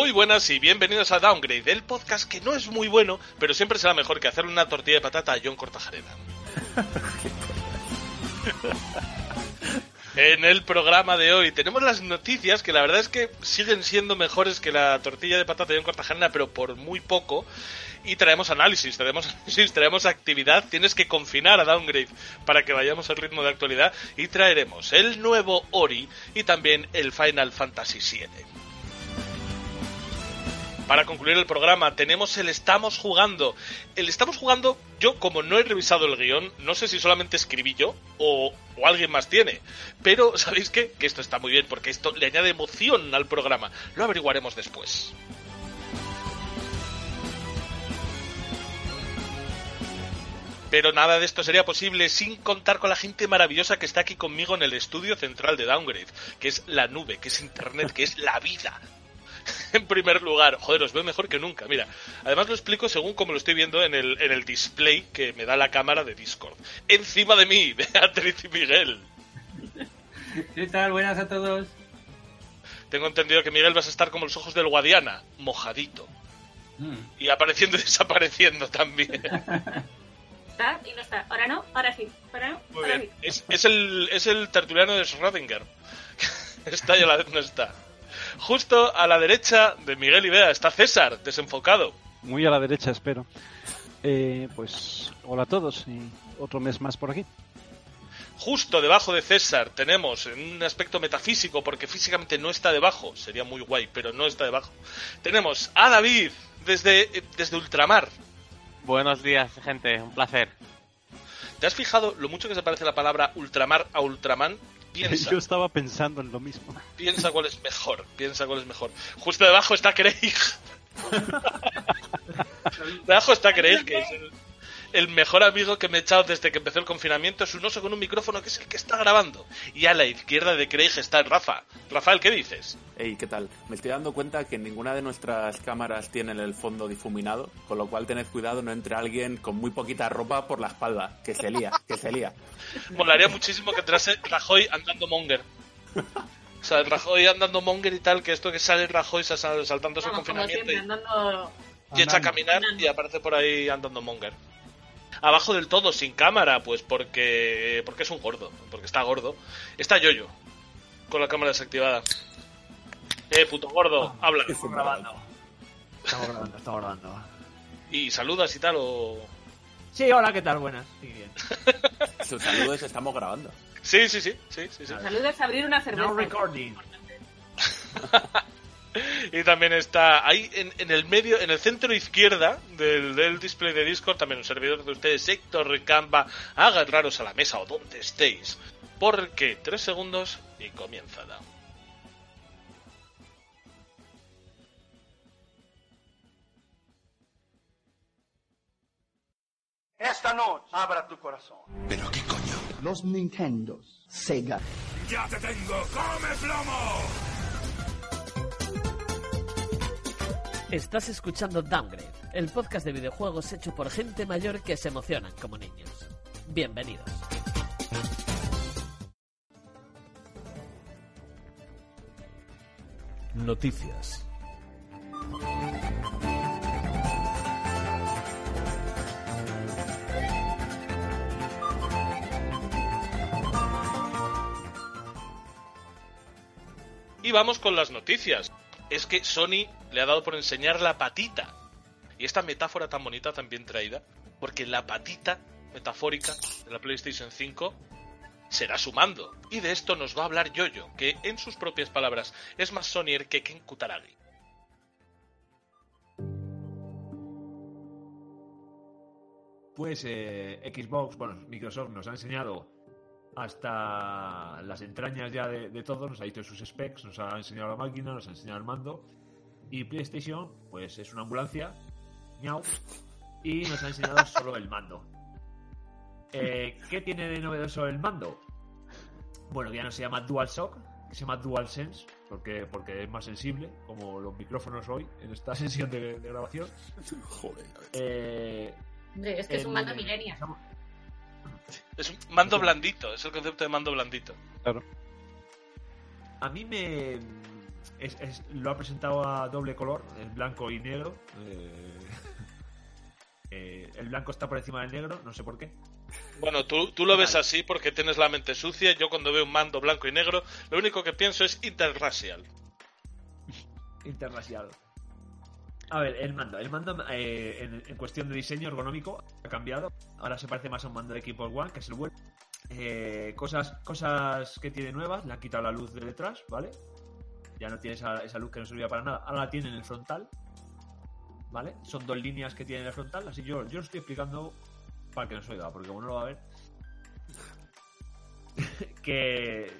Muy buenas y bienvenidos a Downgrade, el podcast que no es muy bueno, pero siempre será mejor que hacerle una tortilla de patata a John Cortajarena. En el programa de hoy tenemos las noticias que la verdad es que siguen siendo mejores que la tortilla de patata de John Cortajarena, pero por muy poco. Y traemos análisis, traemos análisis, traemos actividad. Tienes que confinar a Downgrade para que vayamos al ritmo de actualidad. Y traeremos el nuevo Ori y también el Final Fantasy VII. Para concluir el programa, tenemos el Estamos jugando. El Estamos jugando, yo como no he revisado el guion, no sé si solamente escribí yo o, alguien más tiene. Pero, ¿sabéis? Que esto está muy bien porque esto le añade emoción al programa. Lo averiguaremos después. Pero nada de esto sería posible sin contar con la gente maravillosa que está aquí conmigo en el estudio central de Downgrade, que es la nube, que es Internet, que es la vida. en primer lugar, joder, os veo mejor que nunca, mira. Además lo explico según como lo estoy viendo en el, en el display que me da la cámara de Discord. Encima de mí, Beatriz y Miguel. ¿Qué tal? Buenas a todos. Tengo entendido que Miguel vas a estar como los ojos del Guadiana, mojadito. Mm. Y apareciendo y desapareciendo también. Está y no está. Ahora no, ahora sí. Ahora no, Muy ahora bien. sí. Es, es el, es el tertuliano de Schrödinger. Está y a la vez no está. Justo a la derecha de Miguel y Bea está César, desenfocado. Muy a la derecha, espero. Eh, pues hola a todos y otro mes más por aquí. Justo debajo de César tenemos en un aspecto metafísico, porque físicamente no está debajo, sería muy guay, pero no está debajo. Tenemos a David desde, eh, desde Ultramar. Buenos días, gente, un placer. ¿Te has fijado lo mucho que se parece la palabra Ultramar a Ultraman? Piensa, Yo estaba pensando en lo mismo. piensa cuál es mejor, piensa cuál es mejor. Justo debajo está Craig. debajo está Craig, que es el, el mejor amigo que me he echado desde que empezó el confinamiento. Es un oso con un micrófono que es el que está grabando. Y a la izquierda de Craig está Rafa. Rafael, ¿qué dices? Hey, ¿qué tal? Me estoy dando cuenta que ninguna de nuestras cámaras tiene el fondo difuminado, con lo cual tened cuidado no entre alguien con muy poquita ropa por la espalda, que se lía, que se lía. Molaría muchísimo que entrase Rajoy andando monger. O sea, Rajoy andando monger y tal, que esto que sale Rajoy sal- saltando su Vamos, confinamiento siempre, y, andando... y echa a caminar Andando. y aparece por ahí andando monger. Abajo del todo, sin cámara, pues porque porque es un gordo, porque está gordo. Está Yoyo, con la cámara desactivada. Eh, puto gordo, habla. Estamos grabando. Estamos grabando, estamos grabando. Y saludas y tal, o... Sí, hola, ¿qué tal? Buenas. Sí, bien. Sus saludos estamos grabando. Sí, sí, sí, sí, sí, sí. Saludos a abrir una cerveza. Now recording. Y también está ahí en, en el medio, en el centro izquierda del, del display de Discord, también un servidor de ustedes, Héctor Recamba, agarraros a la mesa o donde estéis, porque tres segundos y comienza Down. Esta noche abra tu corazón. Los Nintendos, Sega, Estás escuchando Downgrade, el podcast de videojuegos hecho por gente mayor que se emocionan como niños. Bienvenidos. Noticias. Y vamos con las noticias. Es que Sony le ha dado por enseñar la patita. Y esta metáfora tan bonita, tan bien traída, porque la patita metafórica de la PlayStation 5 será su mando. Y de esto nos va a hablar Yoyo, que en sus propias palabras es más Sonyer que Ken Kutaragi. Pues eh, Xbox, bueno, Microsoft nos ha enseñado hasta las entrañas ya de, de todo, nos ha dicho sus specs, nos ha enseñado la máquina, nos ha enseñado el mando. Y PlayStation, pues es una ambulancia, ñau, y nos ha enseñado solo el mando. Eh, ¿Qué tiene de novedoso el mando? Bueno, ya no se llama DualShock, que se llama DualSense, porque, porque es más sensible, como los micrófonos hoy en esta sesión de, de grabación. Joder. Eh, Hombre, es que es un mando millennial. Es un mando blandito, es el concepto de mando blandito. Claro. A mí me, es- es- lo ha presentado a doble color, en blanco y negro. eh, eh, el blanco está por encima del negro, no sé por qué. Bueno, tú, tú lo ves así porque tienes la mente sucia. Yo cuando veo un mando blanco y negro, lo único que pienso es interracial. Internacional. A ver, el mando. El mando eh, en, cuestión de diseño ergonómico ha cambiado. Ahora se parece más a un mando de equipo One, que es el bueno. Eh, cosas, cosas que tiene nuevas, le han quitado la luz de detrás, ¿vale? Ya no tiene esa, esa luz que no servía para nada. Ahora la tiene en el frontal, ¿vale? Son dos líneas que tiene en el frontal, así yo, yo lo estoy explicando para que no se oiga, porque como no lo va a ver. que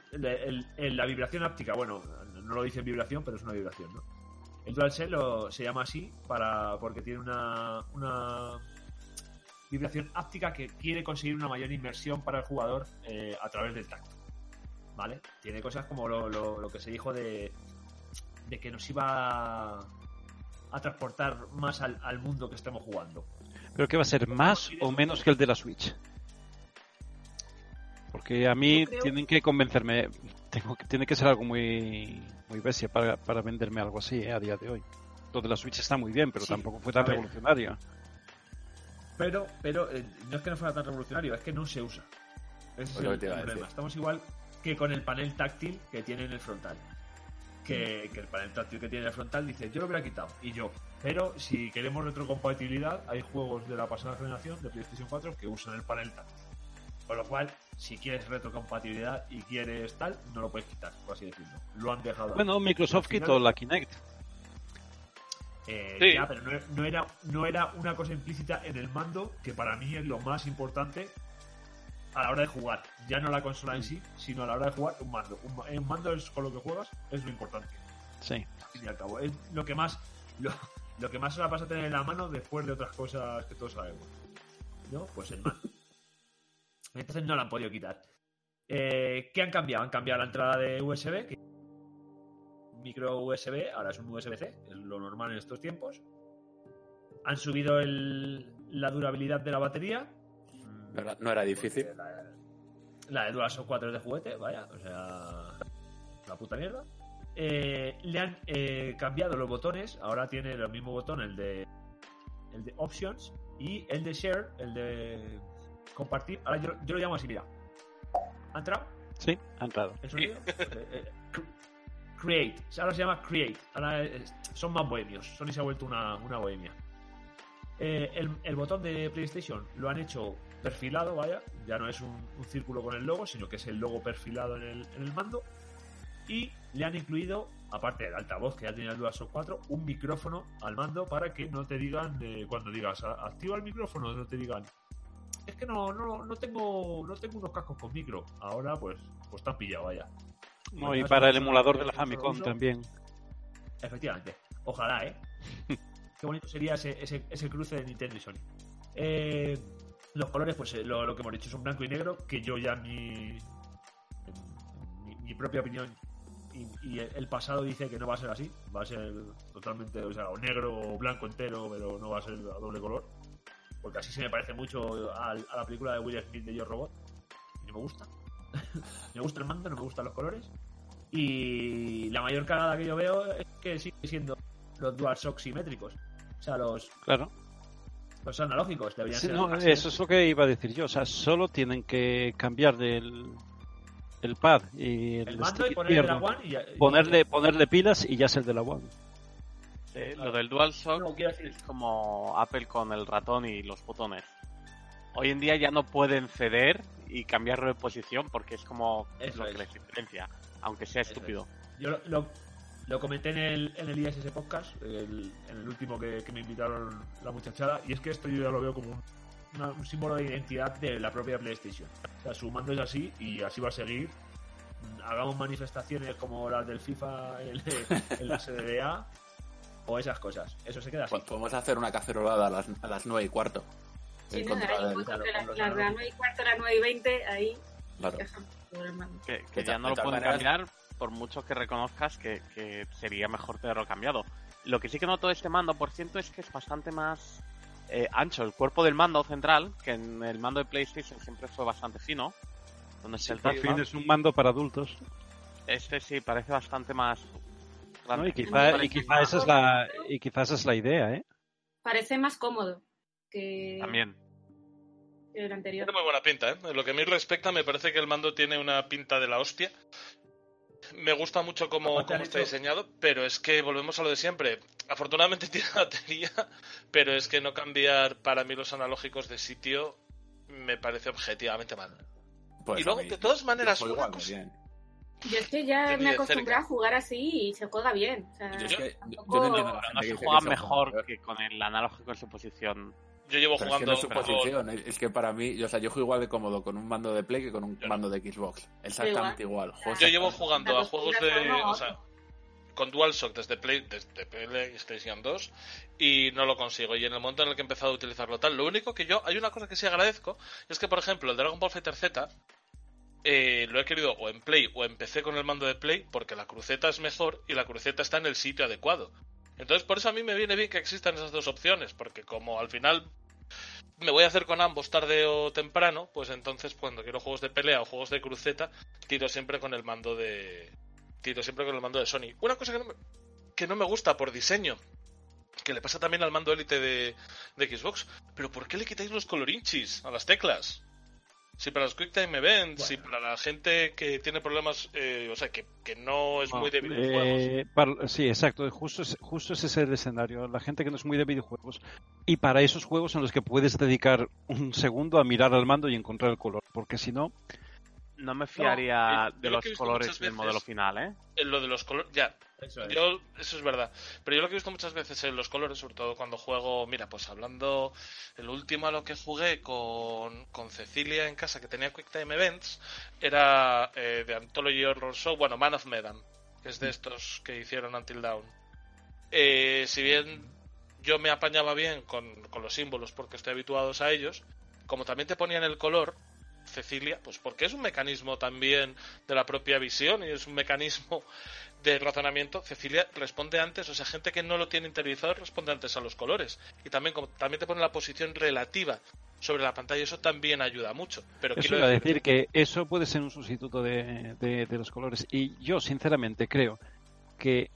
la vibración áptica, bueno, no lo dice vibración, pero es una vibración, ¿no? El DualSense lo, se llama así para, porque tiene una, una vibración áptica que quiere conseguir una mayor inmersión para el jugador eh, a través del tacto. ¿Vale? Tiene cosas como lo, lo- lo que se dijo de, de que nos iba a, a transportar más al, al mundo que estemos jugando. ¿Pero qué va a ser? ¿Más o menos que el de la Switch? Porque a mí creo- tienen que convencerme. Tengo que, tiene que ser algo muy, muy bestia para, para venderme algo así eh, a día de hoy. Lo de la Switch está muy bien, pero Sí, tampoco fue tan revolucionario. Pero, pero eh, no es que no fuera tan revolucionario, es que no se usa. Ese es Pues el, problema. Estamos igual que con el panel táctil que tiene en el frontal. Que, que el panel táctil que tiene en el frontal dice, yo lo hubiera quitado, y yo. Pero si queremos retrocompatibilidad, hay juegos de la pasada generación de PlayStation 4 que usan el panel táctil. Con lo cual, si quieres retrocompatibilidad y quieres tal, no lo puedes quitar, por así decirlo. Lo han dejado. ahí. Bueno, Microsoft Al final- quitó la Kinect. Eh, Sí. ya, pero no, no era, no era una cosa implícita en el mando, que para mí es lo más importante a la hora de jugar. Ya no la consola en sí, sino a la hora de jugar un mando. Un, ma- un mando es con lo que juegas, es lo importante. Sí. Y al cabo. Es lo que más lo, lo que más se la pasa a tener en la mano después de otras cosas que todos sabemos. ¿No? Pues el mando. Entonces no la han podido quitar. Eh, ¿Qué han cambiado? Han cambiado la entrada de USB, que micro USB, ahora es un USB-C, es lo normal en estos tiempos. Han subido el- la durabilidad de la batería. No era, no era difícil. La, la de DualShock 4 es de juguete, vaya, o sea, la puta mierda. Eh, le han eh, cambiado los botones, ahora tiene el mismo botón, el de el de Options y el de Share, el de compartir. Ahora yo, yo lo llamo así, mira. ¿Ha entrado? Sí, ha entrado. ¿El sonido? Eh, cr- create. Ahora se llama Create. Ahora son más bohemios. Sony se ha vuelto una, una bohemia. Eh, el, el botón de PlayStation lo han hecho perfilado, vaya. Ya no es un, un círculo con el logo, sino que es el logo perfilado en el, en el mando. Y le han incluido, aparte del altavoz que ya tenía el DualShock 4, un micrófono al mando para que no te digan, eh, cuando digas "A- activa el micrófono, no te digan es que no, no, no tengo no tengo unos cascos con micro. Ahora pues pues han pillado, vaya. No, y Además, para el emulador de la Famicom también. Efectivamente. Ojalá, ¿eh? Qué bonito sería ese, ese, ese cruce de Nintendo y Sony. Eh, los colores, pues eh, lo, lo que hemos dicho son blanco y negro, que yo ya mi, mi, mi propia opinión y, y el pasado dice que no va a ser así, va a ser totalmente, o sea, o negro o blanco entero, pero no va a ser a doble color, porque así se me parece mucho al- a, la película de Will Smith de Yo Robot, y no me gusta. me gusta el mando, no me gustan los colores. Y la mayor cagada que yo veo es que sigue siendo los DualShock simétricos. O sea, los, Claro. los analógicos deberían Sí, ser no, eso es lo que iba a decir yo. O sea, solo tienen que cambiar el, el pad y el, el mando y ponerle la. One y ya- y- ponerle, ponerle pilas y ya es el de la One. Eh, lo del DualShock No, es como Apple con el ratón y los botones. Hoy en día ya no pueden ceder y cambiarlo de posición porque es como Eso lo es. que les diferencia, aunque sea Eso estúpido. Yo lo, lo, lo comenté en el, en el ISS Podcast, el- en el último que, que me invitaron la muchachada, y es que esto yo ya lo veo como un, una- un símbolo de identidad de la propia PlayStation. O sea, su mando es así y así va a seguir. Hagamos manifestaciones como las del FIFA en, en la CDA o esas cosas. Eso se queda así. Pues podemos hacer una cacerolada a las, a las 9 y cuarto. Sí, contra ahí, claro, de las analógicos. 9 y cuarto, las 9 y 20, ahí Claro. dejamos todo el mando. Que, que ya no lo pueden cambiar por mucho que reconozcas que, que sería mejor tenerlo cambiado. Lo que sí que noto de este mando, por ciento, es que es bastante más eh, ancho el cuerpo del mando central, que en el mando de PlayStation siempre fue bastante fino. Donde está el Por fin es un mando para adultos. Este sí parece bastante más No, y, quizá, y quizá esa es la y quizás esa es la idea, ¿eh? Parece más cómodo que, También. que el anterior. Tiene muy buena pinta, ¿eh? En lo que a mí respecta, me parece que el mando tiene una pinta de la hostia. Me gusta mucho cómo, ¿Cómo está diseñado, pero es que volvemos a lo de siempre. Afortunadamente tiene batería, pero es que no cambiar para mí los analógicos de sitio me parece objetivamente mal. Pues y luego, mí- de todas maneras, una igual cosa-. Yo es que ya me acostumbré cerca. a jugar así y se juega bien. O sea, Yo yo- tampoco- yo no entiendo la No se juega mejor que con el analógico en su posición. Yo llevo Pero es que jugando no es su posición, es que para mí, yo, o sea, yo juego igual de cómodo con un mando de Play que con un Yo no. mando de Xbox. Exactamente igual. juego Yo llevo jugando a juegos de. O sea, con DualShock desde, Play, desde PlayStation 2 y no lo consigo. Y en el momento en el que he empezado a utilizarlo tal, lo único que yo. Hay una cosa que sí agradezco: es que, por ejemplo, el Dragon Ball Fighter Z. eh, lo he querido o en Play o en PC con el mando de Play porque la cruceta es mejor y la cruceta está en el sitio adecuado. Entonces, por eso a mí me viene bien que existan esas dos opciones, porque como al final me voy a hacer con ambos tarde o temprano, pues entonces cuando quiero juegos de pelea o juegos de cruceta, tiro siempre con el mando de tiro siempre con el mando de Sony. Una cosa que no me, que no me gusta por diseño, que le pasa también al mando élite de, de Xbox, pero ¿por qué le quitáis los colorinchis a las teclas? Si para los Quick Time Events, si para la gente que tiene problemas, eh, o sea, que, que no es muy de videojuegos. Eh, para- sí, exacto. Justo, es- justo ese es el escenario. La gente que no es muy de videojuegos. Y para esos juegos en los que puedes dedicar un segundo a mirar al mando y encontrar el color. Porque si no, No me fiaría eh, de lo los colores del modelo final, ¿eh? En lo de los colores, ya, Eso es. Yo, eso es verdad. Pero yo lo que he visto muchas veces en los colores, sobre todo cuando juego, mira, pues hablando, el último a lo que jugué con, con Cecilia en casa, que tenía Quick Time Events, era eh, de Anthology Horror Show, bueno, Man of Medan, que es de estos que hicieron Until Dawn. Eh, si bien yo me apañaba bien con, con los símbolos porque estoy habituados a ellos, como también te ponían el color, Cecilia, pues porque es un mecanismo también de la propia visión y es un mecanismo de razonamiento, Cecilia responde antes, o sea, gente que no lo tiene interiorizado responde antes a los colores. Y también como también te pone la posición relativa sobre la pantalla, eso también ayuda mucho. Pero eso quiero iba a decir- decir que eso puede ser un sustituto de, de- de los colores. Y yo, sinceramente, creo que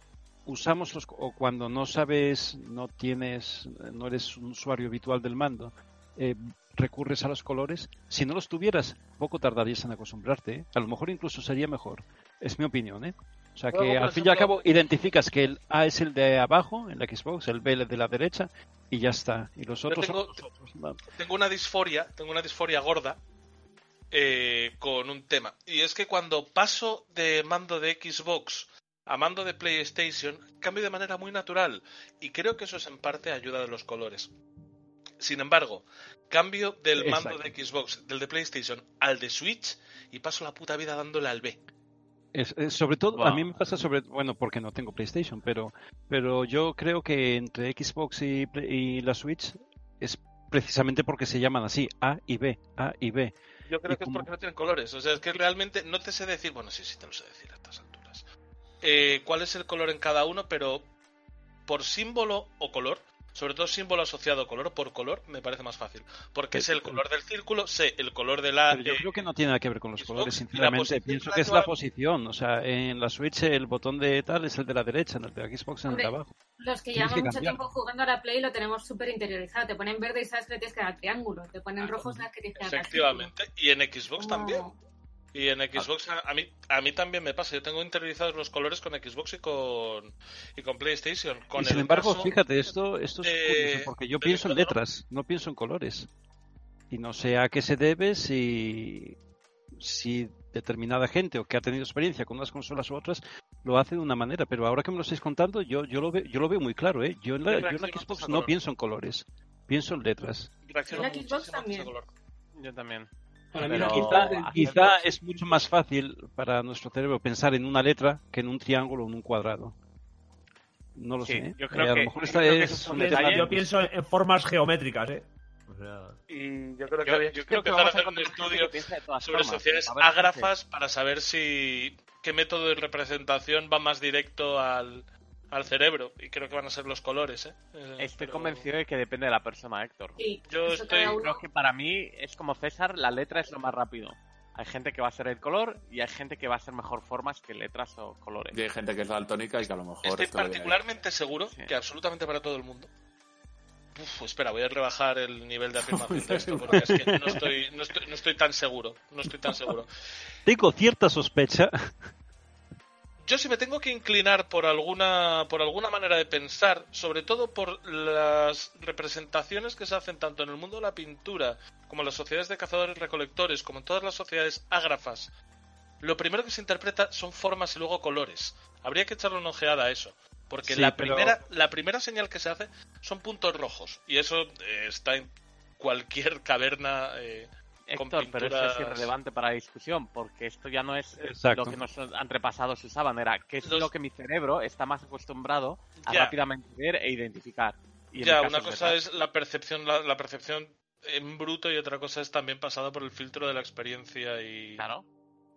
usamos los o cuando no sabes, no tienes, no eres un usuario habitual del mando, eh, recurres a los colores. Si no los tuvieras, poco tardarías en acostumbrarte. ¿eh? A lo mejor incluso sería mejor. Es mi opinión, ¿eh? O sea que al fin y al cabo identificas que el A es el de abajo en la Xbox, el B el de la derecha y ya está. Y los otros tengo- son los otros. Va. tengo una disforia, tengo una disforia gorda eh, con un tema. Y es que cuando paso de mando de Xbox a mando de PlayStation, cambio de manera muy natural. Y creo que eso es en parte ayuda de los colores. Sin embargo, cambio del mando Exacto. de Xbox, del de PlayStation, al de Switch y paso la puta vida dándole al B. Es- es- sobre todo, a mí me pasa sobre, bueno, porque no tengo PlayStation, pero, pero yo creo que entre Xbox y, y la Switch es precisamente porque se llaman así, A y B, A y B. Yo creo ¿Y que es porque no tienen colores. O sea, es que realmente no te sé decir, bueno, sí, sí te lo sé decir a estas alturas. Eh, ¿Cuál es el color en cada uno? Pero por símbolo o color, sobre todo símbolo asociado a color por color, me parece más fácil. Porque sé el color del círculo, sé el color de la. Pero yo eh, creo que no tiene nada que ver con los Xbox, colores, la sinceramente. Pienso la que es la posición. O sea, en la Switch el botón de tal es el de la derecha, en el de Xbox en el de abajo. Los que llevamos mucho cambiar. tiempo jugando a la Play lo tenemos súper interiorizado. Te ponen verde y sabes que le tienes que dar triángulo. Te ponen rojo y sabes que tienes que dar Efectivamente. Y en Xbox círculo. también. Y en Xbox a, a mí a mí también me pasa. Yo tengo interiorizados los colores con Xbox y con y con PlayStation. Con y sin el embargo, caso fíjate, esto, esto es curioso, porque yo pienso en letras, no pienso en colores. Y no sé a qué se debe si, si determinada gente o que ha tenido experiencia con unas consolas u otras lo hace de una manera. Pero ahora que me lo estáis contando, yo, yo, lo, veo, yo lo veo muy claro. ¿eh? Yo, en la, Yo en la Xbox no pienso en colores, pienso en letras. reacciono En la Xbox también. Yo también. Para Pero quizá, quizá es mucho más fácil para nuestro cerebro pensar en una letra que en un triángulo o en un cuadrado. No lo Sí, sé. ¿eh? yo creo Eh, a que- lo mejor yo esta que es un Yo- detalle. Yo pienso en formas geométricas, ¿eh? O sea, Y yo creo que Yo, había yo que creo que empezar a vamos a hacer un estudio que sobre formas. sociedades A ver ágrafas para saber si qué método de representación va más directo al, al cerebro. Y creo que van a ser los colores, ¿eh? Eh, Estoy pero- convencido de que depende de la persona, Héctor. Sí, Yo estoy- Creo que para mí es como César, la letra es lo más rápido. Hay gente que va a ser el color y hay gente que va a ser mejor formas que letras o colores. Y hay gente que es daltónica y que a lo mejor... Estoy particularmente seguro Sí. que absolutamente para todo el mundo. Uf, espera, voy a rebajar el nivel de afirmación de esto porque es que no estoy, no estoy, no estoy tan seguro. No estoy tan seguro. Tengo cierta sospecha. Yo si me tengo que inclinar por alguna, por alguna manera de pensar, sobre todo por las representaciones que se hacen tanto en el mundo de la pintura, como en las sociedades de cazadores recolectores, como en todas las sociedades ágrafas, lo primero que se interpreta son formas y luego colores. Habría que echarle una ojeada a eso. Porque Sí, la, pero- primera, la primera señal que se hace son puntos rojos. Y eso eh, está en cualquier caverna eh, Héctor, pero eso es irrelevante para la discusión, porque esto ya no es Exacto. lo que nuestros antepasados usaban, era qué es Los- lo que mi cerebro está más acostumbrado a Ya. rápidamente ver e identificar. Y Ya, una cosa es la percepción, la, la percepción en bruto y otra cosa es también pasada por el filtro de la experiencia y... Claro.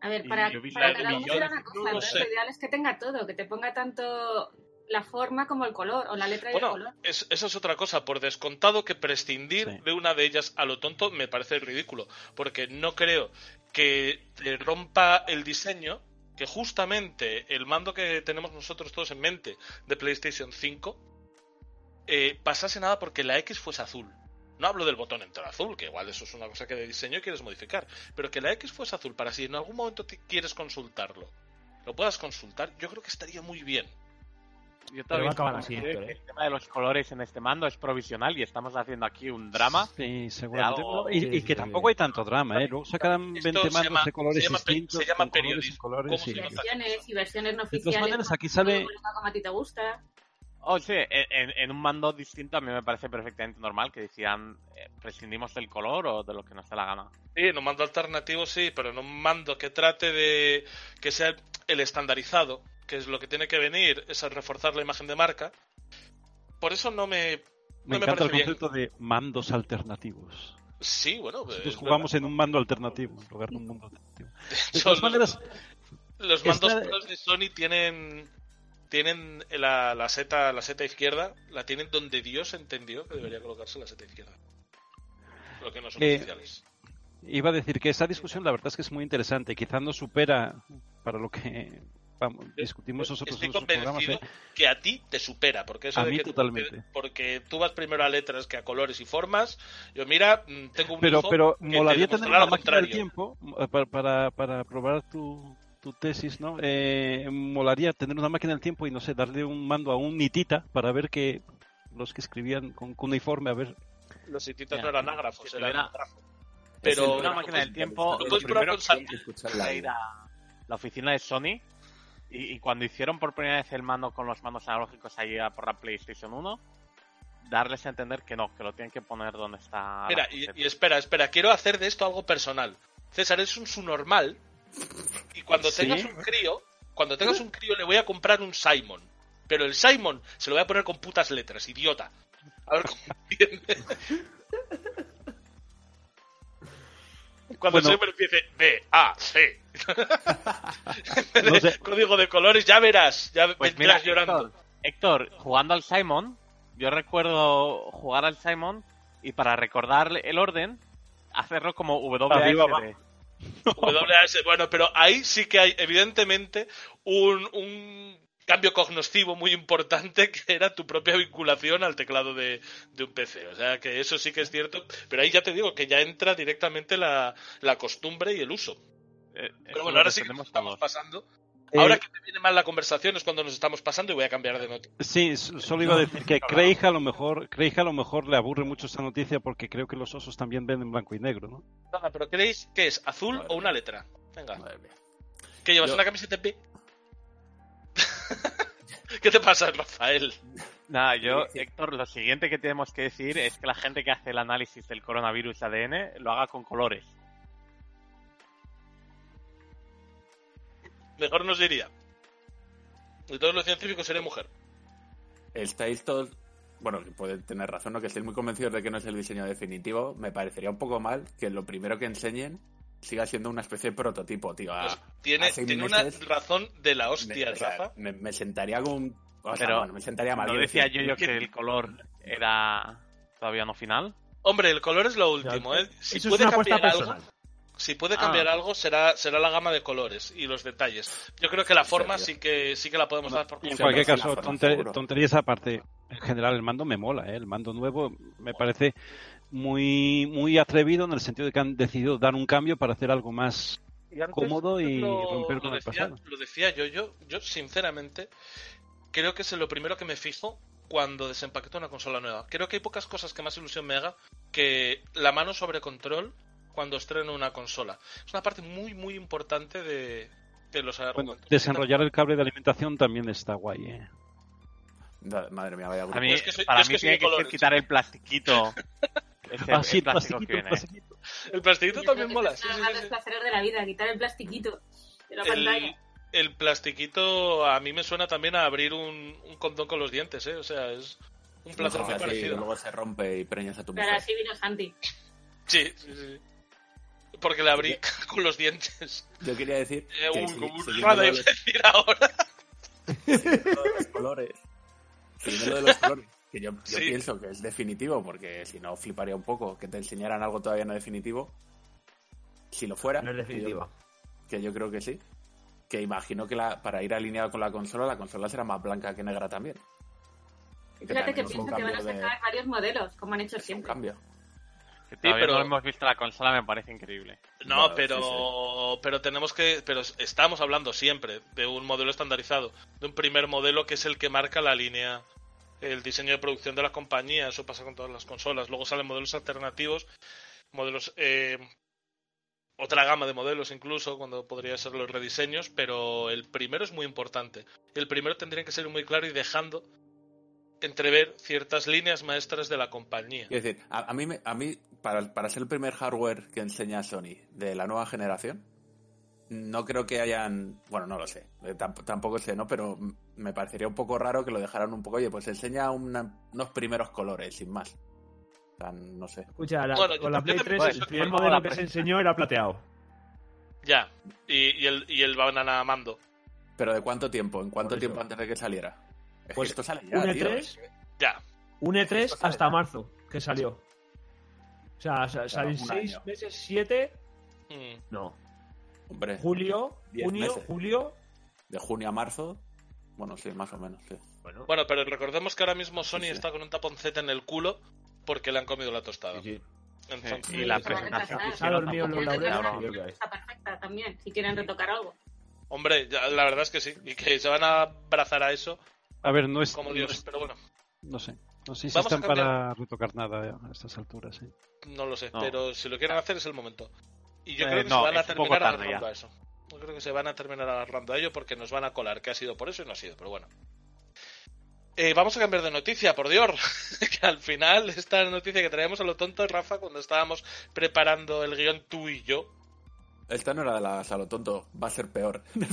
A ver, para, para cada uno una no cosa, lo entonces sé. lo ideal es que tenga todo, que te ponga tanto la forma como el color, o la letra y el Bueno, color. es, eso es otra cosa. Por descontado que prescindir Sí. de una de ellas a lo tonto me parece ridículo. Porque no creo que te rompa el diseño que justamente el mando que tenemos nosotros todos en mente de PlayStation 5 eh, pasase nada porque la X fuese azul. No hablo del botón entero azul, que igual eso es una cosa que de diseño quieres modificar, pero que la X fuese azul para si en algún momento te quieres consultarlo, lo puedas consultar, yo creo que estaría muy bien. Yo Pero todavía va a acabar así, ¿eh? El tema de los colores en este mando es provisional y estamos haciendo aquí un drama. Sí, seguramente. algo- y, y que tampoco hay tanto drama, ¿eh? Luego sacarán Esto 20 se mandos llama- de colores se llama distintos. se llama con colores periodismo. y colores, ¿Cómo sí. se nota? Versiones y versiones no De todas oficiales. maneras, aquí sale- como a ti te gusta. Oh, sí, en un mando distinto a mí me parece perfectamente normal que decían eh, prescindimos del color o de lo que nos dé la gana. Sí, en un mando alternativo sí, pero en un mando que trate de que sea el estandarizado, que es lo que tiene que venir, es a reforzar la imagen de marca. Por eso no me, Me no me encanta el bien. concepto de mandos alternativos. Sí, bueno, Nosotros es jugamos verdad. en un mando alternativo en lugar de un mundo alternativo. De todas maneras, los mandos de Sony tienen tienen la, la seta la seta izquierda, la tienen donde Dios entendió que debería colocarse la seta izquierda. Lo que no son Eh, oficiales. iba a decir que esa discusión la verdad es que es muy interesante. Quizás no supera para lo que vamos, discutimos nosotros Estoy en nuestros programas. convencido ¿eh? que a ti te supera, porque eso A de mí que totalmente. porque tú vas primero a letras que a colores y formas. Yo mira, mm, tengo un Pero, hijo pero molaría tener una máquina del tiempo eh, para, para, para probar tu, tu tesis, ¿no? Eh, molaría tener una máquina del tiempo y, no sé, darle un mando a un nitita para ver que los que escribían con cuneiforme, a ver... Los hititas no eran ágrafos, eran. Es Pero una máquina del tiempo, lo primero que hay Santi. que escuchar la la oficina de Sony y, y cuando hicieron por primera vez el mando con los mandos analógicos ahí por la PlayStation 1, darles a entender que no, que lo tienen que poner donde está. Mira, y, espera, espera, quiero hacer de esto algo personal. César es un su normal y cuando Sí. tengas un crío, cuando tengas un crío le voy a comprar un Simon. Pero el Simon se lo voy a poner con putas letras, idiota. A ver cómo entiende. Cuando Bueno. Simon empiece B, A, C. No sé. Código de colores, ya verás, ya Pues mira, llorando. Héctor, Héctor, jugando al Simon, yo recuerdo jugar al Simon y para recordar el orden, hacerlo como WASD. WAS, bueno, pero ahí sí que hay evidentemente un, un cambio cognoscivo muy importante que era tu propia vinculación al teclado de, de un PC. O sea que eso sí que es cierto, pero ahí ya te digo que ya entra directamente la, la costumbre y el uso. Eh, Pero eso bueno, ahora sí que nos estamos todos. pasando. Eh, Ahora que te viene mal la conversación es cuando nos estamos pasando y voy a cambiar de nota. Sí, solo iba a decir que Craig a lo mejor, Craig a lo mejor le aburre mucho esta noticia porque creo que los osos también ven en blanco y negro, ¿no? Nada, pero ¿creéis que es azul Madre o una letra? Venga. Madre mía. ¿Que llevas Yo- una camiseta en B? ¿Qué te pasa, Rafael? Nada, yo. Héctor, lo siguiente que tenemos que decir es que la gente que hace el análisis del coronavirus ADN lo haga con colores. Mejor nos diría. De todos los científicos seré mujer. Estáis todos. Bueno, puede tener razón, ¿no? Que estéis muy convencidos de que no es el diseño definitivo. Me parecería un poco mal que lo primero que enseñen siga siendo una especie de prototipo, tío. A- Pues tiene a seis tiene una razón de la hostia, me, o sea, Rafa. me- me sentaría con un. O sea, Pero bueno, me sentaría mal. ¿No decía decir, yo, yo que el color era todavía no final? Hombre, el color es lo último, ¿eh? Si Eso es una cambiar algo, personal. Si puede cambiar Ah. algo será será la gama de colores y los detalles. Yo creo que la forma Sí, que sí que la podemos dar por en cualquier caso, la forma, tonte- seguro. tonterías aparte, en general el mando me mola, ¿eh? el mando nuevo me parece muy muy atrevido en el sentido de que han decidido dar un cambio para hacer algo más Y antes cómodo y lo, romper lo con el decía, pasado. lo decía yo, yo, yo sinceramente creo que es lo primero que me fijo cuando desempaqueto una consola nueva. Creo que hay pocas cosas que más ilusión me haga que la mano sobre control cuando estreno una consola. Es una parte muy, muy importante de, de los Bueno, argumentos. desenrollar el cable de alimentación también está guay. ¿eh? Madre mía, vaya A mí, es que soy- para es mí que tiene que ser colores. quitar el plastiquito. Ese, Ah, sí, el plástico plastiquito, viene. plastiquito. El plastiquito Yo también que mola. es uno sí, de los placeres de la vida, quitar el plastiquito de la El, pantalla. el plastiquito a mí me suena también a abrir un, un condón con los dientes, ¿eh? O sea, es un placer muy Así, parecido. luego se rompe y preñas a tu Pero mujer. así vino Santi. Sí, sí, sí. Porque le abrí con los dientes. Yo quería decir Eh, que un rada iba a decir ahora. lo de los colores, lo de los colores, que yo, yo Sí. pienso que es definitivo, porque si no fliparía un poco que te enseñaran algo todavía no definitivo. Si lo fuera, No es que yo- definitivo. que yo creo que sí. Que imagino que la, para ir alineado con la consola, la consola será más blanca que negra también. Fíjate que un pienso que van a cambio de- sacar varios modelos, como han hecho Es un siempre. cambio. Todavía pero- no hemos visto la consola, me parece increíble. No, Bueno, pero, pero tenemos que, pero estamos hablando siempre de un modelo estandarizado, de un primer modelo que es el que marca la línea, el diseño de producción de la compañía. Eso pasa con todas las consolas. Luego salen modelos alternativos, modelos, eh, otra gama de modelos incluso, cuando podría ser los rediseños, pero el primero es muy importante. El primero tendría que ser muy claro y dejando entrever ciertas líneas maestras de la compañía. Quiero decir, a, a mí, me- a mí para, para ser el primer hardware que enseña Sony de la nueva generación, no creo que hayan. Bueno, no lo sé. eh, tamp- tampoco sé, ¿no? Pero me parecería un poco raro que lo dejaran un poco. Oye, pues enseña una- unos primeros colores, sin más. O sea, no sé. Escucha, la- Bueno, con la Play también 3 pienso el que primer modelo la que se enseñó era plateado. Ya, y, y el, y el banana mando. Pero ¿de cuánto tiempo? ¿En cuánto tiempo antes de que saliera? Es Pues, que esto sale ya, un tío. E3, Ya, un E3 Esto sale hasta ya. marzo, que salió. O sea, sa- salen un seis año. meses, siete, Mm. no. Hombre, Julio, junio, meses. julio. de junio a marzo. Bueno, sí, más o menos, sí. Bueno, Bueno, pero recordemos que ahora mismo Sony Sí, sí. está con un taponcete en el culo porque le han comido la tostada. sí, sí. Entonces, Y la presentación. hay. Está perfecta también, si quieren retocar algo. hombre, ya- la verdad es que sí. Y que se van a abrazar a eso A ver, no es. como no Dios. es- Pero bueno, No sé. No sé si Vamos a están cambiar. para retocar nada a estas alturas. ¿eh? no lo sé. No. Pero si lo quieren hacer es el momento. Y yo Eh, creo que no, se van a terminar agarrando a eso. Yo creo que se van a terminar agarrando a ello porque nos van a colar que ha sido por eso y no ha sido. Pero bueno. Eh, vamos a cambiar de noticia, por Dios. que al final esta noticia que traíamos a lo tonto, Rafa, cuando estábamos preparando el guion tú y yo, Esta no era de la salo tonto, va a ser peor en,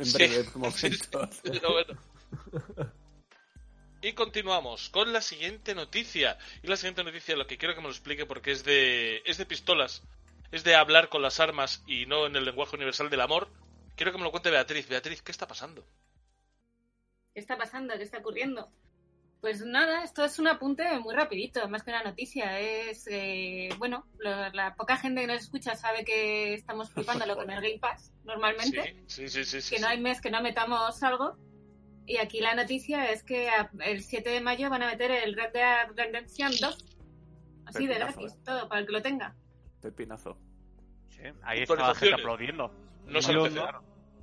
en Sí, momentos. Pero bueno. Y continuamos con la siguiente noticia. Y la siguiente noticia lo que quiero que me lo explique porque es de es de pistolas, es de hablar con las armas y no en el lenguaje universal del amor. Quiero que me lo cuente Beatriz. Beatriz, ¿qué está pasando? ¿Qué está pasando? ¿Qué está ocurriendo? Pues nada, esto es un apunte muy rapidito, más que una noticia. Es, eh, bueno, lo- la poca gente que nos escucha sabe que estamos flipándolo con el Game Pass, normalmente. Sí, sí, sí, sí. sí, que no hay mes que no metamos algo. Y aquí la noticia es que a- el 7 de mayo van a meter el Red Dead Redemption 2. Así de Pepinazo, gratis, eh. todo, para el que lo tenga. Pepinazo. Sí, ahí está la gente aplaudiendo. No se.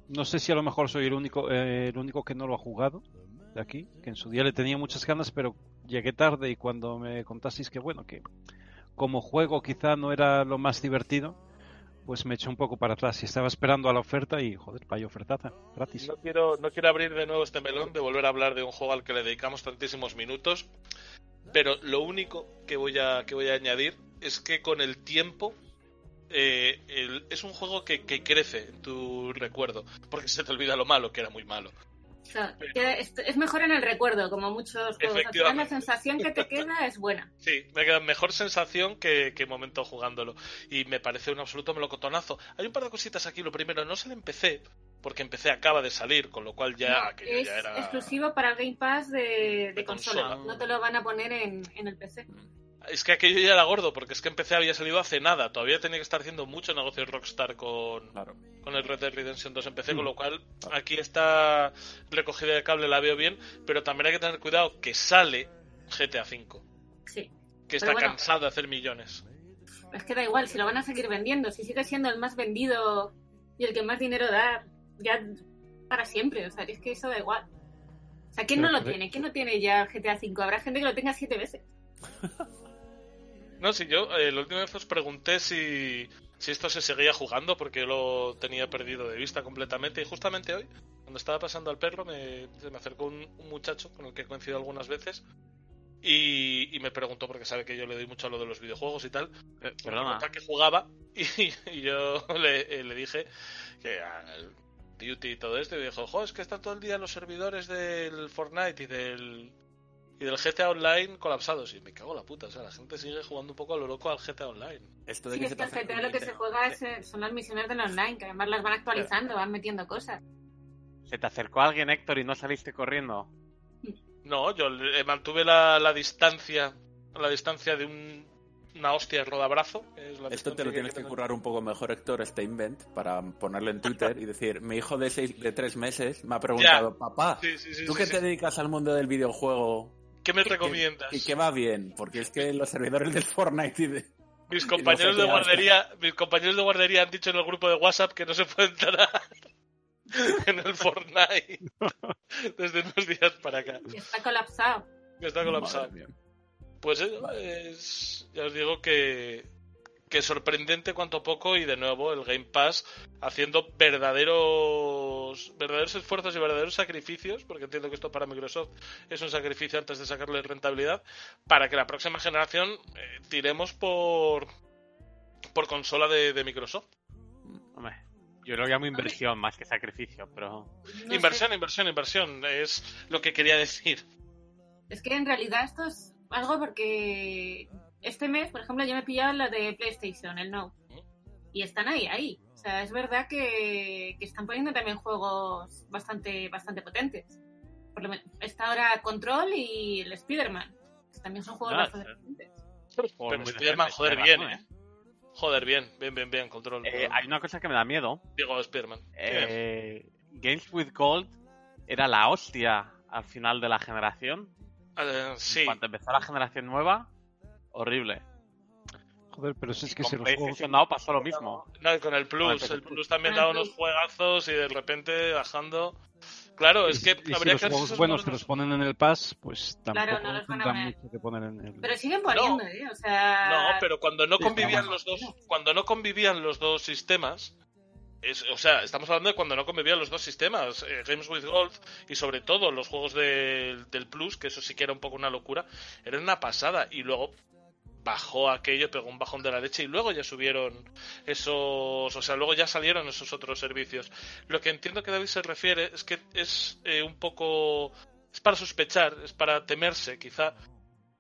No sé si a lo mejor soy el único, eh, el único que no lo ha jugado de aquí, que en su día le tenía muchas ganas, pero llegué tarde y cuando me contasteis que bueno, que como juego quizá no era lo más divertido, pues me eché un poco para atrás y estaba esperando a la oferta y joder, vaya ofertaza, gratis. No quiero, no quiero abrir de nuevo este melón de volver a hablar de un juego al que le dedicamos tantísimos minutos, pero lo único que voy a, que voy a añadir es que con el tiempo eh, es un juego que, que crece en tu recuerdo, porque se te olvida lo malo, que era muy malo. O sea, queda- es, es mejor en el recuerdo, como muchos juegos. La sensación que te queda es buena. Sí, me queda mejor sensación que, que momento jugándolo. Y me parece un absoluto melocotonazo. Hay un par de cositas aquí. Lo primero, no se le empecé, porque empecé acaba de salir, con lo cual ya, No, es ya era... exclusivo para el Game Pass de, de De consola. consola. No te lo van a poner en, en el PC. Es que aquello ya era gordo, porque es que empecé había salido hace nada. Todavía tenía que estar haciendo mucho negocio Rockstar con, Claro. con el Red Dead Redemption 2 empecé, Mm. con lo cual aquí esta recogida de cable la veo bien, pero también hay que tener cuidado que sale GTA V, Sí. que está bueno. cansado de hacer millones. Es que da igual, si lo van a seguir vendiendo, si sigue siendo el más vendido y el que más dinero da, ya para siempre. O sea, es que eso da igual. O sea, ¿quién Pero no lo tiene? ¿Quién no tiene ya GTA V? Habrá gente que lo tenga siete veces. No, si yo eh, la última vez os pregunté si, si esto se seguía jugando, porque yo lo tenía perdido de vista completamente, y justamente hoy, cuando estaba pasando al perro, me, se me acercó un, un muchacho con el que he coincidido algunas veces. Y, y me preguntó, porque sabe que yo le doy mucho a lo de los videojuegos y tal, Eh, perdona. qué jugaba y, y yo le, eh, le dije que al Duty y todo esto y dijo, jo, es que están todo el día los servidores del Fortnite y del y del GTA Online colapsados y me cago en la puta, o sea, la gente sigue jugando un poco a lo loco al GTA Online. Esto de Sí, que es que el GTA lo que se juega es, eh, son las misiones del online, que además las van actualizando, van metiendo cosas. ¿Se te acercó alguien, Héctor, y no saliste corriendo? No, yo le- mantuve la, la distancia la distancia de un, una hostia de rodabrazo. que es la Esto te lo tienes que currar un poco mejor, Héctor, este invent, para ponerlo en Twitter y decir, mi hijo de seis, de tres meses me ha preguntado, papá, Sí, sí, sí, ¿tú sí, que sí. te dedicas al mundo del videojuego? ¿Qué me ¿qué- recomiendas? ¿Y qué va bien? Porque es que los servidores del Fortnite y de... Mis compañeros de guardería, mis compañeros de guardería han dicho en el grupo de WhatsApp que no se puede entrar en el Fortnite desde unos días para acá. Está colapsado. Que está colapsado. Pues eso, es, ya os digo que, que sorprendente cuanto poco y de nuevo el Game Pass haciendo verdaderos verdaderos esfuerzos y verdaderos sacrificios, porque entiendo que esto para Microsoft es un sacrificio antes de sacarle rentabilidad, para que la próxima generación eh, tiremos por por consola de, de Microsoft. Hombre, yo lo llamo inversión más que sacrificio, pero... No inversión, sé. inversión, inversión, es lo que quería decir. Es que en realidad esto es algo porque este mes, por ejemplo, yo me he pillado la de PlayStation, el No. Y están ahí, ahí. O sea, es verdad que, que están poniendo también juegos bastante, bastante potentes. Por lo menos está ahora Control y el Spider-Man. que También son juegos Ah, bastante potentes. Pero Spider-Man, joder, bien, razón, ¿eh? Joder, bien, bien, bien, bien, control. Eh, hay una cosa que me da miedo. Digo, Spider-Man. Eh, Games with Gold era la hostia al final de la generación. Eh, sí, Cuando empezó la generación nueva, horrible. Joder, pero si es que Con si los juegos... Now pasó lo mismo. no, y con el Plus. El Plus. También da unos juegazos y de repente bajando. Claro, es y que si- y si habría los que juegos esos buenos te los ponen en el Pass, pues tampoco Claro, no los van a tendrán poner. mucho que poner en el... Pero siguen poniendo, ¿eh? O sea... No, pero cuando no convivían los dos, cuando no convivían los dos sistemas, es, o sea, estamos hablando de cuando no convivían los dos sistemas, eh, Games with Gold y sobre todo los juegos del- del Plus, que eso sí que era un poco una locura, era una pasada y luego bajó aquello, pegó un bajón de la leche y luego ya subieron esos, o sea, luego ya salieron esos otros servicios. Lo que entiendo que David se refiere es que es eh, un poco, es para sospechar, es para temerse quizá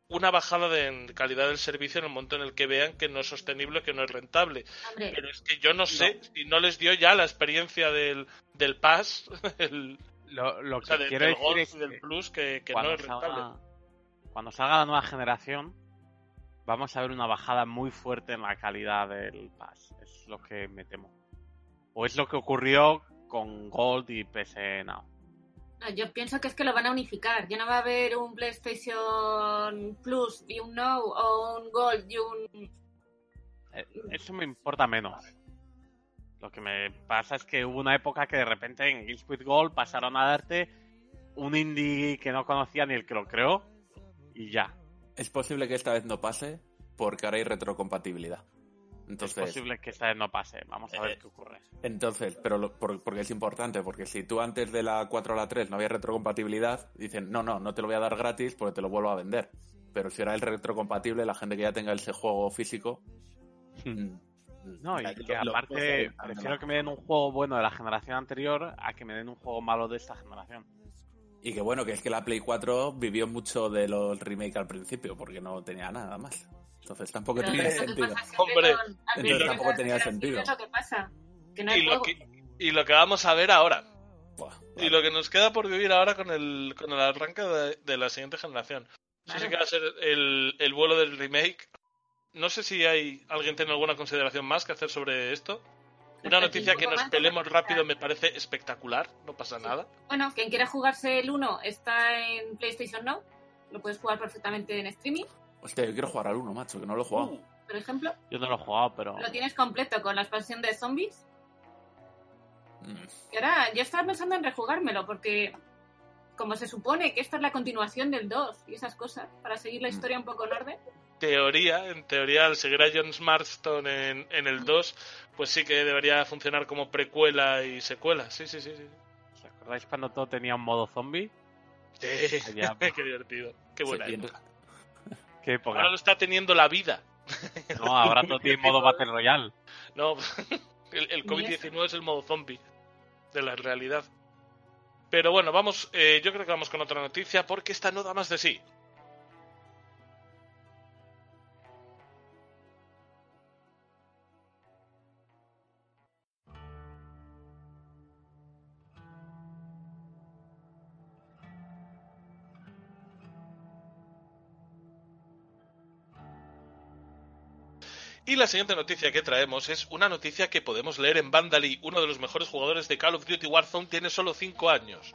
una bajada de en calidad del servicio en el momento en el que vean que no es sostenible, que no es rentable. Hombre, Pero es que yo no sé si no les dio ya la experiencia del, del Pass, el, Lo, lo o que quiero del decir Gold es y del que Plus, que, no es rentable. salga, cuando salga la nueva generación, vamos a ver una bajada muy fuerte en la calidad del Pass. Es lo que me temo. O es lo que ocurrió con Gold y PS Now. no, yo pienso que es que lo van a unificar. Ya no va a haber un PlayStation Plus y un No, o un Gold y un... Eh, Eso me importa menos. Lo que me pasa es que hubo una época que de repente en Guild with Gold pasaron a darte un indie que no conocía ni el que lo creó y ya. Es posible que esta vez no pase porque ahora hay retrocompatibilidad. Es Entonces, posible que esta vez no pase. Vamos a ver Eh, qué ocurre. entonces pero lo- por- porque es importante, porque si tú antes de la 4 a la 3 no había retrocompatibilidad, dicen, no, no, no te lo voy a dar gratis porque te lo vuelvo a vender. Pero si ahora es retrocompatible, la gente que ya tenga ese juego físico... mm, No, y que lo- aparte lo- prefiero que me den un juego bueno de la generación anterior a que me den un juego malo de esta generación. Y que bueno, que es que la Play 4 vivió mucho de los remake al principio, porque no tenía nada más. Entonces tampoco Pero tenía sentido. Hombre, con- entonces tampoco tenía sentido. generaciones Es lo que pasa, que no hay Y lo, que, y lo que vamos a ver ahora. Buah, Y lo que nos queda por vivir ahora con el, con el arranque de, de la siguiente generación. Eso sí que va a ser el, el vuelo del remake. No sé si hay alguien tiene alguna consideración más que hacer sobre esto. Una noticia que nos pelemos rápido me parece espectacular, no pasa nada. Bueno, quien quiera jugarse el 1 está en PlayStation Now. Lo puedes jugar perfectamente en streaming, Hostia, yo quiero jugar al 1, macho, que no lo he jugado. Uh, por ejemplo. Yo no lo he jugado, pero. Lo tienes completo con la expansión de zombies. Mm. Y ahora yo estaba pensando en rejugármelo porque como se supone que esta es la continuación del 2 y esas cosas, para seguir la historia un poco en orden. Teoría, en teoría, al seguir a John Marston en, en el 2, pues sí que debería funcionar como precuela y secuela. Sí, sí, sí. sí. ¿Os acordáis cuando todo tenía un modo zombie? Sí, qué divertido. Qué buena Sí, época. Qué época. Ahora lo está teniendo la vida. No, ahora todo tiene modo Battle Royale. No, el, el COVID-19 es el modo zombie de la realidad. Pero bueno, vamos, eh, yo creo que vamos con otra noticia porque esta no da más de sí. Y la siguiente noticia que traemos es una noticia que podemos leer en Vandally. Uno de los mejores jugadores de Call of Duty Warzone tiene solo 5 años.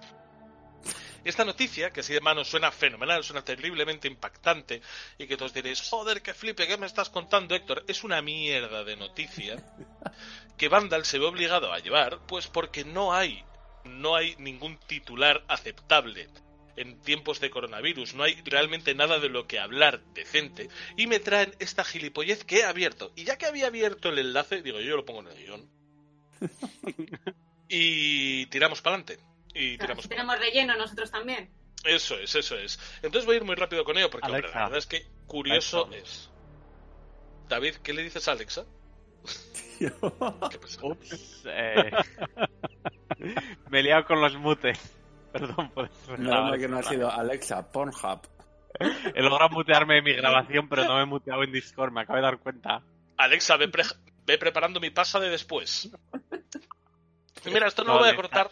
Esta noticia, que así de mano suena fenomenal, suena terriblemente impactante, y que todos diréis, joder, qué flipe, ¿qué me estás contando, Héctor? Es una mierda de noticia que Vandal se ve obligado a llevar, pues porque no hay, no hay ningún titular aceptable en tiempos de coronavirus, no hay realmente nada de lo que hablar decente, y me traen esta gilipollez que he abierto. Y ya que había abierto el enlace, digo, yo lo pongo en el guion. y tiramos para adelante. Y Claro, tiramos si tenemos relleno nosotros también. Eso es, eso es. Entonces voy a ir muy rápido con ello porque hombre, la verdad es que curioso Alexa. es. David, ¿qué le dices a Alexa? Qué. Ups. eh, Me he liado con los mutes. Perdón por eso. Menos mal que no ha sido Alexa, Pornhub. He logrado mutearme en mi grabación, pero no me he muteado en Discord, me acabo de dar cuenta. Alexa, ve, pre- ve preparando mi pasa de después. Mira, esto no No, lo voy a cortar.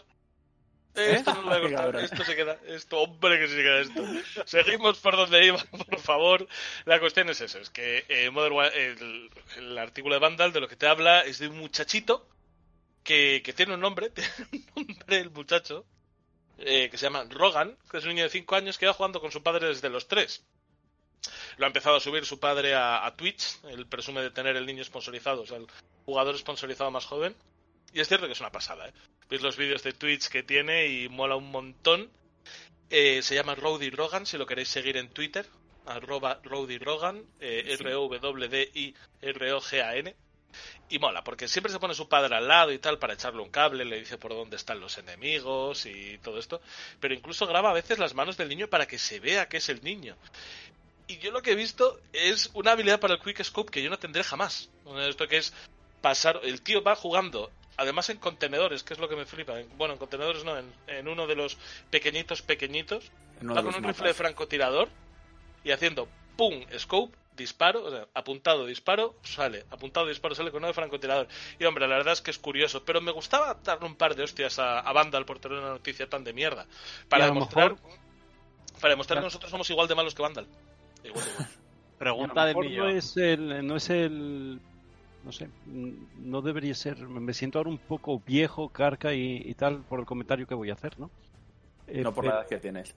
Esto no lo voy a cortar. Esto se queda. Esto, hombre, que se queda esto. Seguimos por donde iba, por favor. La cuestión es eso: es que eh, Modern Wa- el, el artículo de Vandal de lo que te habla es de un muchachito que, que tiene un nombre, tiene un nombre el muchacho, eh, que se llama Rogan, que es un niño de 5 años que va jugando con su padre desde los 3. Lo ha empezado a subir su padre a, a Twitch, él presume de tener el niño sponsorizado, o sea, el jugador sponsorizado más joven. Y es cierto que es una pasada, ¿eh? Veis los vídeos de Twitch que tiene y mola un montón. Eh, se llama Rowdy Rogan, si lo queréis seguir en Twitter, arroba Rowdy Rogan, eh, R-O-W-D-I-R-O-G-A-N. Y mola, porque siempre se pone su padre al lado y tal para echarle un cable, le dice por dónde están los enemigos y todo esto. Pero incluso graba a veces las manos del niño para que se vea que es el niño. Y yo lo que he visto es una habilidad para el Quick Scope que yo no tendré jamás. Esto que es pasar. El tío va jugando, además en contenedores, que es lo que me flipa. En- Bueno, en contenedores no, en, en uno de los pequeñitos, pequeñitos. Va con un rifle de francotirador y haciendo pum, scope, disparo, o sea, apuntado, disparo, sale, apuntado, disparo, sale con uno de francotirador. Y hombre, la verdad es que es curioso, pero me gustaba darle un par de hostias a, a Vandal por tener una noticia tan de mierda. Para demostrar, mejor- para demostrar que nosotros somos igual de malos que Vandal. Igual, igual. Pregunta del millón. no es el no es el no sé no debería ser me siento ahora un poco viejo carca y, y tal por el comentario que voy a hacer no Eh, No por la pero, edad que tienes.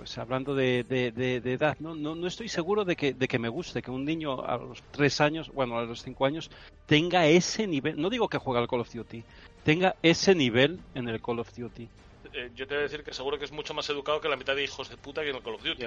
Pues hablando de, de- de- de edad no, no no estoy seguro de que de que me guste que un niño a los tres años bueno a los cinco años tenga ese nivel no digo que juegue al Call of Duty tenga ese nivel en el Call of Duty Eh, yo te voy a decir que seguro que es mucho más educado que la mitad de hijos de puta que en el Call of Duty.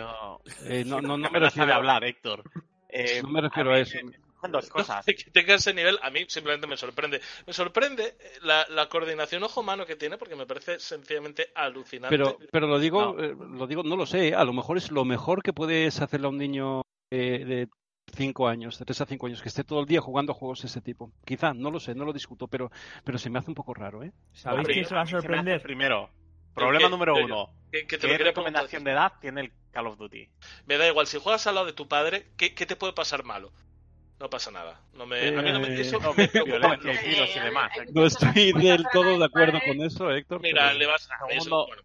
Eh, no, no, no me refiero a hablar, Héctor. Eh, no me refiero a eso eh, dos cosas. que tenga ese nivel, a mí simplemente me sorprende. Me sorprende la, la coordinación ojo-mano que tiene porque me parece sencillamente alucinante. Pero, pero lo digo, No. eh, lo digo, no lo sé. A lo mejor es lo mejor que puedes hacerle a un niño eh, de 5 años, de 3 a 5 años, que esté todo el día jugando juegos de ese tipo. Quizá, no lo sé, no lo discuto, pero, pero se me hace un poco raro, ¿eh? ¿Sabéis quién se va a sorprender? Primero, problema ¿Qué? número ¿Qué? uno. que, que te ¿Qué recomendación de edad tiene el Call of Duty? Me da igual, si juegas al lado de tu padre, ¿qué, qué te puede pasar malo? No pasa nada. No me, a mí no me, Eh, eso no me preocupa. y demás. No estoy del todo de acuerdo con eso, Héctor. Mira, pero- le vas a... eso, Segundo- bueno,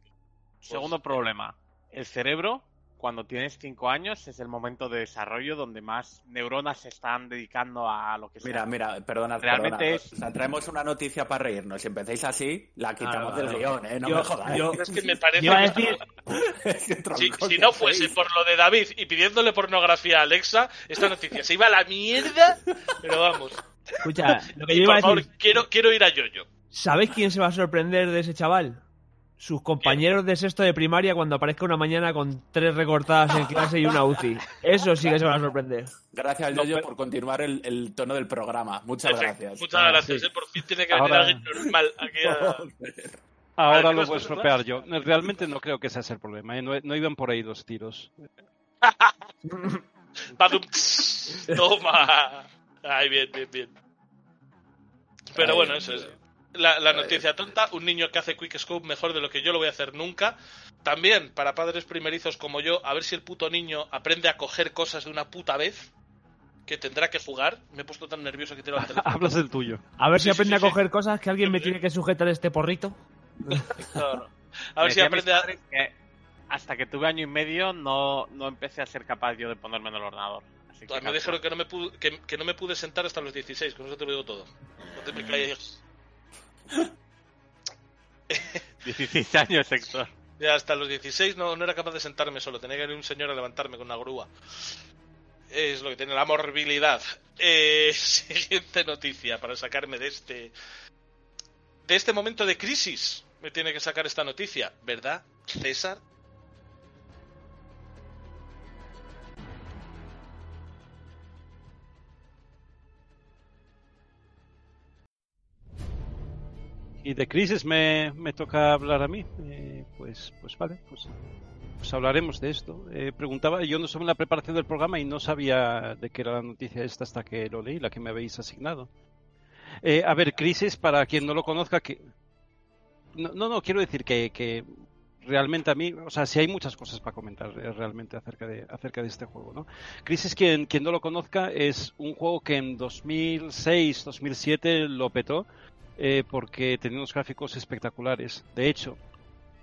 Segundo problema, el cerebro cuando tienes 5 años es el momento de desarrollo donde más neuronas se están dedicando a lo que sea. Mira, mira, perdona, Realmente perdona. es- O sea, traemos una noticia para reírnos. Si empecéis así, la quitamos Ah, del guion, ¿eh? No Yo- me jodas. yo- Es que me parece Yo que- decir, Qué si, si no fuese por lo de David y pidiéndole pornografía a Alexa, esta noticia se iba a la mierda. Pero vamos. escucha, lo que yo iba por a favor, decir, quiero, quiero ir a Yoyo. ¿sabéis quién se va a sorprender de ese chaval? Sus compañeros de sexto de primaria cuando aparezca una mañana con tres recortadas en clase y una UCI. Eso sí que se van a sorprender. Gracias, Yoyo, pero- por continuar el, el tono del programa. Muchas Perfecto. gracias. Muchas Ah, gracias. sí. eh, Por fin tiene que venir Ahora- alguien normal aquí a... Ahora lo ¿qué voy a vas a estropear yo. Realmente no creo que ese sea el problema. ¿eh? No, no iban por ahí los tiros. Toma. Ay, bien, bien, bien. Pero Ay, bueno, eso es. La, la noticia tonta, un niño que hace Quick Scope mejor de lo que yo lo voy a hacer nunca. También, para padres primerizos como yo, a ver si el puto niño aprende a coger cosas de una puta vez. Que tendrá que jugar. Me he puesto tan nervioso que tiro la teléfono. Hablas del tuyo. A ver Sí, si sí, aprende sí, a coger cosas que alguien me tiene que sujetar este porrito. A ver si aprende a... que hasta que tuve año y medio no, no empecé a ser capaz yo de ponerme en el ordenador. Así que me dijeron que no me, pude, que, que no me pude sentar hasta los 16, con eso te lo digo todo. No te me calles. 16 años, Héctor. Ya hasta los 16 no, no era capaz de sentarme solo, tenía que venir un señor a levantarme con una grúa. Es lo que tiene la morbilidad. Eh, siguiente noticia para sacarme de este. De este momento de crisis. Me tiene que sacar esta noticia, ¿verdad, César? Y de crisis me, me toca hablar a mí. Eh, pues, pues vale, pues, pues hablaremos de esto. Eh, preguntaba, yo no en la preparación del programa y no sabía de qué era la noticia esta hasta que lo leí, la que me habéis asignado. Eh, a ver, crisis, para quien no lo conozca, que... No, no, no, quiero decir que, que realmente a mí, o sea, sí hay muchas cosas para comentar eh, realmente acerca de, acerca de este juego, ¿no? Crisis, quien, quien no lo conozca, es un juego que en 2006, 2007 lo petó eh, porque tenía unos gráficos espectaculares. De hecho,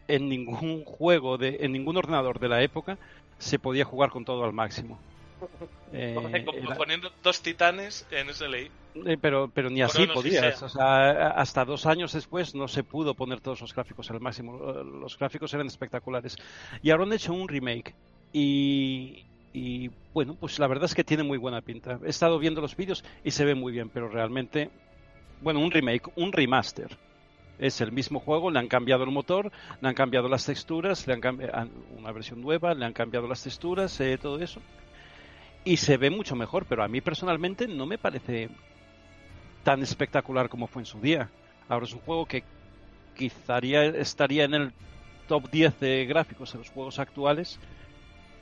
en ningún juego, de, en ningún ordenador de la época se podía jugar con todo al máximo. Eh, Como poniendo dos titanes en SLI. eh, pero, pero ni así y podías. Sea. O sea, hasta dos años después no se pudo poner todos los gráficos al máximo. Eh, Los gráficos eran espectaculares. Y ahora han hecho un remake. Y, y, bueno, pues la verdad es que tiene muy buena pinta. He estado viendo los vídeos y se ve muy bien, pero realmente, bueno, un remake, un remaster. Es el mismo juego, le han cambiado el motor, le han cambiado las texturas, le han cambiado una versión nueva, le han cambiado las texturas, eh, todo eso. Y se ve mucho mejor, pero a mí personalmente no me parece tan espectacular como fue en su día. Ahora es un juego que quizá estaría en el top 10 de gráficos de los juegos actuales,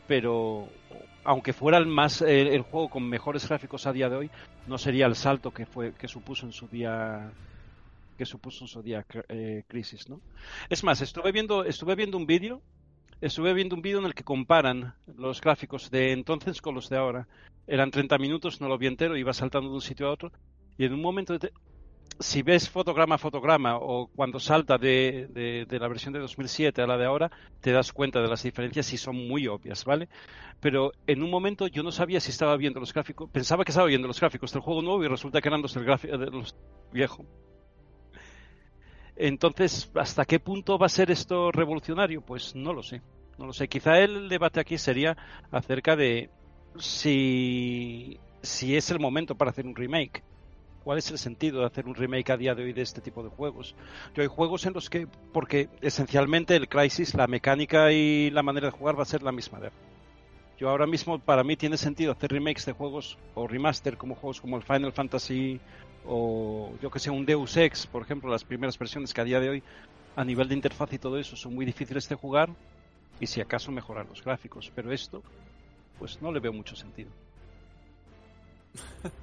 pero aunque fuera el más el, juego con mejores gráficos a día de hoy, no sería el salto que fue que supuso en su día que supuso en su día eh, Crisis, ¿no? Es más, estuve viendo estuve viendo un vídeo estuve viendo un vídeo en el que comparan los gráficos de entonces con los de ahora. Eran 30 minutos, no lo vi entero, iba saltando de un sitio a otro. Y en un momento, si ves fotograma a fotograma o cuando salta de, la versión de 2007 a la de ahora, te das cuenta de las diferencias y son muy obvias, ¿vale? Pero en un momento yo no sabía si estaba viendo los gráficos, pensaba que estaba viendo los gráficos del juego nuevo y resulta que eran los del gráfico de los viejo. Entonces, ¿hasta qué punto va a ser esto revolucionario? Pues no lo sé. No lo sé. Quizá el debate aquí sería acerca de si, si es el momento para hacer un remake. ¿Cuál es el sentido de hacer un remake a día de hoy de este tipo de juegos? Yo hay juegos en los que, porque esencialmente el Crisis, la mecánica y la manera de jugar va a ser la misma. Yo ahora mismo, para mí tiene sentido hacer remakes de juegos o remaster como juegos como el Final Fantasy o yo que sé, un Deus Ex, por ejemplo, las primeras versiones que a día de hoy a nivel de interfaz y todo eso son muy difíciles de jugar y si acaso mejorar los gráficos, pero esto pues no le veo mucho sentido.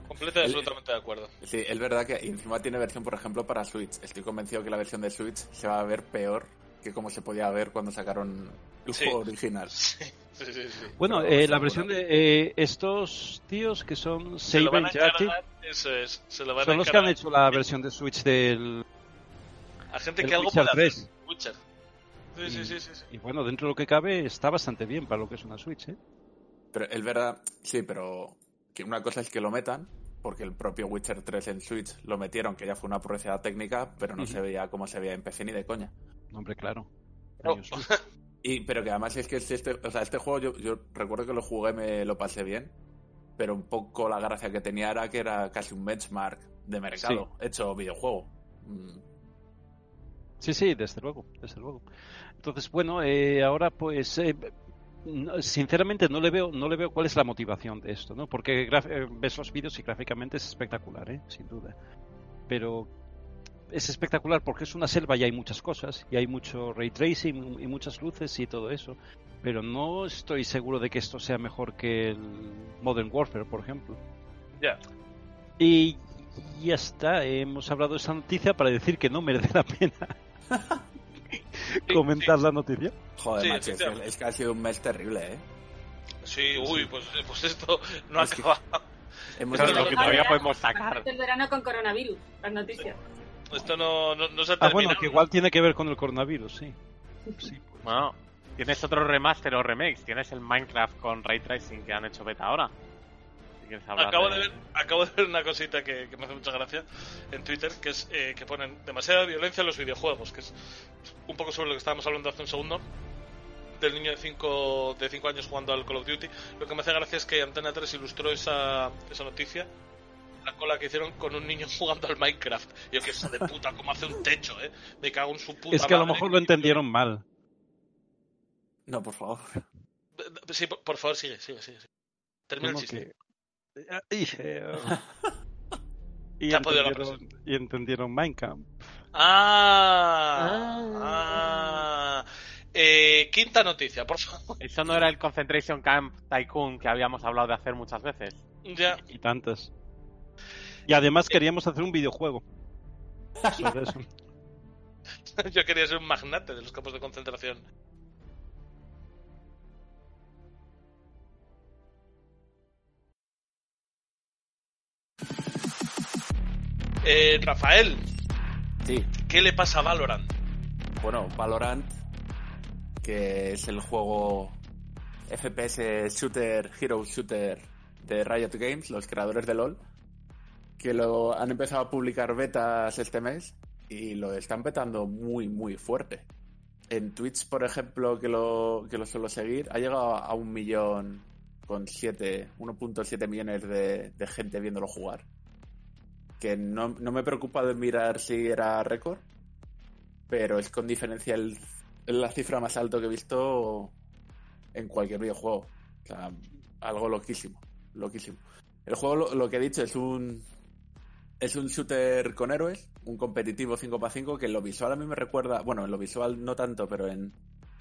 Completa y absolutamente de acuerdo. Sí, es verdad que encima tiene versión, por ejemplo, para Switch. Estoy convencido que la versión de Switch se va a ver peor que como se podía ver cuando sacaron el Sí. juego original. Sí, sí, sí. sí. Bueno, eh, la versión de eh, estos tíos que son Se lo van Saber a Yati encargar, eso es, se lo van son a los que han hecho la versión de Switch del a gente que algo puede 3. hacer. Witcher. Sí, y, sí, sí, sí, sí. y bueno, dentro de lo que cabe está bastante bien para lo que es una Switch, ¿eh? Pero es verdad, sí, pero que una cosa es que lo metan, porque el propio Witcher 3 en Switch lo metieron, que ya fue una proeza técnica, pero no se veía como se veía en PC ni de coña. Hombre, claro. No. Y, pero que además es que este, este- o sea, este juego yo, yo recuerdo que lo jugué, me lo pasé bien, pero un poco la gracia que tenía era que era casi un benchmark de mercado, hecho videojuego. Mm, Sí, sí, desde luego, desde luego. Entonces, bueno, eh, ahora pues eh, sinceramente no le veo no le veo cuál es la motivación de esto, ¿no? Porque graf- eh, ves los vídeos y gráficamente es espectacular, ¿eh? Sin duda. Pero es espectacular porque es una selva y hay muchas cosas y hay mucho ray tracing y muchas luces y todo eso. Pero no estoy seguro de que esto sea mejor que el Modern Warfare, por ejemplo. Ya. Y ya está, hemos hablado de esa noticia para decir que no merece la pena comentar la noticia. Joder, Sí, macho, es, es que ha sido un mes terrible, ¿eh? Sí, uy, pues, pues esto no Es que- acaba. Hemos lo que todavía podemos sacar. El verano con coronavirus, las noticias. Esto no, no, no se ha Ah, terminado. bueno, que igual tiene que ver con el coronavirus, sí. Sí, pues. Bueno, tienes otro remaster o remakes. Tienes el Minecraft con Ray Tracing que han hecho beta ahora. Si quieres hablar Acabo de, ver, acabo de ver una cosita que, que me hace mucha gracia en Twitter, que es eh, que ponen demasiada violencia en los videojuegos, que es un poco sobre lo que estábamos hablando hace un segundo, del niño de 5 de cinco años jugando al Call of Duty. Lo que me hace gracia es que Antena 3 ilustró esa, esa noticia, la cola que hicieron con un niño jugando al Minecraft. Y yo que hijo de puta, como hace un techo, ¿eh? Me cago en su puta Es que a lo mejor lo entendieron mal. No, por favor. Sí, por, por favor, sigue, sigue, sigue. sigue. Termina el chiste. Que- Ay, eh, y, entendieron, y entendieron Minecraft. Ah, ah. Eh, quinta noticia, por favor. Eso no era el Concentration Camp Tycoon que habíamos hablado de hacer muchas veces. Ya. Y tantas. Y además queríamos hacer un videojuego. sobre eso. Yo quería ser un magnate de los campos de concentración. Eh, Rafael, Sí, ¿qué le pasa a Valorant? bueno, Valorant, que es el juego FPS Shooter, Hero Shooter de Riot Games, los creadores de LOL, que lo han empezado a publicar betas este mes y lo están petando muy, muy fuerte. En Twitch, por ejemplo, que lo, que lo suelo seguir, ha llegado a un millón con 7, 1.7 millones de, de gente viéndolo jugar. Que no, no me preocupa de mirar si era récord, pero es con diferencia el, la cifra más alto que he visto en cualquier videojuego. O sea, algo loquísimo, loquísimo. El juego, lo, lo que he dicho, es un es un shooter con héroes, un competitivo 5x5 que en lo visual a mí me recuerda, bueno, en lo visual no tanto, pero en,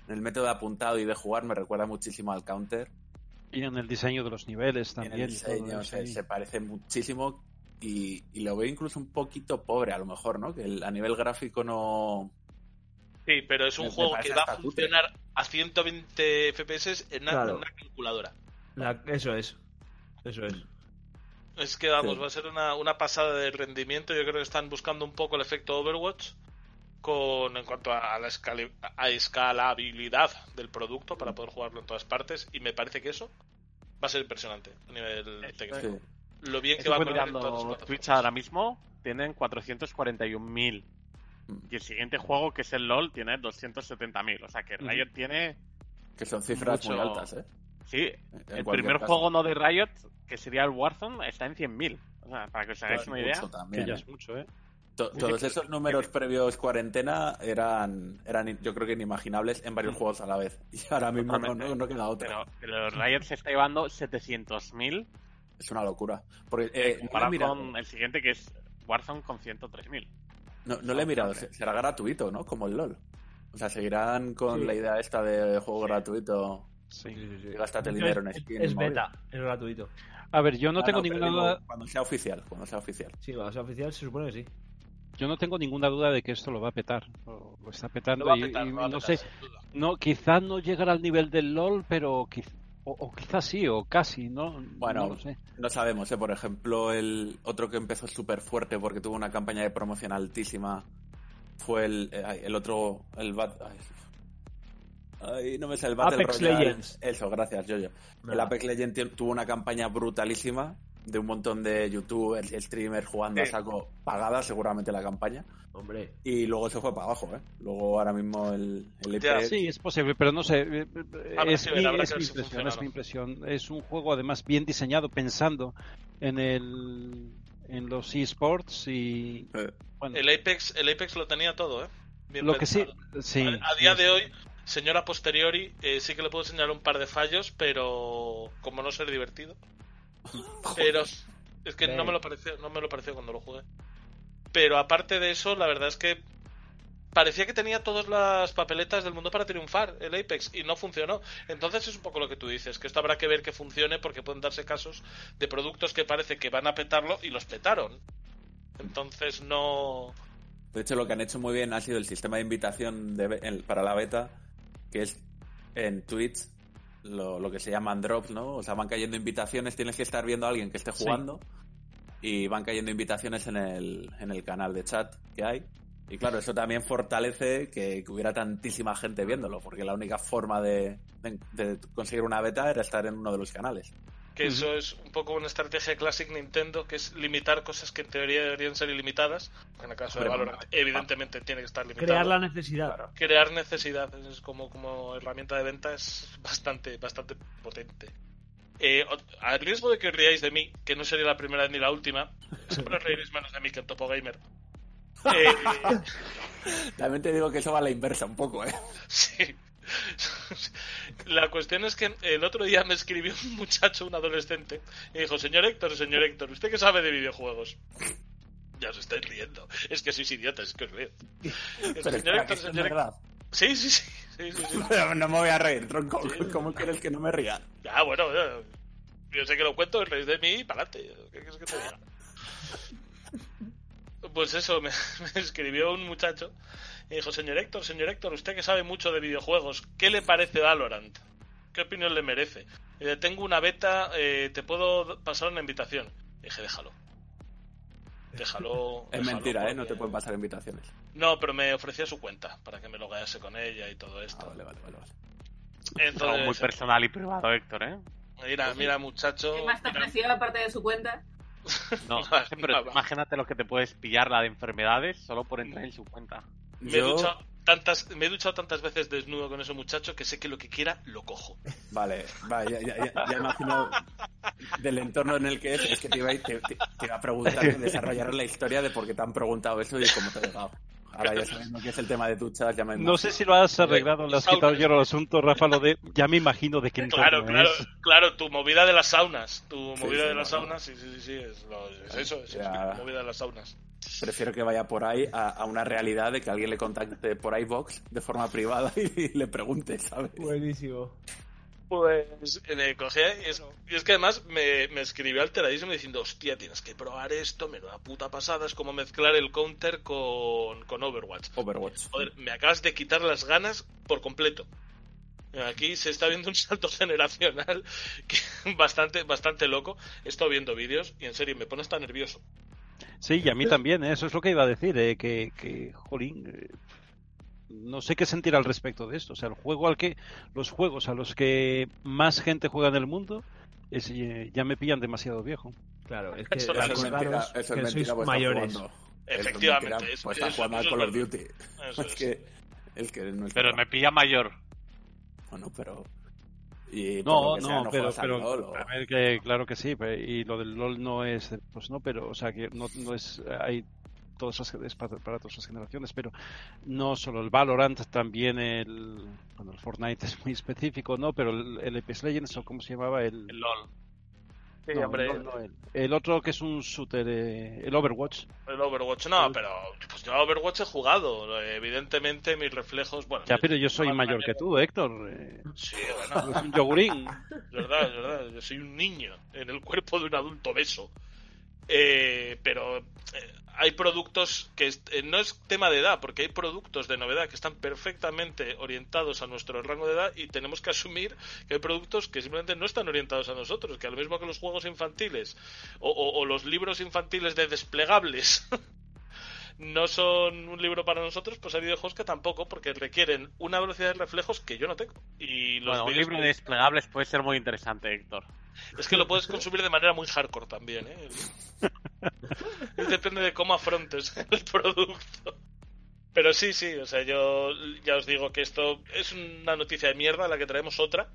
en el método de apuntado y de jugar me recuerda muchísimo al counter. Y en el diseño de los niveles En también. el y todo diseño se parece muchísimo y, y lo veo incluso un poquito pobre a lo mejor, ¿no? Que el- a nivel gráfico no... Sí, pero es un Me- juego que va a hasta cutre. funcionar a 120 FPS en una, Claro. en una calculadora. La- eso es. Eso es. Es que vamos, Sí. va a ser una, una pasada de rendimiento. Yo creo que están buscando un poco el efecto Overwatch con en cuanto a la escali- a escalabilidad del producto para poder jugarlo en todas partes. Y me parece que eso va a ser impresionante a nivel técnico. Sí. Lo bien que va mirando. Twitch ahora mismo tienen 441.000. Mm. Y el siguiente juego, que es el LOL, tiene 270.000. O sea que. Riot tiene. Que son cifras Mucho- muy altas, ¿eh? Sí, En el primer caso. juego no de Riot, que sería el Warzone, está en 100.000. O sea, para que os hagáis Mucho una idea. también, Que ya ¿eh? es mucho, ¿eh? To- Todos esos números previos cuarentena eran, eran yo creo que inimaginables en varios juegos a la vez. Y ahora mismo no, no, no queda otra. Pero, pero Riot se está llevando 700.000 Es una locura. Porque, eh, no, mirado, con el siguiente, que es Warzone con 100.000. no, no le he mirado. se- Será gratuito, ¿no? Como el LOL. O sea, seguirán con Sí. la idea esta de juego gratuito. Sí. Y gástate el Es- dinero en es, skin. es beta, es gratuito. A ver, yo no Ah, tengo ninguna duda. Cuando sea oficial, cuando sea oficial. Sí, va a ser oficial, se supone que sí. Yo no tengo ninguna duda de que esto lo va a petar. Lo, lo está petando Lo va a y- petar, y lo va a no sé. No, quizás no llegará al nivel del LOL, pero quiz- o, o quizás sí, o casi, ¿no? Bueno, no lo sé. No sabemos, ¿eh? Por ejemplo, el otro que empezó súper fuerte porque tuvo una campaña de promoción altísima fue el, eh, el otro, el Bad, ay, Ay, no me sale el Battle Apex Royale. Legends. Eso, gracias, yo El. Apex Legends tuvo una campaña brutalísima de un montón de youtubers y streamers jugando a Sí. saco pagada, seguramente la campaña. Hombre. Y luego se fue para abajo, ¿eh? Luego ahora mismo el, el Ya, EP Sí, es posible, pero no sé. eh, eh, Es que mi, es que impresión, es mi impresión. Es un juego además bien diseñado pensando en el en los esports y Eh, bueno, El Apex, el Apex lo tenía todo, ¿eh? Bien lo que sí, sí. A, a día de hoy, señora posteriori, eh, sí que le puedo señalar un par de fallos, pero como no ser divertido. Pero es que no me lo pareció, no me lo pareció cuando lo jugué. Pero aparte de eso, la verdad es que parecía que tenía todas las papeletas del mundo para triunfar el Apex y no funcionó. Entonces es un poco lo que tú dices, que esto habrá que ver que funcione porque pueden darse casos de productos que parece que van a petarlo y los petaron. Entonces no... De hecho, lo que han hecho muy bien ha sido el sistema de invitación de be- en- para la beta, que es en Twitch lo, lo que se llaman drops, ¿no? O sea, van cayendo invitaciones, tienes que estar viendo a alguien que esté Sí. jugando y van cayendo invitaciones en el, en el canal de chat que hay. Y claro, eso también fortalece que, que hubiera tantísima gente viéndolo, porque la única forma de, de- de conseguir una beta era estar en uno de los canales. Que eso es un poco una estrategia Classic Nintendo, que es limitar cosas que en teoría deberían ser ilimitadas. En el caso de Valorant, evidentemente tiene que estar limitado. Crear la necesidad. Crear necesidad es como, como herramienta de venta es bastante, bastante potente. Eh, al riesgo de que os riáis de mí, que no sería la primera ni la última, siempre os reiréis menos de mí que en Topo Gamer. Eh, También te digo que eso va a la inversa un poco, ¿eh? Sí. La cuestión es que el otro día me escribió un muchacho, un adolescente, y dijo, señor Héctor, señor Héctor, ¿usted qué sabe de videojuegos? Ya os estáis riendo. Es que sois idiotas, es que os río. Pero Señor Héctor, señor Héctor. Sí, sí, sí. sí, sí, sí. Pero no me voy a reír, tronco. ¿Cómo quieres que no me ría? Ah, bueno, ya. yo sé que lo cuento, reís de mí y para adelante. ¿Qué quieres que te diga? Pues eso, me, me escribió un muchacho y dijo, señor Héctor, señor Héctor, usted que sabe mucho de videojuegos, ¿qué le parece Valorant? ¿Qué opinión le merece? Le tengo una beta, eh, te puedo pasar una invitación. Y dije, déjalo. Déjalo. Es déjalo, mentira, ¿eh? No te pueden pasar invitaciones. No, pero me ofrecía su cuenta para que me lo gayase con ella y todo esto. Ah, vale, vale, vale. vale. Es algo muy Entonces, personal y privado, Héctor, ¿eh? mira, mira, muchacho. ¿Qué más te ofreció aparte de su cuenta? No, pero imagínate lo que te puedes pillar la de enfermedades solo por entrar en su cuenta. Me he, duchado tantas, me he duchado tantas veces desnudo con ese muchacho que sé que lo que quiera lo cojo. Vale, vale, ya, ya, ya- imagino del entorno en el que es, es que te iba, a, te, te- te iba a preguntar que desarrollaras la historia de por qué te han preguntado eso y cómo te ha llegado. Ahora ya sabiendo que es el tema de tu chat, ya me No sé si lo has arreglado, le has quitado hierro al asunto, Rafa, lo de ya me imagino de qué Claro, claro, es. claro, tu movida de las saunas. Tu movida sí, de las no, saunas, sí, sí, sí, sí, es, lo- es eso, es, Ya. es movida de las saunas. Prefiero que vaya por ahí a, a una realidad de que alguien le contacte por iBox de forma privada y, le pregunte, ¿sabes? Buenísimo. Pues le cogía y, es, y es que además me, me escribió alteradísimo diciendo, hostia, tienes que probar esto, menuda puta pasada, es como mezclar el counter con, con Overwatch. Overwatch. Joder, me acabas de quitar las ganas por completo. Aquí se está viendo un salto generacional que bastante, bastante loco. He estado viendo vídeos y en serio me pone hasta nervioso. Sí, y a mí también, ¿eh? eso es lo que iba a decir, eh, que, que, jolín, eh, no sé qué sentir al respecto de esto. O sea, el juego al que, los juegos a los que más gente juega en el mundo, es, eh, ya me pillan demasiado viejo. Claro, es que Eso- es mentira, eso es que mentira, sois pues mayores. jugando. Efectivamente, es- pues está eso- jugando al eso Call of. Duty. Eso es que el que no es Pero me pilla mayor. Bueno, pero... Y No, lo que sea, no, no pero, juegas al pero LOL o- a ver que claro que sí, pero- y lo del LOL no es, pues no, pero, o sea, que no, no es, hay todas esas, es para, para todas las generaciones, pero no solo el Valorant, también el, bueno, el Fortnite es muy específico, ¿no? Pero el, el Apex Legends, o cómo se llamaba, el, El LOL. Sí, no, hombre, el, LOL no, el- el otro que es un shooter, eh, el Overwatch. el Overwatch no, pero pues yo a Overwatch he jugado. Evidentemente mis reflejos, bueno, Ya, pero yo soy mayor que tú, Héctor. eh, Sí, bueno, es un yogurín. es verdad, es verdad. Yo soy un niño en el cuerpo de un adulto beso. Eh, pero eh, hay productos que eh, no es tema de edad, porque hay productos de novedad que están perfectamente orientados a nuestro rango de edad y tenemos que asumir que hay productos que simplemente no están orientados a nosotros, que al mismo que los juegos infantiles o, o- o los libros infantiles de desplegables no son un libro para nosotros, pues hay videojuegos que tampoco, porque requieren una velocidad de reflejos que yo no tengo. Y los Bueno, un libro de desplegables puede ser muy interesante, Héctor. Es que lo puedes consumir de manera muy hardcore también, ¿eh? Depende de cómo afrontes el producto. Pero sí, sí, o sea, yo ya os digo que esto es una noticia de mierda, la que traemos otra.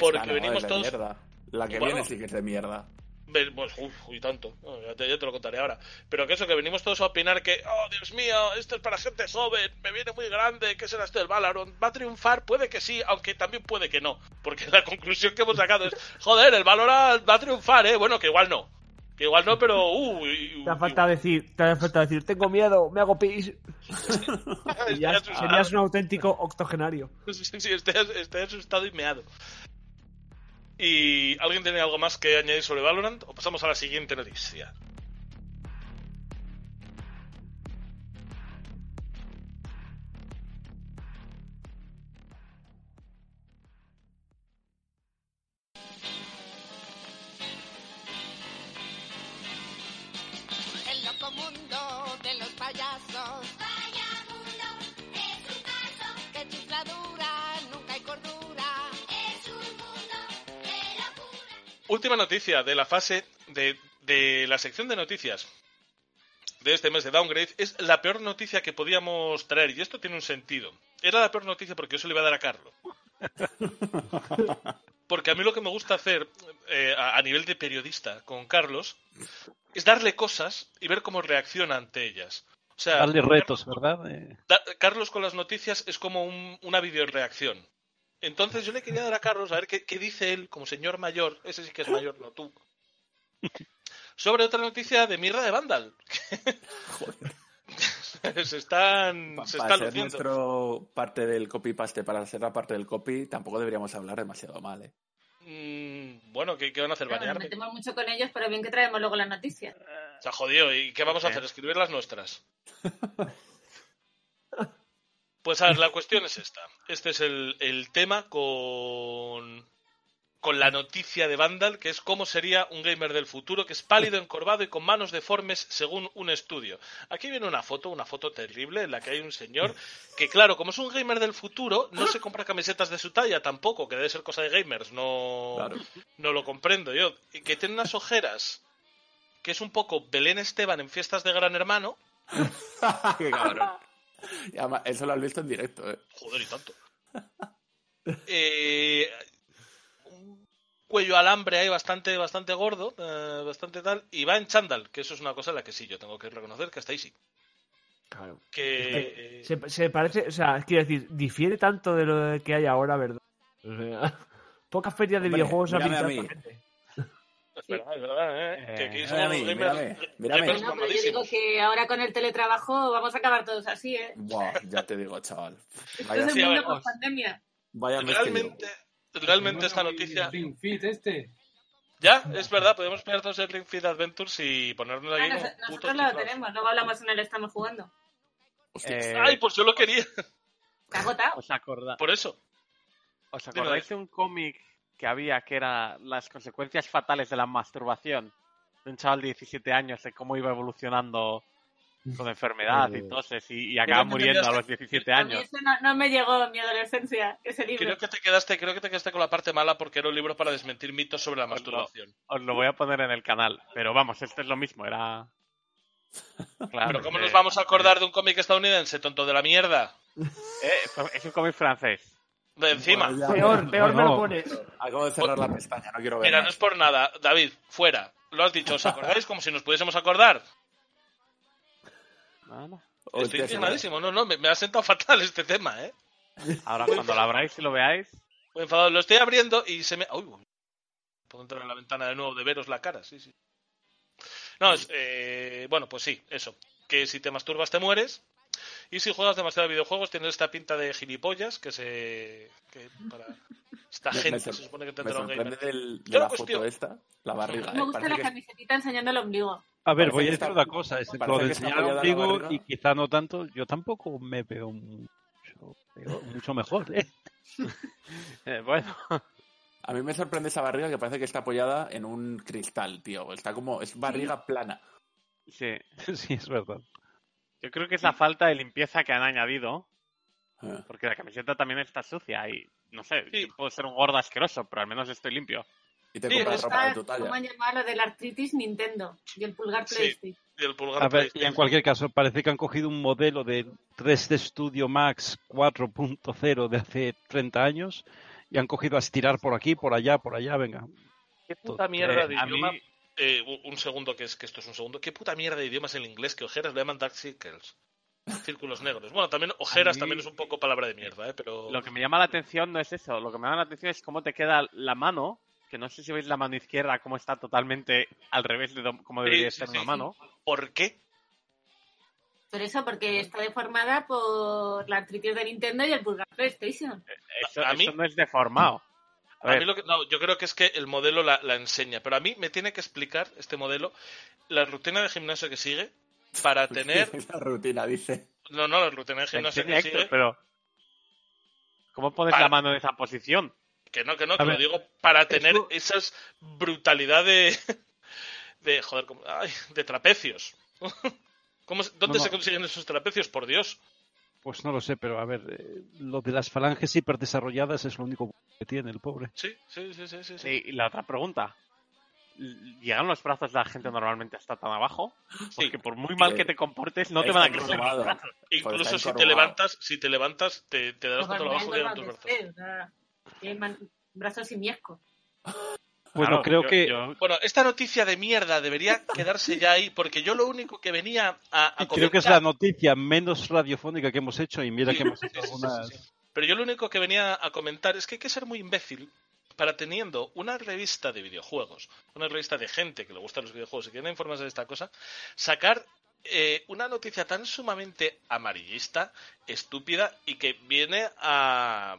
Porque no, venimos todos- mierda. La que Bueno. viene sí que es de mierda. Pues, uf, y tanto. No, ya, te, ya te lo contaré ahora. Pero que eso, que venimos todos a opinar que, oh, Dios mío, esto es para gente joven, me viene muy grande, ¿qué será esto del Valorant? ¿Va a triunfar? Puede que sí, aunque también puede que no. Porque la conclusión que hemos sacado es, joder, el Valorant va a triunfar, ¿eh? Bueno, que igual no. Que igual no, pero, uh, y- Te ha falta decir, te ha falta decir, tengo miedo, me hago pis. Y ya serías un auténtico octogenario. Sí, sí, estoy, estoy asustado y meado. ¿Y alguien tiene algo más que añadir sobre Valorant? ¿O pasamos a la siguiente noticia? Payasos. Vaya mundo, es un caso. Que chifladura, nunca hay cordura. Es un mundo de locura. Última noticia de la fase de, de la sección de noticias de este mes de Downgrade es la peor noticia que podíamos traer y esto tiene un sentido. Era la peor noticia porque yo se lo iba a dar a Carlos. Porque a mí lo que me gusta hacer eh, a, a nivel de periodista con Carlos es darle cosas y ver cómo reacciona ante ellas. O sea, Darle retos, ¿verdad? Eh, Da- Carlos con las noticias es como un- una videoreacción. Entonces yo le quería dar a Carlos a ver qué, qué dice él como señor mayor, ese sí que es mayor, no tú, sobre otra noticia de mierda de Vandal. se están, Pa- se para están ser luciendo. nuestro parte del copy paste, para ser la parte del copy, tampoco deberíamos hablar demasiado mal, ¿eh? Mm, bueno, ¿qué, qué van a hacer? Nos ¿Banearme? metemos mucho con ellos, pero bien que traemos luego las noticias. Se ha jodido. ¿Y qué vamos a hacer? ¿Escribir las nuestras? Pues a ver, la cuestión es esta. Este es el, el tema con, con la noticia de Vandal, que es cómo sería un gamer del futuro, que es pálido, encorvado y con manos deformes según un estudio. Aquí viene una foto, una foto terrible, en la que hay un señor que, claro, como es un gamer del futuro, no se compra camisetas de su talla tampoco, que debe ser cosa de gamers, no, Claro. no lo comprendo yo. Que tiene unas ojeras, que es un poco Belén Esteban en fiestas de Gran Hermano. Qué cabrón. Y además, eso lo has visto en directo, ¿eh? Joder, y tanto. Eh, cuello alambre ahí bastante, bastante gordo, eh, bastante tal, y va en chándal, que eso es una cosa en la que sí, yo tengo que reconocer que hasta ahí sí. Claro. Que eh, Se, se parece, o sea, quiero decir, difiere tanto de lo que hay ahora, ¿verdad? O sea, pocas ferias de Hombre, videojuegos han pintado gente. es verdad, es verdad, ¿eh? Eh, que aquí somos mí, los gamers, mírame, mírame. gamers No, pero yo digo que ahora con el teletrabajo vamos a acabar todos así, ¿eh? Buah, ya te digo, chaval. Esto Vaya, es sí, el mundo ver, post pandemia. vaya Realmente, realmente esta Bueno, y noticia... el Ring Fit este. Ya, es verdad, podemos todos el Ring Fit Adventures y ponernos Ah, aquí nos- como putos nosotros lo tenemos, luego hablamos en el estamos jugando. Eh, Ay, pues yo lo quería, ¿Te ha agotado? ¿Os, acorda- por eso. ¿Os acordáis de un cómic que había que era las consecuencias fatales de la masturbación? De un chaval de 17 años, de cómo iba evolucionando con enfermedad y toses y, y acaba muriendo a los 17 A mí años. eso no, no me llegó en mi adolescencia, ese libro. Creo que te quedaste, creo que te quedaste con la parte mala porque era un libro para desmentir mitos sobre la masturbación. Os lo voy a poner en el canal. Pero vamos, este es lo mismo, era... Claro, Pero ¿cómo eh, nos vamos a acordar de un cómic estadounidense, tonto de la mierda? eh, es un cómic francés. De encima. Bueno, ya. Peor, peor me lo pones. Acabo de cerrar la pestaña, no quiero ver Mira, no es por nada. David, fuera. Lo has dicho, ¿os acordáis? Como si nos pudiésemos acordar. Hostia, Estoy me- indignadísimo. No, no, me, me ha sentado fatal este tema, ¿eh? ahora cuando lo abráis y lo veáis... Muy enfadado. Lo estoy abriendo y se me... Uy. Puedo entrar en la ventana de nuevo de veros la cara, sí, sí. No, es, eh, bueno, pues sí, eso. Que si te masturbas te mueres. Y si juegas demasiado videojuegos tienes esta pinta de gilipollas que se... Que para esta Me- me gente sor- se supone que Me tendrá un gamer. del- de Yo la foto esta, la barriga. me ¿eh? gusta la que- camiseta enseñando el ombligo. A ver, voy a decir está- una cosa. Es parece lo que de enseñar ombligo y quizá no tanto. Yo tampoco me veo mucho, mucho mejor, ¿eh? Eh, bueno, A mí me sorprende esa barriga que parece que está apoyada en un cristal, tío. Está como, es barriga plana. sí. Sí, es verdad. Yo creo que es la falta de limpieza que han añadido, Ah. porque la camiseta también está sucia y, no sé, yo puedo ser un gordo asqueroso, pero al menos estoy limpio. Y te Sí, compras es- ropa de tu ¿Cómo talla. han llamado lo de la artritis Nintendo y el pulgar Sí. PlayStation? Y el pulgar A ver, y PlayStation. en cualquier caso, parece que han cogido un modelo de 3D Studio Max 4.0 de hace 30 años y han cogido a estirar por aquí, por allá, por allá, venga. ¿Qué puta mierda Eh, de a idioma? mí- Eh, un- un segundo, que es que esto es un segundo. ¿Qué puta mierda de idiomas en inglés que ojeras le llaman dark circles? Círculos negros. Bueno, también ojeras mí- también es un poco palabra de mierda, ¿eh? Pero... Lo que me llama la atención no es eso, lo que me llama la atención es cómo te queda la mano, que no sé si veis la mano izquierda, cómo está totalmente al revés de cómo debería Sí, ser sí, una sí. mano. ¿Por qué? Por eso, porque está deformada por la artritis de Nintendo y el pulgar PlayStation. Eso, A mí- eso no es deformado. A mí lo que, no, yo creo que es que el modelo la, la enseña, pero a mí me tiene que explicar este modelo la rutina de gimnasio que sigue para tener... La rutina, dice. No, no, la rutina de gimnasio que Héctor, sigue... pero ¿cómo pones Vale. la mano en esa posición? Que no, que no, A que lo ver, digo para tener eso- esas brutalidad de... de joder, ¿cómo- ay, de trapecios. ¿Cómo, ¿Dónde No, no. se consiguen esos trapecios? Por Dios. Pues no lo sé, pero a ver, eh, lo de las falanges hiperdesarrolladas es lo único que tiene el pobre. Sí, sí, sí, sí, sí. y la otra pregunta. ¿Llegan los brazos de la gente normalmente hasta tan abajo? Porque por muy mal que te comportes, no te van a crecer los brazos. Incluso está si te levantas, si te levantas, te, te darás Pues contra abajo y llegan Barbarella tus igual brazos. Tiene man- brazos simiescos. Bueno, Claro, creo yo- que yo- Bueno, esta noticia de mierda debería quedarse ya ahí, porque yo lo único que venía a, a creo que es la comentar- noticia menos radiofónica que hemos hecho y mira Sí, que hemos hecho sí, algunas... sí, sí. Pero yo lo único que venía a comentar es que hay que ser muy imbécil para teniendo una revista de videojuegos, una revista de gente que le gustan los videojuegos y que quiere informarse de esta cosa, sacar eh, una noticia tan sumamente amarillista, estúpida y que viene a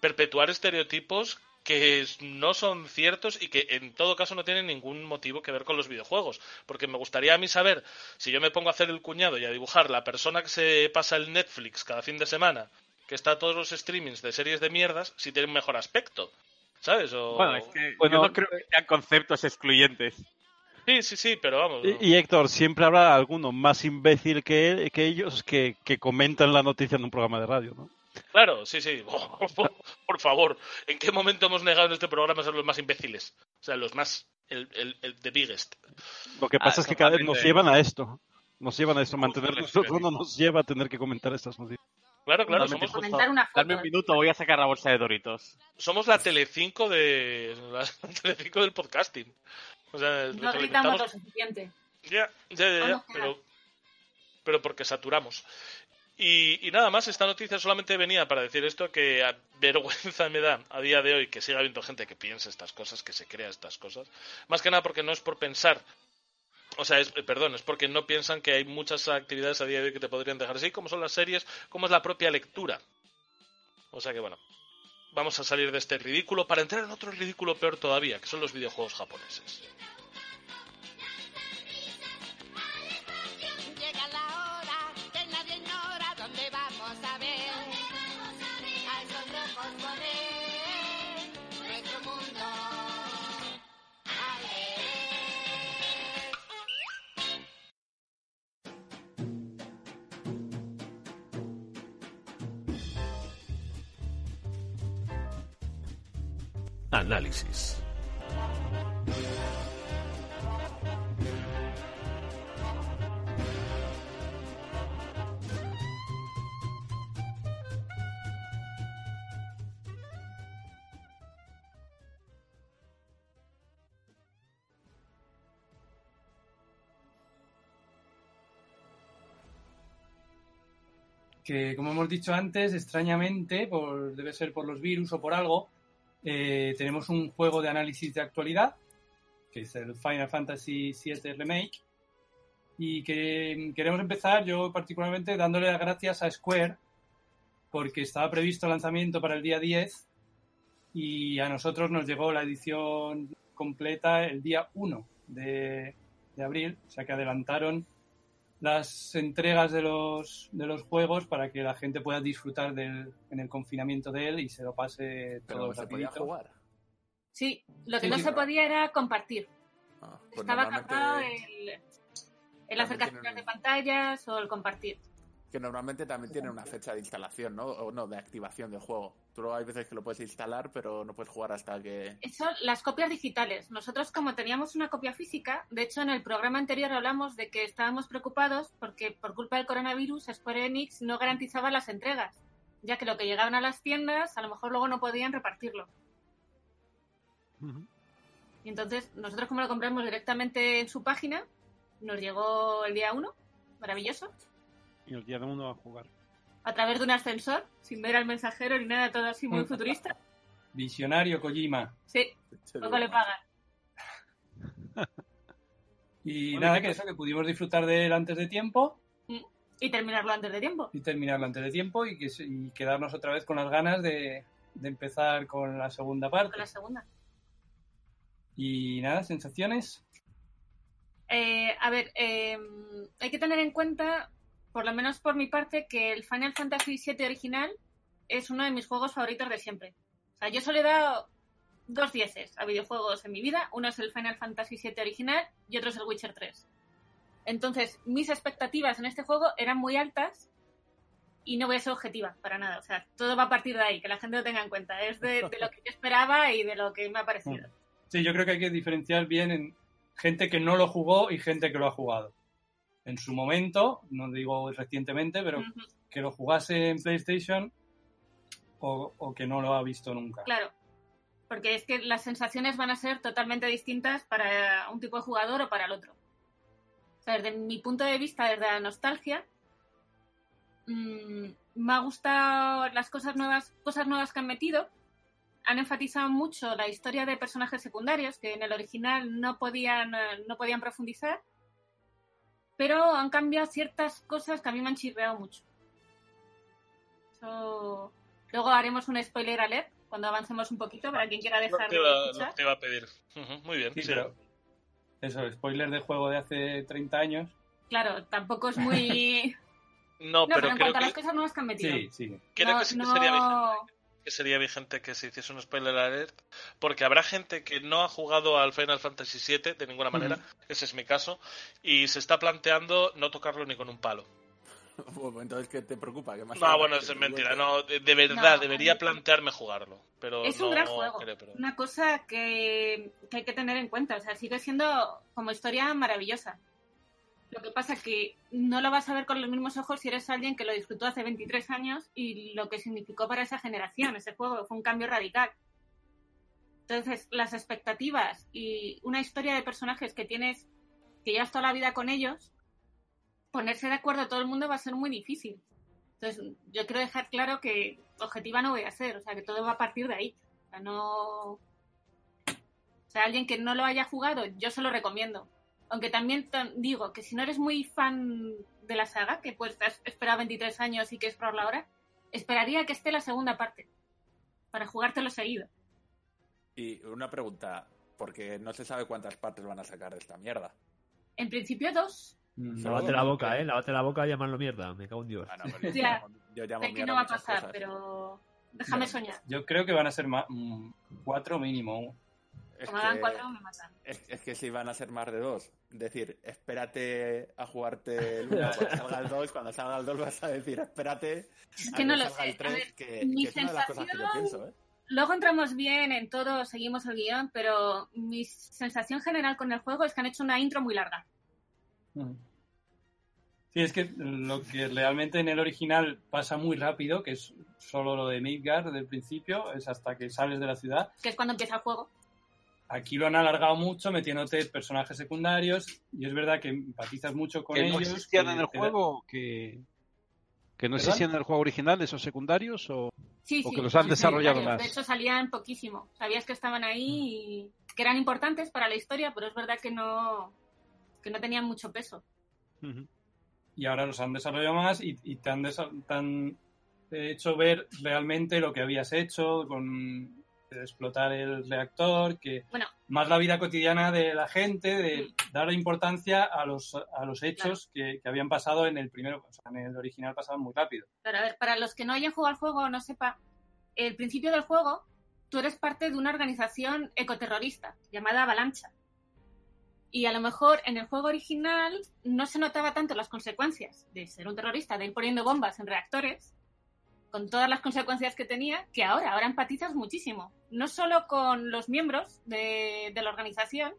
perpetuar estereotipos que no son ciertos y que en todo caso no tienen ningún motivo que ver con los videojuegos. Porque me gustaría a mí saber, si yo me pongo a hacer el cuñado y a dibujar la persona que se pasa el Netflix cada fin de semana, que está a todos los streamings de series de mierdas, si tiene un mejor aspecto. ¿Sabes? O... Bueno, es que Bueno, yo no creo que sean conceptos excluyentes. Sí, sí, sí, pero vamos. Y, y, Héctor, siempre habrá alguno más imbécil que, él- que ellos que, que comentan la noticia en un programa de radio, ¿no? Claro, sí, sí. Por favor, ¿en qué momento hemos negado en este programa ser los más imbéciles? O sea, los más. El, el, el the biggest. Lo que Ah, pasa es que cada vez nos llevan a esto. Nos llevan a esto. Justo Mantener el nosotros extremo. no nos lleva a tener que comentar estas noticias. Claro, claro, somos. Comentar una foto. Dame un minuto, voy a sacar la bolsa de Doritos. somos la Telecinco de. La Telecinco del podcasting. O sea, No gritamos lo suficiente. Ya, ya, ya, ya, pero, pero porque saturamos. Y, y nada más, esta noticia solamente venía para decir esto, que a- vergüenza me da a día de hoy que siga habiendo gente que piense estas cosas, que se crea estas cosas. Más que nada porque no es por pensar, o sea, es, eh, perdón, es porque no piensan que hay muchas actividades a día de hoy que te podrían dejar así, como son las series, como es la propia lectura. O sea que bueno, vamos a salir de este ridículo para entrar en otro ridículo peor todavía, que son los videojuegos japoneses. Análisis. que, como hemos dicho antes, extrañamente, por, debe ser por los virus o por algo, eh, tenemos un juego de análisis de actualidad, que es el Final Fantasy VII Remake, y que queremos empezar, yo particularmente, dándole las gracias a Square, porque estaba previsto el lanzamiento para el día 10, y a nosotros nos llegó la edición completa el día 1 de, de abril, o sea que adelantaron las entregas de los, de los juegos para que la gente pueda disfrutar del, en el confinamiento de él y se lo pase Pero todo no se podía jugar. Sí, lo que Sí, no sí. se podía era compartir. Ah, pues Estaba capado el... El hacer También capturas de tienen- pantallas o el compartir. Que normalmente también tiene una fecha de instalación, ¿no? O no, de activación del juego. Tú hay veces que lo puedes instalar, pero no puedes jugar hasta que... Eso, las copias digitales. Nosotros, como teníamos una copia física, de hecho, en el programa anterior hablamos de que estábamos preocupados porque por culpa del coronavirus Square Enix no garantizaba las entregas, ya que lo que llegaban a las tiendas a lo mejor luego no podían repartirlo. Y entonces, nosotros como lo compramos directamente en su página, nos llegó el día 1, maravilloso, Y el día de uno a jugar. A través de un ascensor, sin ver al mensajero ni nada, todo así muy futurista. Visionario Kojima. Sí, poco le pagan. Y nada, ¿qué que eso, que pudimos disfrutar de él antes de tiempo Y terminarlo antes de tiempo. y terminarlo antes de tiempo y, que, y quedarnos otra vez con las ganas de, de empezar con la segunda parte. Con la segunda. Y nada, sensaciones. Eh, a ver, eh, hay que tener en cuenta, por lo menos por mi parte, que el Final Fantasy VII original es uno de mis juegos favoritos de siempre. O sea, yo solo he dado dos dieces a videojuegos en mi vida. Uno es el Final Fantasy VII original y otro es el Witcher 3. Entonces, mis expectativas en este juego eran muy altas y no voy a ser objetiva para nada. O sea, todo va a partir de ahí, que la gente lo tenga en cuenta. Es de, de lo que yo esperaba y de lo que me ha parecido. Sí, yo creo que hay que diferenciar bien en gente que no lo jugó y gente que lo ha jugado. En su momento, no digo recientemente, pero que lo jugase en PlayStation o, o que no lo ha visto nunca. Claro, porque es que las sensaciones van a ser totalmente distintas para un tipo de jugador o para el otro. O sea, desde mi punto de vista, desde la nostalgia, mm, me ha gustado las cosas nuevas, cosas nuevas que han metido. Han enfatizado mucho la historia de personajes secundarios que en el original no podían, eh, no podían profundizar, pero han cambiado ciertas cosas que a mí me han chirreado mucho. Luego haremos un spoiler alert cuando avancemos un poquito para quien quiera dejar te, de escuchar. te iba a pedir. Muy bien. Sí, sí. pero eso, spoiler de juego de hace 30 años. Claro, tampoco es muy... No, No, pero, pero en creo cuanto a las cosas nuevas que han metido. Sí, sí. creo no, que sí que no- sería vigente. Que sería vigente que se hiciese un spoiler alert, porque habrá gente que no ha jugado al Final Fantasy VII de ninguna manera, ese es mi caso, y se está planteando no tocarlo ni con un palo. Bueno, Entonces, ¿qué te preocupa? ¿Qué más No, bueno, Que es mentira, no, de, de verdad, No, debería no. plantearme jugarlo, pero Es no un gran juego. creo, pero- Una cosa que, que hay que tener en cuenta. O sea, sigue siendo como historia maravillosa. Lo que pasa que no lo vas a ver con los mismos ojos si eres alguien que lo disfrutó hace 23 años y lo que significó para esa generación ese juego. Fue un cambio radical. Entonces, las expectativas y una historia de personajes que tienes, que llevas toda la vida con ellos, ponerse de acuerdo todo el mundo va a ser muy difícil. Entonces, yo quiero dejar claro que objetiva no voy a ser, o sea, que todo va a partir de ahí. O sea, no. O sea, alguien que no lo haya jugado, yo se lo recomiendo. Aunque también digo que si no eres muy fan de la saga, que pues has esperado 23 años y que es probarla ahora, esperaría que esté la segunda parte. Para jugártelo seguido. Y una pregunta, porque no se sabe cuántas partes van a sacar de esta mierda. En principio, dos. Mm, Lávate la boca, eh. Lávate la boca y llamarlo mierda. Me cago en Dios. Ah, no, pero yo Ya. llamo- yo llamo Sé que mierda no va a pasar, cosas. pero déjame No. soñar. Yo creo que van a ser ma- mm, cuatro mínimo. Es Como hagan que- cuatro, me matan. Es, es que si van a ser más de dos. Decir, espérate a jugarte el 1 cuando salga el 2. Cuando salga el 2 vas a decir, espérate Es a que no lo sé. el A 3, ver, que, mi que es una de las cosas que yo sensación- pienso, ¿eh? Luego entramos bien en todo, seguimos el guion, pero mi sensación general con el juego es que han hecho una intro muy larga. Sí, es que lo que realmente en el original pasa muy rápido, que es solo lo de Midgard del principio, es hasta que sales de la ciudad. que es cuando empieza el juego. Aquí lo han alargado mucho metiéndote personajes secundarios y es verdad que empatizas mucho con que ellos. no existían que en el juego, que, que no ¿Perdón? existían en el juego original esos secundarios o, Sí, o sí. que los han desarrollado más. De hecho, salían poquísimo. Sabías que estaban ahí y que eran importantes para la historia, pero es verdad que no, que no tenían mucho peso. Y ahora los han desarrollado más y, y te, han desa- te han hecho ver realmente lo que habías hecho con explotar el reactor, que Bueno. más la vida cotidiana de la gente, de dar importancia a los, a los hechos que, que habían pasado en el primero, o sea, en el original pasaban muy rápido. Pero a ver, para los que no hayan jugado al juego o no sepa, el principio del juego, tú eres parte de una organización ecoterrorista llamada Avalancha. Y a lo mejor en el juego original no se notaba tanto las consecuencias de ser un terrorista, de ir poniendo bombas en reactores, con todas las consecuencias que tenía, que ahora, ahora empatizas muchísimo. No solo con los miembros de, de la organización,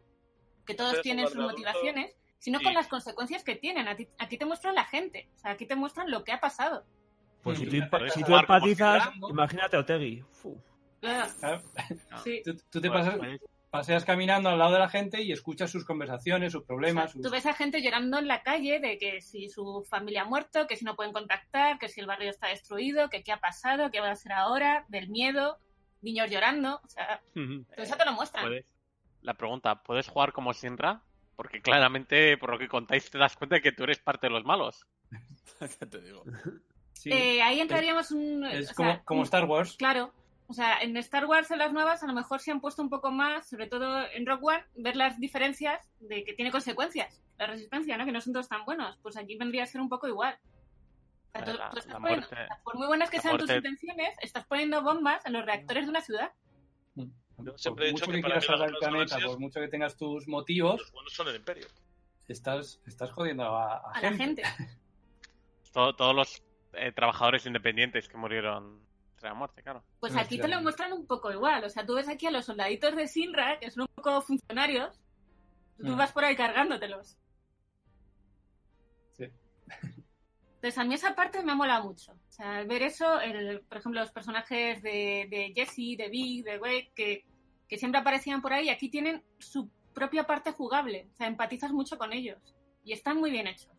que todos Pero tienen sus motivaciones, sino con las consecuencias que tienen. A ti- Aquí te muestran la gente, o sea, aquí te muestran lo que ha pasado. Pues si tú, si tú empatizas, imagínate a Otegui. Fu. Claro, Claro. sí. Tú, tú te pasas, pues, paseas caminando al lado de la gente y escuchas sus conversaciones, sus problemas. sus- Tú ves a gente llorando en la calle de que si su familia ha muerto, que si no pueden contactar, que si el barrio está destruido, que qué ha pasado, qué va a ser ahora, del miedo, niños llorando, o sea, todo eso te lo muestran. puedes- La pregunta, ¿puedes jugar como Sinra? Porque claramente, por lo que contáis, te das cuenta de que tú eres parte de los malos. ¿Qué te digo? Sí. Eh, ahí entraríamos un... es o como, sea, como un- Star Wars. Claro, o sea, en Star Wars, en las nuevas, a lo mejor se han puesto un poco más, sobre todo en Rock One, ver las diferencias de que tiene consecuencias. La resistencia, ¿no? Que no son todos tan buenos. Pues aquí vendría a ser un poco igual. O sea, tú- La- tú estás la poniendo- muerte- por muy buenas que sean tus intenciones, estás poniendo bombas en los reactores de una ciudad. Yo siempre he por dicho mucho que que, para quieras salvar el planeta, por mucho que tengas tus motivos, Los buenos son el imperio. estás, estás jodiendo a, a A la gente. Todo- todos los eh, trabajadores independientes que murieron tras la muerte, claro. Pues aquí te lo muestran un poco igual. O sea, tú ves aquí a los soldaditos de Sinra, que son un poco funcionarios, tú Mm. vas por ahí cargándotelos. Sí. Entonces, a mí esa parte me mola mucho. O sea, ver eso, el, por ejemplo, los personajes de, de Jesse, de Big, de Wade, que, que siempre aparecían por ahí, aquí tienen su propia parte jugable. O sea, empatizas mucho con ellos. Y están muy bien hechos.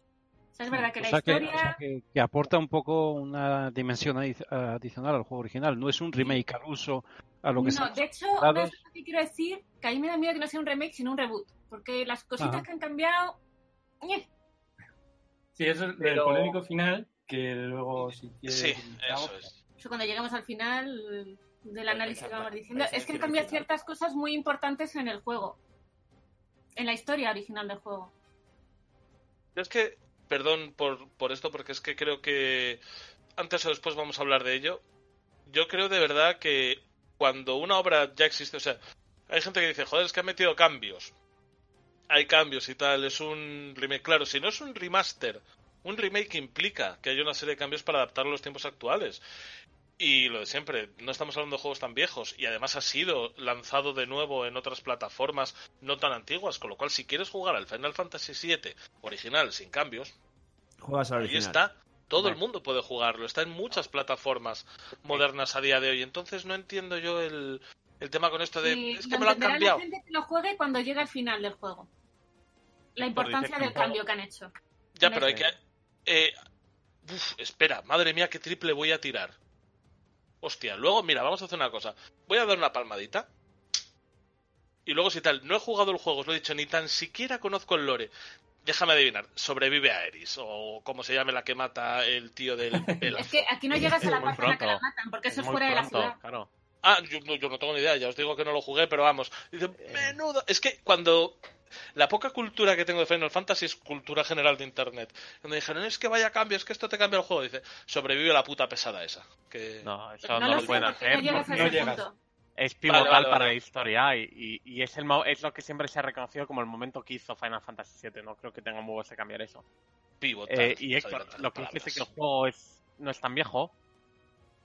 O sea, es verdad que O la sea que, historia... o sea que- que aporta un poco una dimensión adi- adicional al juego original. No es un remake al uso a lo que no, de hecho, una cosa que quiero decir, que a mí me da miedo que no sea un remake, sino un reboot. Porque las cositas Ajá. que han cambiado... Sí, eso es Pero- el polémico final que luego si quieres... Sí, eso es. Eso cuando lleguemos al final del análisis que vamos diciendo, es que han cambiado ciertas cosas muy importantes en el juego. En la historia original del juego. Yo es que, perdón por, por esto, porque es que creo que antes o después vamos a hablar de ello. Yo creo de verdad que cuando una obra ya existe, o sea, hay gente que dice, joder, es que han metido cambios. Hay cambios y tal, es un remake. Claro, si no es un remaster, un remake implica que hay una serie de cambios para adaptar a los tiempos actuales. Y lo de siempre, no estamos hablando de juegos tan viejos y además ha sido lanzado de nuevo en otras plataformas no tan antiguas, con lo cual si quieres jugar al Final Fantasy VII original sin cambios, Juegas al ahí original. está. Todo el mundo puede jugarlo, está en muchas plataformas modernas a día de hoy. Entonces no entiendo yo el, el tema con esto de es que me lo han cambiado. la gente que lo juegue cuando llegue al final del juego. La importancia del cambio que han hecho. Ya, pero hay que eh, uf, espera, madre mía, qué triple voy a tirar. Hostia, luego, mira, vamos a hacer una cosa. Voy a dar una palmadita. Y luego, si tal, no he jugado el juego, os lo he dicho, ni tan siquiera conozco el lore. Déjame adivinar, sobrevive a Eris, o como se llame la que mata el tío del. Es que aquí no llegas a la parte en la que la matan, porque eso es fuera de la ciudad. claro. Ah, yo, no- yo no tengo ni idea, ya os digo que no lo jugué, pero vamos. Dice, Eh. menudo. Es que cuando. La poca cultura que tengo de Final Fantasy es cultura general de internet. Cuando dijeron, es que vaya cambio, es que esto te cambia el juego, dice, sobrevive la puta pesada esa. Que... No, eso No, no, lo pueden hacer. no llegas no. Es pivotal Vale, vale, para vale. la historia y, y- y es, el, mo- es lo que siempre se ha reconocido como el momento que hizo Final Fantasy VII. No creo que tengan huevos de cambiar eso. Pivotal. Eh, y Héctor, lo que dice que el juego es, no es tan viejo.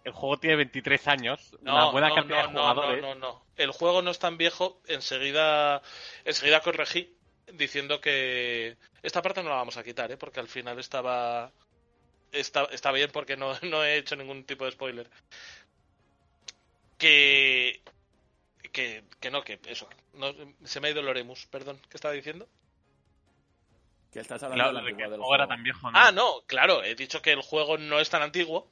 El juego tiene 23 años, No, una buena no, cantidad no, de no, jugadores. No, no, no. El juego no es tan viejo. Enseguida, enseguida corregí diciendo que esta parte no la vamos a quitar, ¿eh? porque al final estaba está, está bien porque no, no he hecho ningún tipo de spoiler. Que que, que no, que eso. No, se me ha ido el Oremus, perdón. ¿Qué estaba diciendo? Que estás hablando Claro, de la de que el del juego era tan viejo, ¿no? Ah, no, claro, he dicho que el juego no es tan antiguo.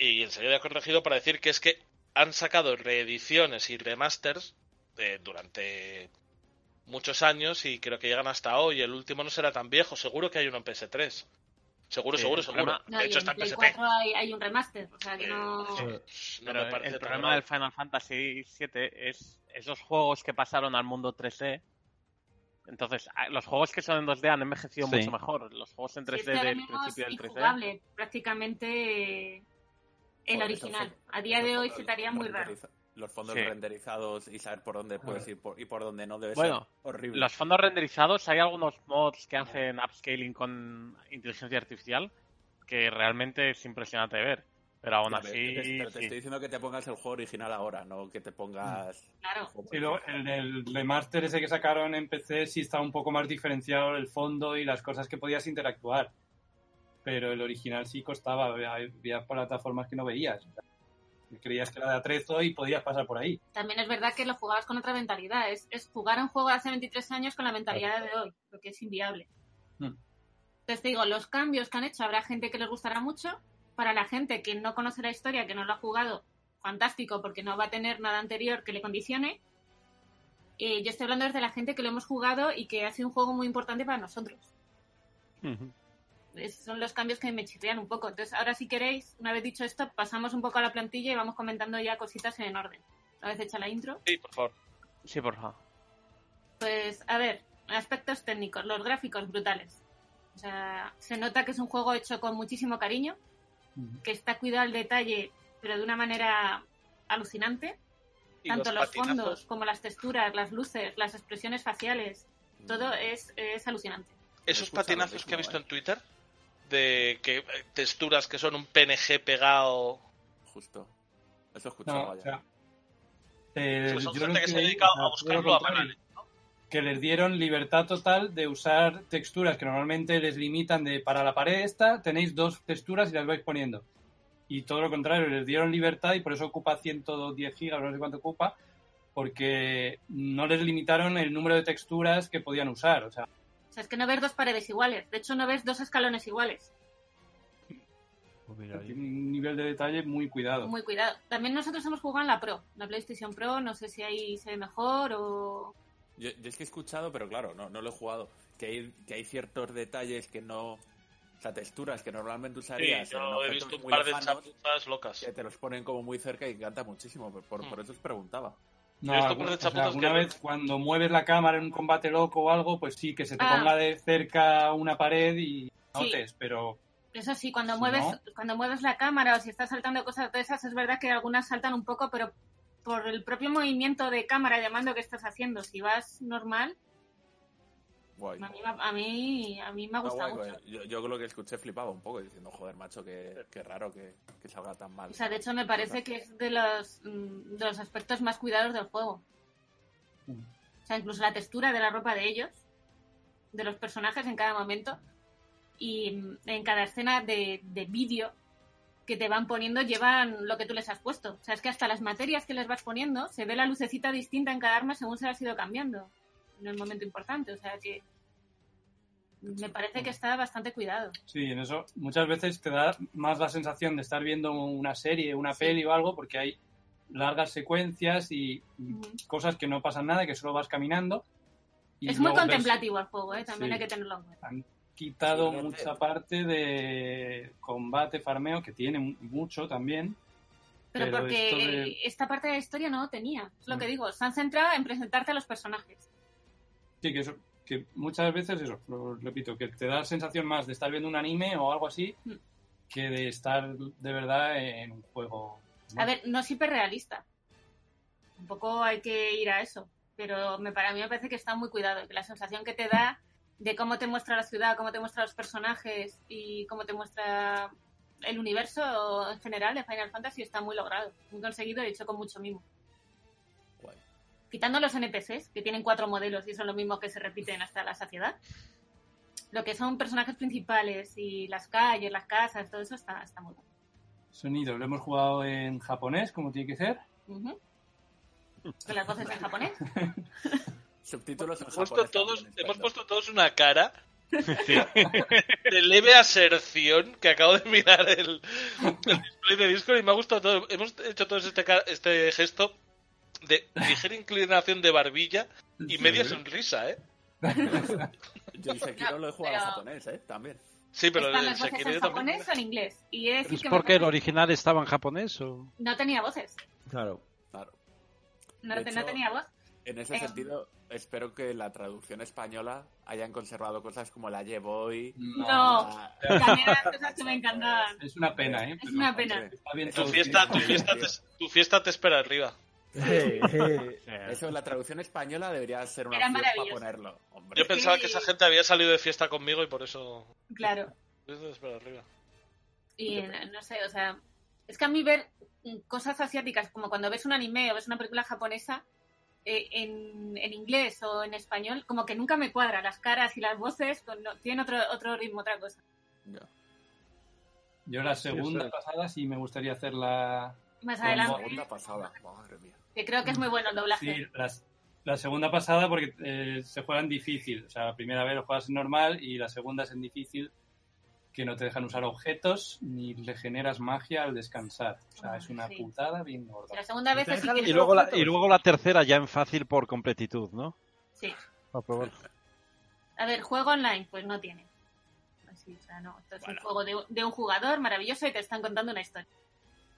Y enseguida he corregido para decir que es que han sacado reediciones y remasters eh, durante muchos años y creo que llegan hasta hoy. El último no será tan viejo, seguro que hay uno en PS3. Seguro, Sí, seguro, el seguro. problema- No, de hecho, está en Play PSP. 4 hay, hay un remaster, o sea que no... No Pero me parece el tan problema del Final Fantasy VII es esos juegos que pasaron al mundo 3D. Entonces, a- los juegos que son en 2D han envejecido Sí. mucho mejor. Los juegos en Si 3D es que ahora del principio del 3D. injugable prácticamente el original. eso A día de hoy se te haría muy raro. Los fondos Sí. renderizados y saber por dónde puedes ir por- y por dónde no debe Bueno, ser horrible. los fondos renderizados, hay algunos mods que hacen upscaling con inteligencia artificial que realmente es impresionante de ver. Pero aún Pero te- así. pero te sí. estoy diciendo que te pongas el juego original ahora, no que te pongas. Claro. Y luego el, el remaster ese que sacaron en PC sí está un poco más diferenciado el fondo y las cosas que podías interactuar. Pero el original sí costaba, había, había plataformas que no veías. Creías que era de atrezo y podías pasar por ahí. También es verdad que lo jugabas con otra mentalidad. Es, es jugar un juego de hace 23 años con la mentalidad de hoy, lo que es inviable. Hmm. Entonces te digo, los cambios que han hecho, habrá gente que les gustará mucho. Para la gente que no conoce la historia, que no lo ha jugado, fantástico, porque no va a tener nada anterior que le condicione. Eh, yo estoy hablando desde la gente que lo hemos jugado y que ha sido un juego muy importante para nosotros. Ujú. Es- son los cambios que me chirrían un poco. Entonces, ahora si queréis, una vez dicho esto, pasamos un poco a la plantilla y vamos comentando ya cositas en orden. Una vez hecha la intro. Sí, por favor. Sí, por favor. Pues, a ver, aspectos técnicos, los gráficos brutales. O sea, se nota que es un juego hecho con muchísimo cariño, que está cuidado al detalle, pero de una manera alucinante. Tanto los los fondos como las texturas, las luces, las expresiones faciales, todo es, es alucinante. Esos patinazos mismo, que he visto eh. en Twitter, de que eh, texturas que son un PNG pegado. Justo. Eso he escuchado, No, o sea, eh, son yo gente que se ha dedicado a buscarlo lo a mano. Que les dieron libertad total de usar texturas que normalmente les limitan de para la pared esta tenéis dos texturas y las vais poniendo. Y todo lo contrario, les dieron libertad y por eso ocupa 110 gigas, no sé cuánto ocupa, porque no les limitaron el número de texturas que podían usar. O sea, O sea, es que no ves dos paredes iguales. De hecho, no ves dos escalones iguales. Pues mira, tiene un nivel de detalle muy cuidado. Muy cuidado. También nosotros hemos jugado en la Pro, la PlayStation Pro. No sé si ahí se ve mejor o. Yo, yo es que he escuchado, pero claro, no, no lo he jugado. Que hay, que hay ciertos detalles que no. O sea, texturas que normalmente Sí, usarías en yo he visto un par de chapuzas locas. que te los ponen como muy cerca y encanta muchísimo. Por, por, por eso os preguntaba. No, alguna, o sea, alguna que- vez cuando mueves la cámara en un combate loco o algo, pues sí, que se te Ah. ponga de cerca una pared y Sí. notes, pero Eso sí, cuando Si mueves, no- cuando mueves la cámara o si estás saltando cosas de esas, es verdad que algunas saltan un poco, pero por el propio movimiento de cámara y de mando que estás haciendo, si vas normal, Guay. a mí, me- a mí, a mí me ha gustado guay, mucho. Yo, yo lo que escuché flipaba un poco diciendo, joder, macho, qué, qué raro que, que salga tan mal. O sea, de hecho me parece que es de los, mm, de los aspectos más cuidados del juego. Mm. O sea, incluso la textura de la ropa de ellos, de los personajes en cada momento y mm, en cada escena de, de vídeo que te van poniendo llevan lo que tú les has puesto. O sea, es que hasta las materias que les vas poniendo se ve la lucecita distinta en cada arma según se las ha ido cambiando en el momento importante. O sea que me parece que está bastante cuidado. sí, en eso muchas veces te da más la sensación de estar viendo una serie, una peli o algo, porque hay largas secuencias y cosas que no pasan nada, que solo vas caminando. y es muy luego ves- contemplativo el juego, ¿eh? también Sí. hay que tenerlo en cuenta. han quitado Sí, mucha parte de combate, farmeo, que tiene mu- mucho también. Pero, Pero porque de- esta parte de la historia no lo tenía. Es lo Mm. que digo. Se han centrado en presentarte a los personajes. Sí, que eso, que muchas veces eso, lo repito, que te da sensación más de estar viendo un anime o algo así Mm. que de estar de verdad en un juego. A ver, no es hiperrealista. Un poco hay que ir a eso. Pero me, para mí me parece que está muy cuidado. Que la sensación que te da de cómo te muestra la ciudad, cómo te muestra los personajes y cómo te muestra el universo en general de Final Fantasy está muy logrado. Muy conseguido y hecho con mucho mimo. Quitando los NPCs, que tienen cuatro modelos y son lo mismo que se repiten hasta la saciedad. Lo que son personajes principales y las calles, las casas, todo eso está, está muy bueno. Sonido, lo hemos jugado en japonés, como tiene que ser. Con las voces en japonés. Subtítulos en Hemos puesto, japonés todos, hemos puesto todos una cara de leve aserción que acabo de mirar el, el display de Discord y me ha gustado todo. Hemos hecho todos este, ca- este gesto de ligera inclinación de barbilla y Sí. media sonrisa, ¿eh? Yo el Sekiro No, lo he jugado pero- japonés, ¿eh? También. Sí, pero Están el las voces Sekiro en yo también. japonés o en inglés. Y ¿Es que porque el original estaba en japonés o...? no tenía voces. Claro. Claro. No, hecho, no tenía voz. En ese Eh. sentido, espero que la traducción española hayan conservado cosas como la Llevoy. No. la- También eran cosas que me encantaban. Es una pena, ¿eh? Es Pero, una pena. Está bien Tu fiesta, tu, fiesta te, tu fiesta te espera arriba. Eh, Eso la traducción española debería ser una Era opción para ponerlo. Hombre. Yo pensaba que- que esa gente había salido de fiesta conmigo y por eso... Claro. Es para arriba. Y no, no sé, o sea, es que a mí ver cosas asiáticas, como cuando ves un anime o ves una película japonesa, eh, en, en inglés o en español, como que nunca me cuadra. Las caras y las voces con- no- tienen otro, otro ritmo, otra cosa. Yo la segunda sí. pasada sí me gustaría hacerla. Más adelante, Segunda pasada, madre mía. Que creo que es muy bueno el doblaje. Sí, las- la segunda pasada porque eh, se juega en difícil. O sea, la primera vez lo juegas en normal y la segunda es en difícil que no te dejan usar objetos ni le generas magia al descansar. O sea, es una Sí. putada bien gorda. La segunda vez ¿Te es si dejan- quieres Y luego, la, y luego la tercera ya en fácil por completitud, ¿no? Sí. Probar. A ver, juego online, pues no tiene. Así, o sea, no. Esto es un juego de, de un jugador maravilloso y te están contando una historia.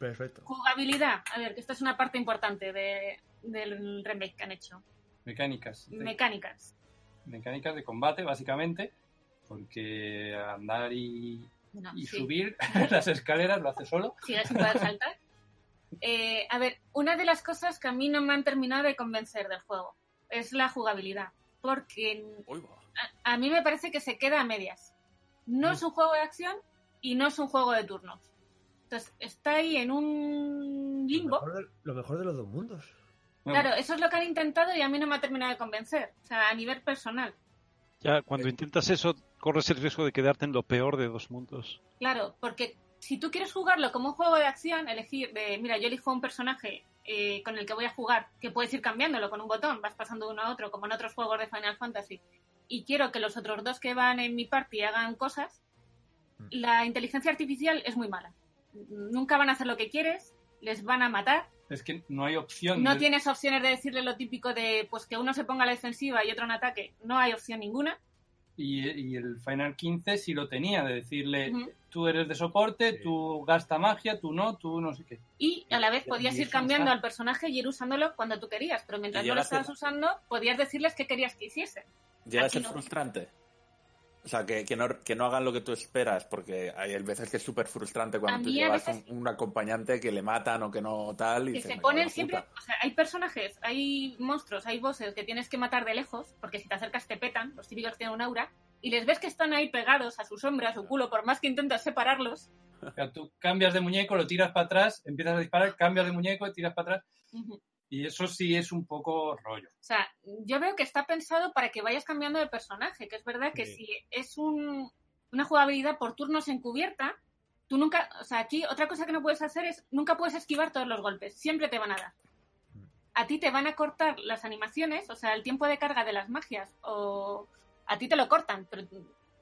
Perfecto. Jugabilidad. A ver, que esto es una parte importante de, del remake que han hecho. Mecánicas. de- Mecánicas. mecánicas de combate, básicamente. Porque andar y, No, y sí. subir las escaleras lo hace solo. Sigue sin poder saltar. Eh, a ver, una de las cosas que a mí no me han terminado de convencer del juego es la jugabilidad. Porque a mí me parece que se queda a medias. No Mm. es un juego de acción y no es un juego de turnos. Entonces, está ahí en un Lo limbo. mejor, de, lo mejor de los dos mundos. Claro, eso es lo que han intentado y a mí no me ha terminado de convencer. O sea, a nivel personal. Ya cuando intentas eso, corres el riesgo de quedarte en lo peor de dos mundos. Claro, porque si tú quieres jugarlo como un juego de acción, elegir de, mira, yo elijo un personaje eh, con el que voy a jugar, que puedes ir cambiándolo con un botón, vas pasando de uno a otro, como en otros juegos de Final Fantasy, y quiero que los otros dos que van en mi party hagan cosas, la inteligencia artificial es muy mala. Nunca van a hacer lo que quieres, les van a matar, Es que no hay opción. no de- tienes opciones de decirle lo típico de, pues que uno se ponga a la defensiva y otro en ataque, no hay opción ninguna. Y, y el Final 15 sí lo tenía, de decirle, tú eres de soporte, tú gasta magia, tú no, tú no sé qué. Y a la vez podías ir cambiando está- al personaje y ir usándolo cuando tú querías, pero mientras no lo estabas usando, podías decirles qué querías que hiciese. Llega a ser no. frustrante. O sea, que, que, no, que no hagan lo que tú esperas, porque hay veces que es súper frustrante cuando tú llevas veces- un, un acompañante que le matan o que no tal. Y Que se "Me cago en ponen siempre, puta". o sea, hay personajes, hay monstruos, hay bosses que tienes que matar de lejos, porque si te acercas te petan, los típicos tienen un aura, y les ves que están ahí pegados a su sombra, a su culo, por más que intentas separarlos. O sea, tú cambias de muñeco, lo tiras para atrás, empiezas a disparar, cambias de muñeco, tiras para atrás. Ujú. Y eso sí es un poco rollo. O sea, yo veo que está pensado para que vayas cambiando de personaje, que es verdad que Sí. si es un, una jugabilidad por turnos encubierta, tú nunca, o sea, aquí otra cosa que no puedes hacer es, nunca puedes esquivar todos los golpes, siempre te van a dar. A ti te van a cortar las animaciones, o sea, el tiempo de carga de las magias, o a ti te lo cortan, pero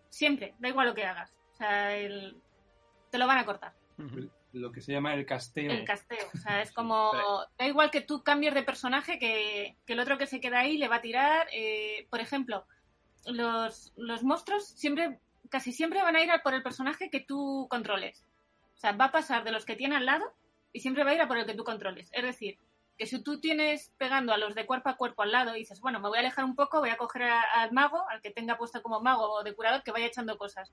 siempre, da igual lo que hagas. O sea, el- te lo van a cortar. Lo que se llama el casteo. El casteo. O sea, es como. Da igual que tú cambies de personaje que, que el otro que se queda ahí le va a tirar. eh, por ejemplo, los, los monstruos siempre, casi siempre van a ir a por el personaje que tú controles. O sea, va a pasar de los que tiene al lado y siempre va a ir a por el que tú controles. Es decir, que si tú tienes pegando a los de cuerpo a cuerpo al lado y dices, bueno, me voy a alejar un poco, voy a coger a- al mago, al que tenga puesto como mago o de curador, que vaya echando cosas.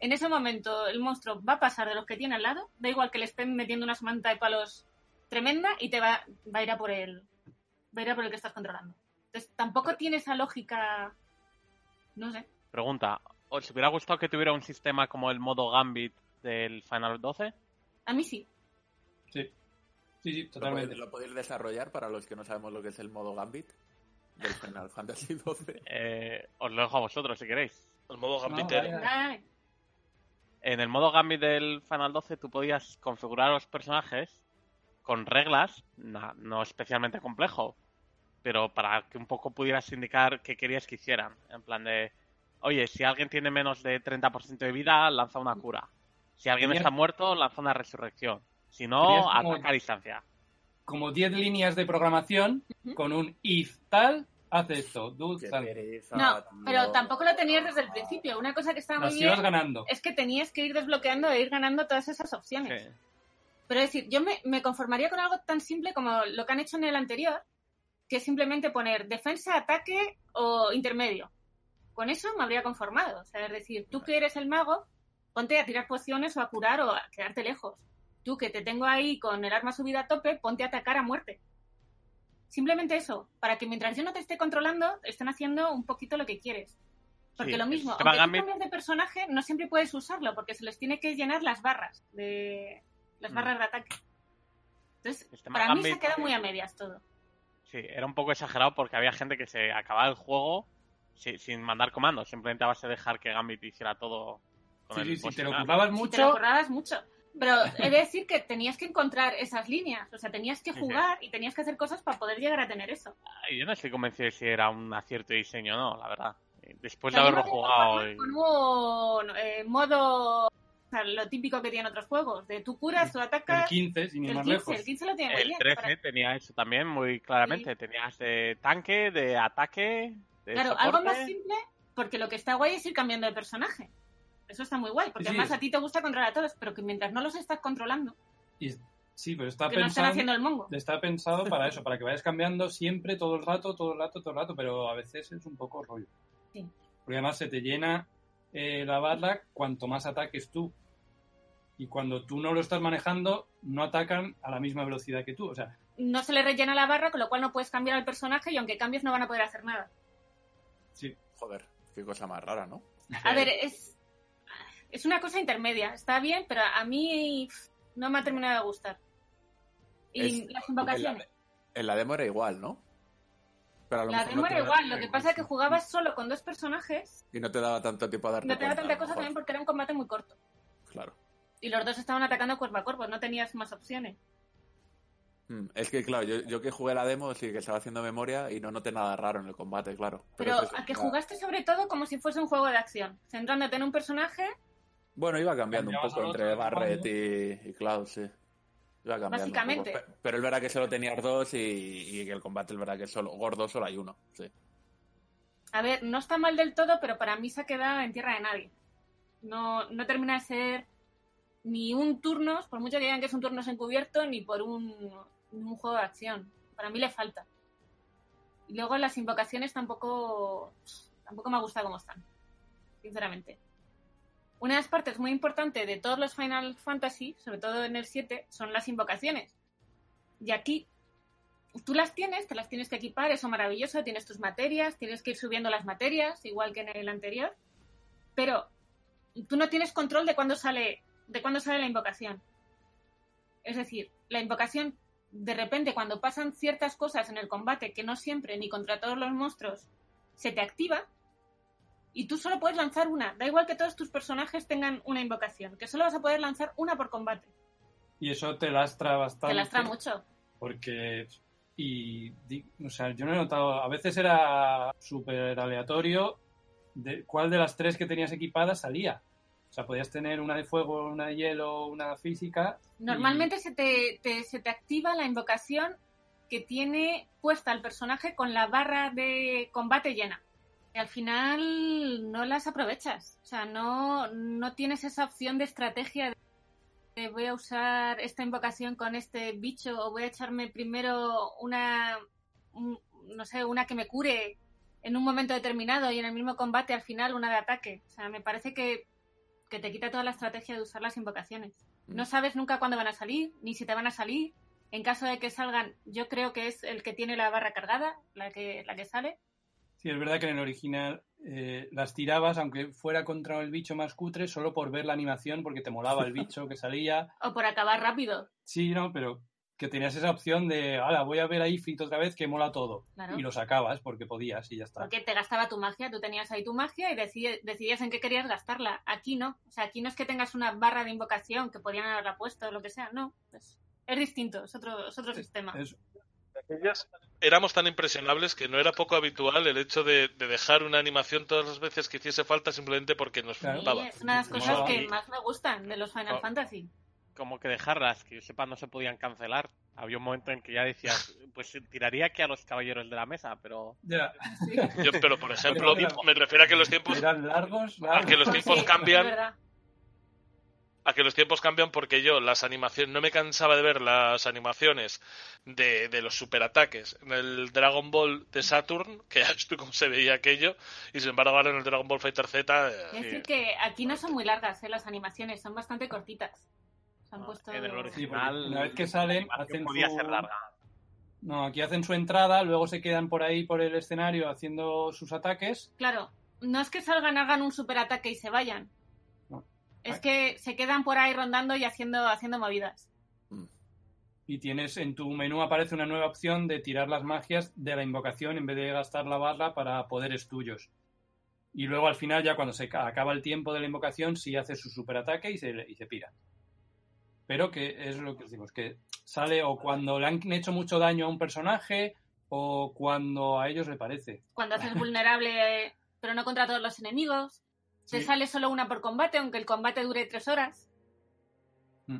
En ese momento el monstruo va a pasar de los que tiene al lado, da igual que le estén metiendo unas manta de palos tremenda y te va, va a ir a por el va a ir a por el que estás controlando. Entonces tampoco tiene esa lógica, no sé. Pregunta, ¿os hubiera gustado que tuviera un sistema como el modo Gambit del Final 12? A mí sí. Sí, sí, sí ¿Lo totalmente. podéis, lo podéis desarrollar para los que no sabemos lo que es el modo Gambit del Final Fantasy XII? Eh, os lo dejo a vosotros si queréis. El modo No, gambitero. En el modo Gambit del Final 12 tú podías configurar a los personajes con reglas, na- no especialmente complejo, pero para que un poco pudieras indicar qué querías que hicieran. En plan de, oye, si alguien tiene menos de 30% de vida, lanza una cura. Si alguien está muerto, lanza una resurrección. Si no, ataca a distancia. Como 10 líneas de programación con un if tal, hace esto. do Qué tal. pereza, no, tío. pero tampoco lo tenías desde el principio. Una cosa que estaba muy bien ganando. es que tenías que ir desbloqueando e ir ganando todas esas opciones. Sí. Pero es decir, yo me, me conformaría con algo tan simple como lo que han hecho en el anterior, que es simplemente poner defensa, ataque o intermedio. Con eso me habría conformado. O sea, es decir, tú que eres el mago, ponte a tirar pociones o a curar o a quedarte lejos. Tú que te tengo ahí con el arma subida a tope, ponte a atacar a muerte. Simplemente eso, para que mientras yo no te esté controlando, estén haciendo un poquito lo que quieres. Porque Sí, lo mismo, aunque tú cambies de personaje, no siempre puedes usarlo, porque se les tiene que llenar las barras de las Mm. barras de ataque. Entonces, para mí se queda muy a medias todo. Sí, era un poco exagerado porque había gente que se acababa el juego si- sin mandar comandos, simplemente a base de dejar que Gambit hiciera todo con Sí, el sí, si te lo currabas Si te lo mucho, mucho. Pero he de decir que tenías que encontrar esas líneas, o sea, tenías que Sí, sí. jugar y tenías que hacer cosas para poder llegar a tener eso. Ay, Yo no estoy convencido de si era un acierto de diseño o no, la verdad. Después de haberlo jugado y... Con un eh, modo, o sea, lo típico que tienen otros juegos, de tú curas, tú el atacas. 15, sin ir El más 15, lejos. el 15 lo tiene muy El bien. 13 para- tenía eso también muy claramente. Tenías de tanque, de ataque, de Claro, soporte. algo más simple, porque lo que está guay es ir cambiando de personaje. Eso está muy guay, porque Sí, además a ti te gusta controlar a todos, pero que mientras no los estás controlando, Y- sí, pero está que no están pensado, haciendo el mongo. está pensado para eso, para que vayas cambiando siempre, todo el rato, todo el rato, todo el rato, pero a veces es un poco rollo. Sí. Porque además se te llena eh, la barra cuanto más ataques tú. Y cuando tú no lo estás manejando, no atacan a la misma velocidad que tú. O sea, No se le rellena la barra, con lo cual no puedes cambiar al personaje y aunque cambies no van a poder hacer nada. sí. Joder, qué cosa más rara, ¿no? A ver, es, es una cosa intermedia. Está bien, pero a mí no me ha terminado de gustar. Y Es- las invocaciones. En la demo era igual, ¿no? Pero a lo La demo no era igual, lo que pasa es que jugabas solo con dos personajes, Y no te daba tanto tiempo a darte no te da cuenta, a tanta cosa también porque era un combate muy corto. Claro. Y los dos estaban atacando cuerpo a cuerpo, no tenías más opciones. Mm, Es que, claro, yo, yo que jugué la demo, sí que estaba haciendo memoria y no noté nada raro en el combate, claro. Pero es eso, a que jugaste sobre todo como si fuese un juego de acción, centrándote en un personaje, Bueno, iba cambiando un poco entre al Barret otro. y, y Cloud, sí. Iba cambiando. un Básicamente. poco. Pero es verdad que solo tenías dos y, y que el combate es verdad que solo gordo solo hay uno, sí. a ver, no está mal del todo, pero para mí se ha quedado en tierra de nadie. No, no termina de ser ni un turnos, por mucho que digan que es un turnos encubierto, ni por un, un juego de acción. Para mí le falta. Y luego las invocaciones tampoco, tampoco me gusta cómo están, sinceramente. Una de las partes muy importantes de todos los Final Fantasy, sobre todo en el 7, son las invocaciones. Y aquí tú las tienes, te las tienes que equipar, eso maravilloso, tienes tus materias, tienes que ir subiendo las materias, igual que en el anterior, pero tú no tienes control de cuándo sale, de cuándo sale la invocación. Es decir, la invocación, de repente, cuando pasan ciertas cosas en el combate, que no siempre, ni contra todos los monstruos, se te activa, y tú solo puedes lanzar una. Da igual que todos tus personajes tengan una invocación, que solo vas a poder lanzar una por combate. Y eso te lastra bastante. Te lastra mucho. Porque, y, o sea, yo no he notado, a veces era súper aleatorio de cuál de las tres que tenías equipadas salía. O sea, podías tener una de fuego, una de hielo, una física. y- Normalmente se, te, te- se te activa la invocación que tiene puesta el personaje con la barra de combate llena. Y al final no las aprovechas. O sea, no, no tienes esa opción de estrategia de, de voy a usar esta invocación con este bicho o voy a echarme primero una, un- no sé, una que me cure en un momento determinado y en el mismo combate al final una de ataque. O sea, me parece que, que te quita toda la estrategia de usar las invocaciones. No sabes nunca cuándo van a salir, ni si te van a salir. En caso de que salgan, yo creo que es el que tiene la barra cargada, la que, la que sale. Sí, es verdad que en el original eh, las tirabas, aunque fuera contra el bicho más cutre, solo por ver la animación, porque te molaba el bicho que salía. O por acabar rápido. Sí, no, pero que tenías esa opción de, ala, voy a ver ahí Ifrit otra vez que mola todo. Claro. Y lo sacabas porque podías y ya está. Porque te gastaba tu magia, tú tenías ahí tu magia y decide- decidías en qué querías gastarla. Aquí no. O sea, aquí no es que tengas una barra de invocación que podrían haberla puesto o lo que sea. No. Pues es distinto, es otro, es otro sistema. Es- Aquellas éramos tan impresionables que no era poco habitual el hecho de, de dejar una animación todas las veces que hiciese falta simplemente porque nos Claro. Sí, flipaba. es una de las cosas que más me gustan de los Final. Fantasy. Como que dejarlas, que yo sepa, no se podían cancelar. Había un momento en que ya decías, pues tiraría que a los caballeros de la mesa, pero ya, Yo, pero por ejemplo, me refiero a que los tiempos eran largos, a que los tiempos Sí, cambian es verdad. A que los tiempos cambian porque yo las animaciones no me cansaba de ver las animaciones de, de los superataques en el Dragon Ball de Saturn que ya ves tú cómo se veía aquello y sin embargo ahora en el Dragon Ball Fighter Z eh, Es decir, que aquí no son muy largas ¿eh? las animaciones, son bastante cortitas. Se han No, puesto... en el Sí, original una vez que salen, hacen podía su- ser larga. No, aquí hacen su entrada, luego se quedan por ahí por el escenario haciendo sus ataques. Claro, no es que salgan, hagan un superataque y se vayan. Es que se quedan por ahí rondando y haciendo, haciendo movidas. Y tienes en tu menú aparece una nueva opción de tirar las magias de la invocación en vez de gastar la barra para poderes tuyos. Y luego al final, ya cuando se ca- acaba el tiempo de la invocación, sí hace su superataque y se, y se pira. Pero que es lo que decimos, que sale o cuando le han hecho mucho daño a un personaje o cuando a ellos le parece. Cuando haces vulnerable, pero no contra todos los enemigos. Te Sí. sale solo una por combate, aunque el combate dure tres horas. Mm.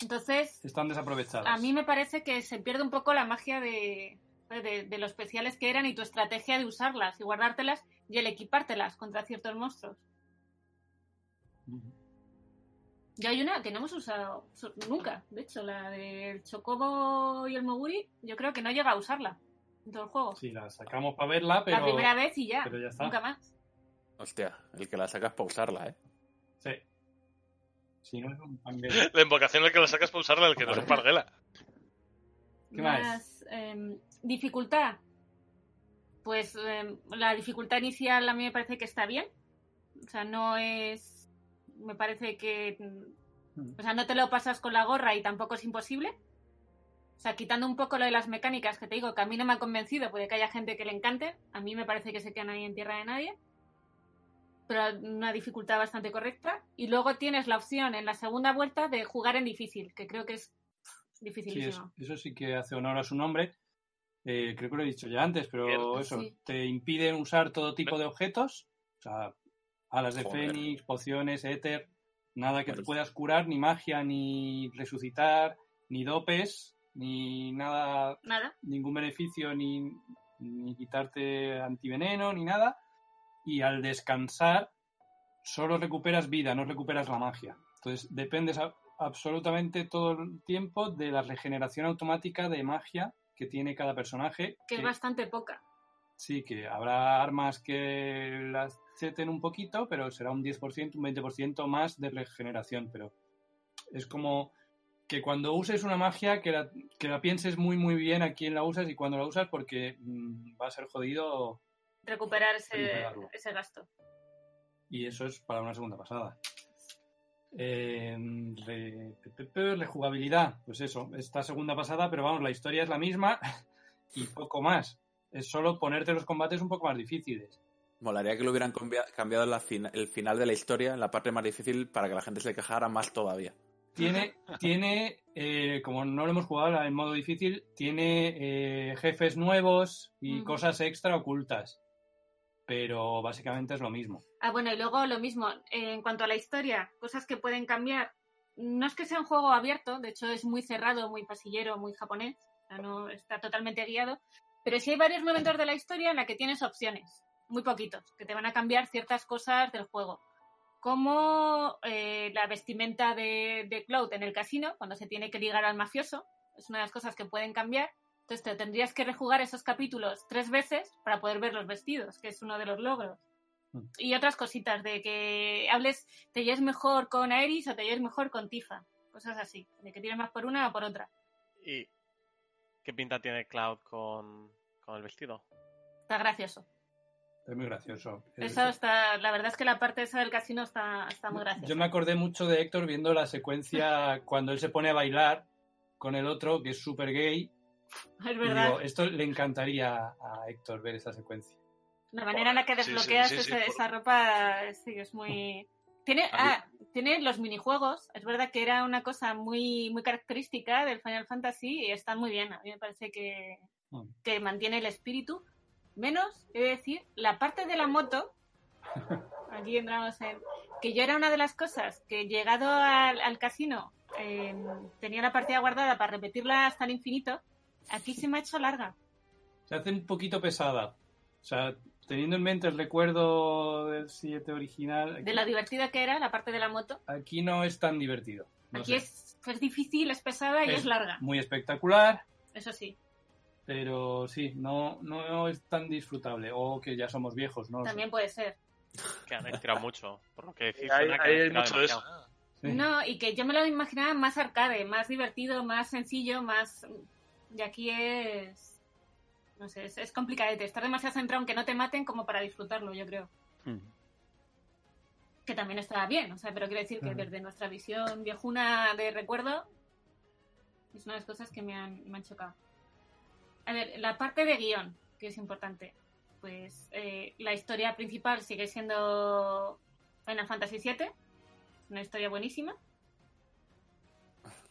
Entonces, Están desaprovechadas. a mí me parece que se pierde un poco la magia de, de, de lo especiales que eran y tu estrategia de usarlas y guardártelas y el equipártelas contra ciertos monstruos. Y hay una que no hemos usado nunca, de hecho, la del Chocobo y el Moguri, yo creo que no llega a usarla en todo el juego. Sí, la sacamos para verla, pero... La primera vez y ya, pero ya está. nunca más. Hostia, el que la sacas para usarla, ¿eh? Sí. Si no es un panguero. La invocación el que la sacas para usarla, el que no es un parguela. ¿Qué más? em, dificultad. Pues em, la dificultad inicial a mí me parece que está bien. O sea, no es. Me parece que. mm, O sea, no te lo pasas con la gorra y tampoco es imposible. O sea, quitando un poco lo de las mecánicas, que te digo que a mí no me ha convencido, puede que haya gente que le encante. A mí me parece que se quedan ahí en tierra de nadie. Pero una dificultad bastante correcta. Y luego tienes la opción en la segunda vuelta de jugar en difícil, que creo que es Sí, dificilísimo. eso, eso sí que hace honor a su nombre. Eh, creo que lo he dicho ya antes, pero eso, Sí. te impiden usar todo tipo de objetos. O sea, alas de Joder. fénix, pociones, éter, nada que te Pues- puedas curar, ni magia, ni resucitar, ni dopes, ni nada, Nada. ningún beneficio, ni, ni quitarte antiveneno, ni nada. Y al descansar, solo recuperas vida, no recuperas la magia. Entonces, dependes a- absolutamente todo el tiempo de la regeneración automática de magia que tiene cada personaje. que es bastante poca. Sí, que habrá armas que las seten un poquito, pero será un 10%, un 20% más de regeneración. Pero es como que cuando uses una magia, que la, que la pienses muy, muy bien a quién la usas y cuándo la usas, porque mm, va a ser jodido Recuperar ese, ese gasto. y eso es para una segunda pasada. Eh, rejugabilidad, pues eso, esta segunda pasada, pero vamos, la historia es la misma y poco más. Es solo ponerte los combates un poco más difíciles. Molaría que lo hubieran cambia- cambiado la fina- el final de la historia en la parte más difícil para que la gente se quejara más todavía. Tiene, tiene eh, como no lo hemos jugado en modo difícil, tiene eh, jefes nuevos y Ujú. cosas extra ocultas. Pero básicamente es lo mismo. Ah, bueno, y luego lo mismo, eh, en cuanto a la historia, cosas que pueden cambiar. No es que sea un juego abierto, de hecho es muy cerrado, muy pasillero, muy japonés, o sea, no está totalmente guiado, pero sí hay varios momentos de la historia en la que tienes opciones, muy poquitos, que te van a cambiar ciertas cosas del juego. Como eh, la vestimenta de, de Cloud en el casino, cuando se tiene que ligar al mafioso, es una de las cosas que pueden cambiar. Entonces te tendrías que rejugar esos capítulos tres veces para poder ver los vestidos, que es uno de los logros y otras cositas de que hables, te lleves mejor con Aeris o te lleves mejor con Tifa. Cosas así, de que tienes más por una o por otra. ¿Y qué pinta tiene Cloud con, con el vestido? Está gracioso. Es muy gracioso. Eso está, la verdad es que la parte esa del casino está, está muy graciosa. Yo me acordé mucho de Héctor viendo la secuencia cuando él se pone a bailar con el otro, que es súper gay. Es verdad. digo, esto le encantaría a Héctor ver esa secuencia. La manera en la que Sí, sí, desbloqueas sí, sí, ese- por- esa ropa, sí, es muy... Tiene, ah, tiene los minijuegos. Es verdad que era una cosa muy, muy característica del Final Fantasy y están muy bien. A mí me parece que, Mm. que mantiene el espíritu. Menos, he de decir, la parte de la moto. Aquí entramos en. Que yo era una de las cosas que llegado al, al casino eh, tenía la partida guardada para repetirla hasta el infinito. Aquí se me ha hecho larga. Se hace un poquito pesada. O sea, teniendo en mente el recuerdo del 7 original, De lo divertida que era la parte de la moto. aquí no es tan divertido. No Aquí es, es difícil, es pesada y es, larga. Muy espectacular, Eso sí. pero sí, no, no es tan disfrutable. O que ya somos viejos, ¿no? También puede ser. Que han estirado mucho. Por lo que decís, Hay- suena que hay mucho de eso. No, y que yo me lo imaginaba más arcade, más divertido, más sencillo, más. Y aquí es. No sé, es, es complicadete. Estar demasiado centrado en que no te maten como para disfrutarlo, yo creo. Que también está bien, o sea, pero quiero decir que desde nuestra visión viejuna de recuerdo, es una de las cosas que me han, me han chocado. A ver, la parte de guion, que es importante. Pues eh, la historia principal sigue siendo Final Fantasy VII, una historia buenísima.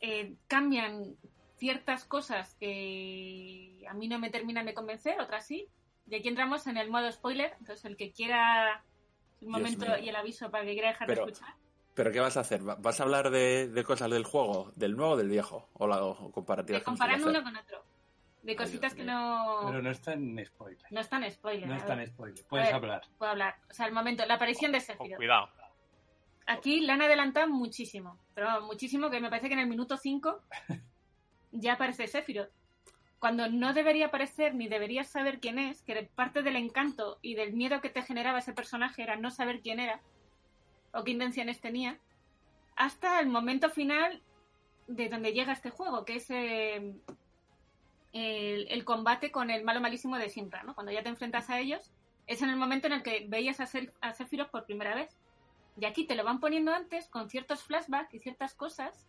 Eh, cambian ciertas cosas que a mí no me terminan de convencer, otras sí. Y aquí entramos en el modo spoiler, entonces el que quiera el Dios momento y el aviso para que quiera dejar Pero- de escuchar. ¿Pero qué vas a hacer? ¿Va- ¿Vas a hablar de, de cosas del juego? ¿Del nuevo o del viejo? ¿O, la, o comparativas De comparando uno con otro. De cositas que no, Pero no está en spoiler. no están en spoiler. No a está ver. en spoiler. Puedes ver, hablar. Puedo hablar. O sea, el momento, la aparición de Sephiroth. Cuidado. Aquí la han adelantado muchísimo, pero muchísimo que me parece que en el minuto 5 ya aparece Sephiroth. Cuando no debería aparecer ni deberías saber quién es, que parte del encanto y del miedo que te generaba ese personaje era no saber quién era o qué intenciones tenía, hasta el momento final de donde llega este juego, que es eh, el, combate con el malo malísimo de Sinra, ¿no? Cuando ya te enfrentas a ellos, es en el momento en el que veías a, Sephiroth por primera vez. Y aquí te lo van poniendo antes con ciertos flashbacks y ciertas cosas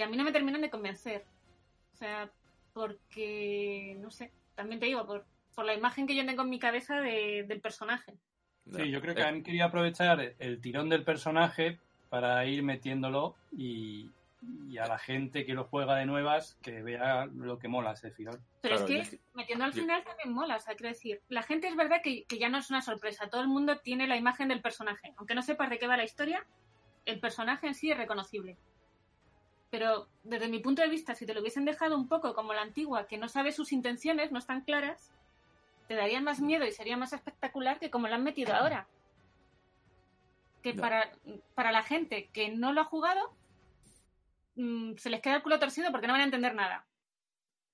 que a mí no me terminan de convencer. O sea, porque, no sé, también te digo, por, por la imagen que yo tengo en mi cabeza de- del personaje. Sí, yo creo Eh. que han querido aprovechar el tirón del personaje para ir metiéndolo y, y a la gente que lo juega de nuevas que vea lo que mola Sephiroth. Pero Claro, es que yo- metiendo al yo- final también mola, o sea, quiero decir, la gente es verdad que, que ya no es una sorpresa, todo el mundo tiene la imagen del personaje, aunque no sepas de qué va la historia, el personaje en sí es reconocible. Pero desde mi punto de vista, si te lo hubiesen dejado un poco como la antigua, que no sabe sus intenciones, no están claras, te darían más miedo y sería más espectacular que como lo han metido ahora. Que para, para la gente que no lo ha jugado, mm, se les queda el culo torcido porque no van a entender nada.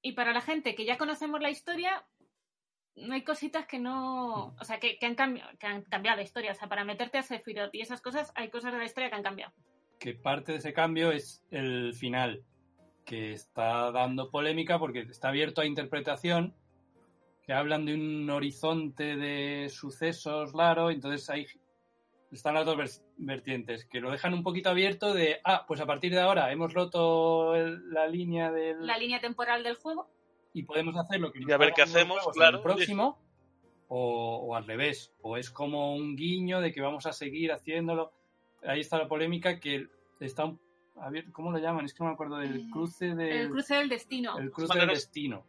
Y para la gente que ya conocemos la historia, no hay cositas que no. O sea, que, que han cambiado, que han cambiado la historia. O sea, para meterte a Sephiroth y esas cosas, hay cosas de la historia que han cambiado. Que parte de ese cambio es el final, que está dando polémica porque está abierto a interpretación, que hablan de un horizonte de sucesos claro, entonces ahí están las dos vertientes, que lo dejan un poquito abierto de, ah, pues a partir de ahora hemos roto el- la línea del... La línea temporal del juego. y podemos hacer lo que Y a ver qué hacemos, claro. el próximo o, o al revés o es como un guiño de que vamos a seguir haciéndolo ahí está la polémica que está un- a ver, ¿cómo lo llaman? es que no me acuerdo del cruce del El cruce del destino. el cruce del no- destino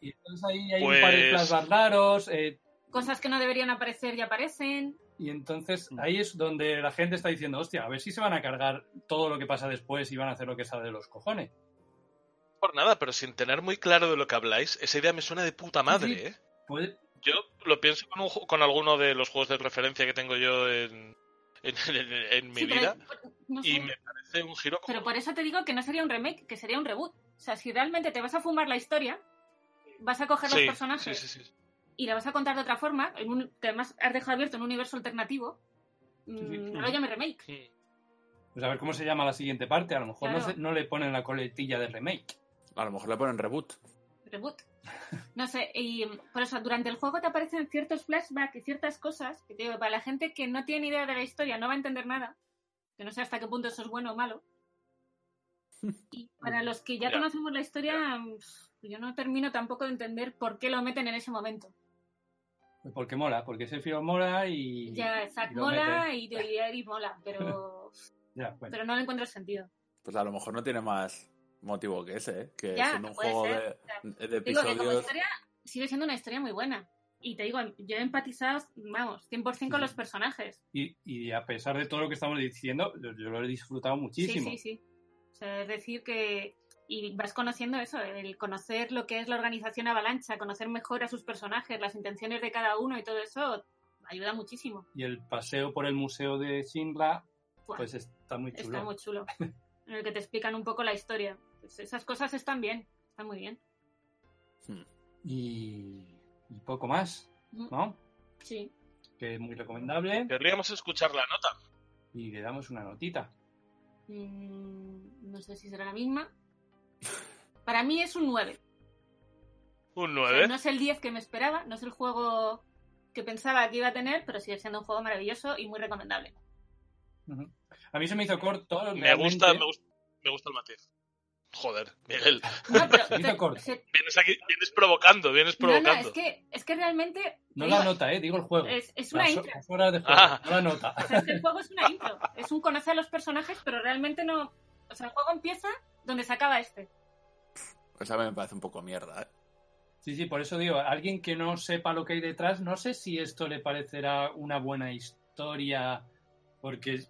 y entonces ahí hay un par de Pues- flashbacks raros eh, Cosas que no deberían aparecer y aparecen. y entonces ahí es donde la gente está diciendo hostia, a ver si se van a cargar todo lo que pasa después y van a hacer lo que sale de los cojones Por nada, pero sin tener muy claro de lo que habláis, esa idea me suena de puta madre, Sí. ¿eh? Puede- Yo lo pienso con, un con alguno de los juegos de referencia que tengo yo en, en, en- en mi Sí, pero- vida no sé. y me parece un giro Pero por eso te digo que no sería un remake, que sería un reboot. O sea, si realmente te vas a fumar la historia, vas a coger los personajes sí, sí, sí. y la vas a contar de otra forma, en un, que además has dejado abierto en un universo alternativo, mm, sí. no lo llame remake. Mm. pues a ver cómo se llama la siguiente parte a lo mejor no, se- no le ponen la coletilla de remake A lo mejor le ponen reboot. Reboot. No sé, y por eso durante el juego te aparecen ciertos flashbacks y ciertas cosas que te digo, para la gente que no tiene idea de la historia no va a entender nada, que no sé hasta qué punto eso es bueno o malo. Y para los que ya Ya. conocemos la historia, yo no termino tampoco de entender por qué lo meten en ese momento. Porque mola, porque Sephiroth mola y. Ya, Zack y mola y, y Eric mola, pero, Ya, bueno. pero no le encuentro sentido. Pues a lo mejor no tiene más motivo que ese, ¿eh? Que Ya, siendo un puede juego ser. de, de Digo que como episodios. historia sigue siendo una historia muy buena. Y te digo, yo he empatizado, vamos, 100% con los personajes. Y, y a pesar de todo lo que estamos diciendo, yo, yo lo he disfrutado muchísimo. Sí, sí, sí. O sea, es decir que... Y vas conociendo eso, el conocer lo que es la organización Avalancha, conocer mejor a sus personajes, las intenciones de cada uno y todo eso, ayuda muchísimo. Y el paseo por el museo de Shinra, pues está muy chulo. está muy chulo. En el que te explican un poco la historia. Pues esas cosas están bien, están muy bien. Y, y poco más, Mm. ¿no? Sí. Que es muy recomendable. Querríamos escuchar la nota. Y le damos una notita. Mm, no sé si será la misma. Para mí es un 9. Un O sea, 9. no es el 10 que me esperaba, no es el juego que pensaba que iba a tener, pero sigue siendo un juego maravilloso y muy recomendable. A mí se me hizo corto. Me realmente. gusta, me gusta, me gusta el matiz. Joder, Miguel. No, pero te- Vienes aquí, vienes provocando, vienes no, no, provocando. es que, es que realmente No te la digo, nota, eh, digo el juego. es, es una Las, intro. horas de juego, Ah. no la nota. O sea, es que el juego es una intro. Es un conocer a los personajes, pero realmente no. O sea, el juego empieza donde se acaba este. Pues a mí me parece un poco mierda, ¿eh? Sí, sí, por eso digo, a alguien que no sepa lo que hay detrás, no sé si esto le parecerá una buena historia, porque,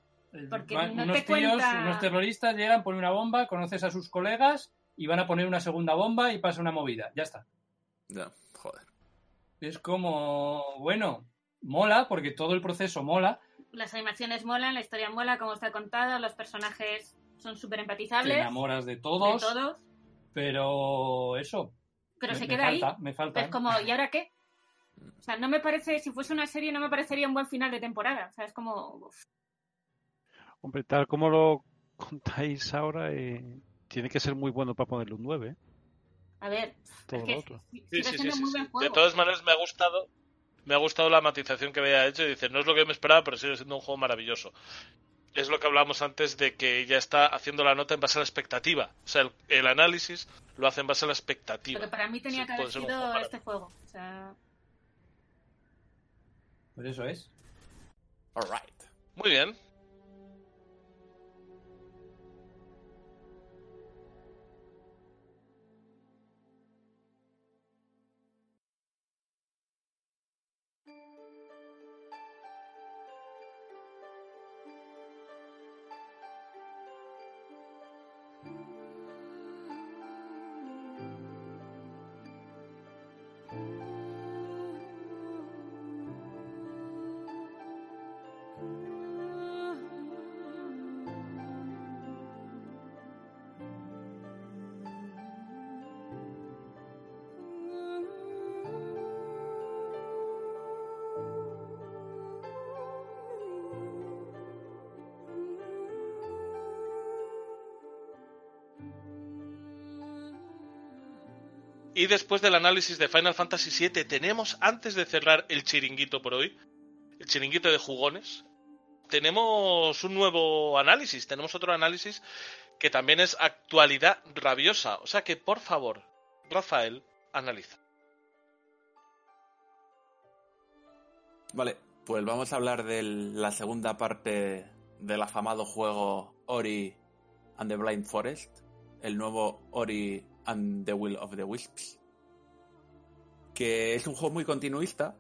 Porque van- no unos te tíos, cuenta- unos terroristas llegan, ponen una bomba, conoces a sus colegas y van a poner una segunda bomba y pasa una movida, ya está. Ya, joder. Es como, bueno, mola, porque todo el proceso mola, Las animaciones molan, la historia mola, como está contada, los personajes son súper te empatizables. enamoras de de todos, pero eso, Pero me, se me queda ahí. falta, me falta. Es como, ¿y ahora qué? O sea, no me parece, si fuese una serie, no me parecería un buen final de temporada. O sea, es como. uf. Hombre, tal como lo contáis ahora, eh, tiene que ser muy bueno para ponerle un 9. ¿eh? A ver, Todo es que lo otro. Sí, sí, sí, De todas maneras me ha gustado me ha gustado la matización que había hecho y dice, no es lo que me esperaba, pero sigue siendo un juego maravilloso. Es lo que hablábamos antes de que ella está haciendo la nota en base a la expectativa. O sea, el, el análisis lo hace en base a la expectativa. Pero para mí tenía Sí, que haber sido juego este juego. O sea, Pues eso es. Alright. Muy bien. Y después del análisis de Final Fantasy VII, tenemos, antes de cerrar el chiringuito por hoy, el chiringuito de jugones, tenemos un nuevo análisis, tenemos otro análisis que también es actualidad rabiosa. O sea que, por favor, Rafael, analiza. Vale, pues vamos a hablar de la segunda parte del afamado juego Ori and the Blind Forest, el nuevo Ori and the Will of the Wisps, que es un juego muy continuista,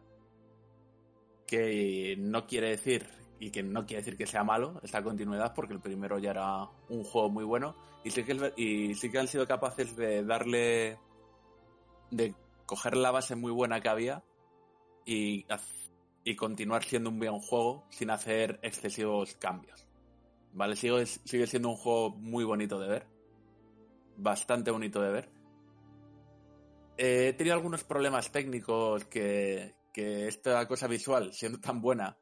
que no quiere decir y que no quiere decir que sea malo esta continuidad, porque el primero ya era un juego muy bueno y sí que, y sí que han sido capaces de darle, de coger la base muy buena que había y, y continuar siendo un buen juego sin hacer excesivos cambios. ¿Vale? Sigue, sigue siendo un juego muy bonito de ver. Bastante bonito de ver. Eh, he tenido algunos problemas técnicos que, que esta cosa visual, siendo tan buena,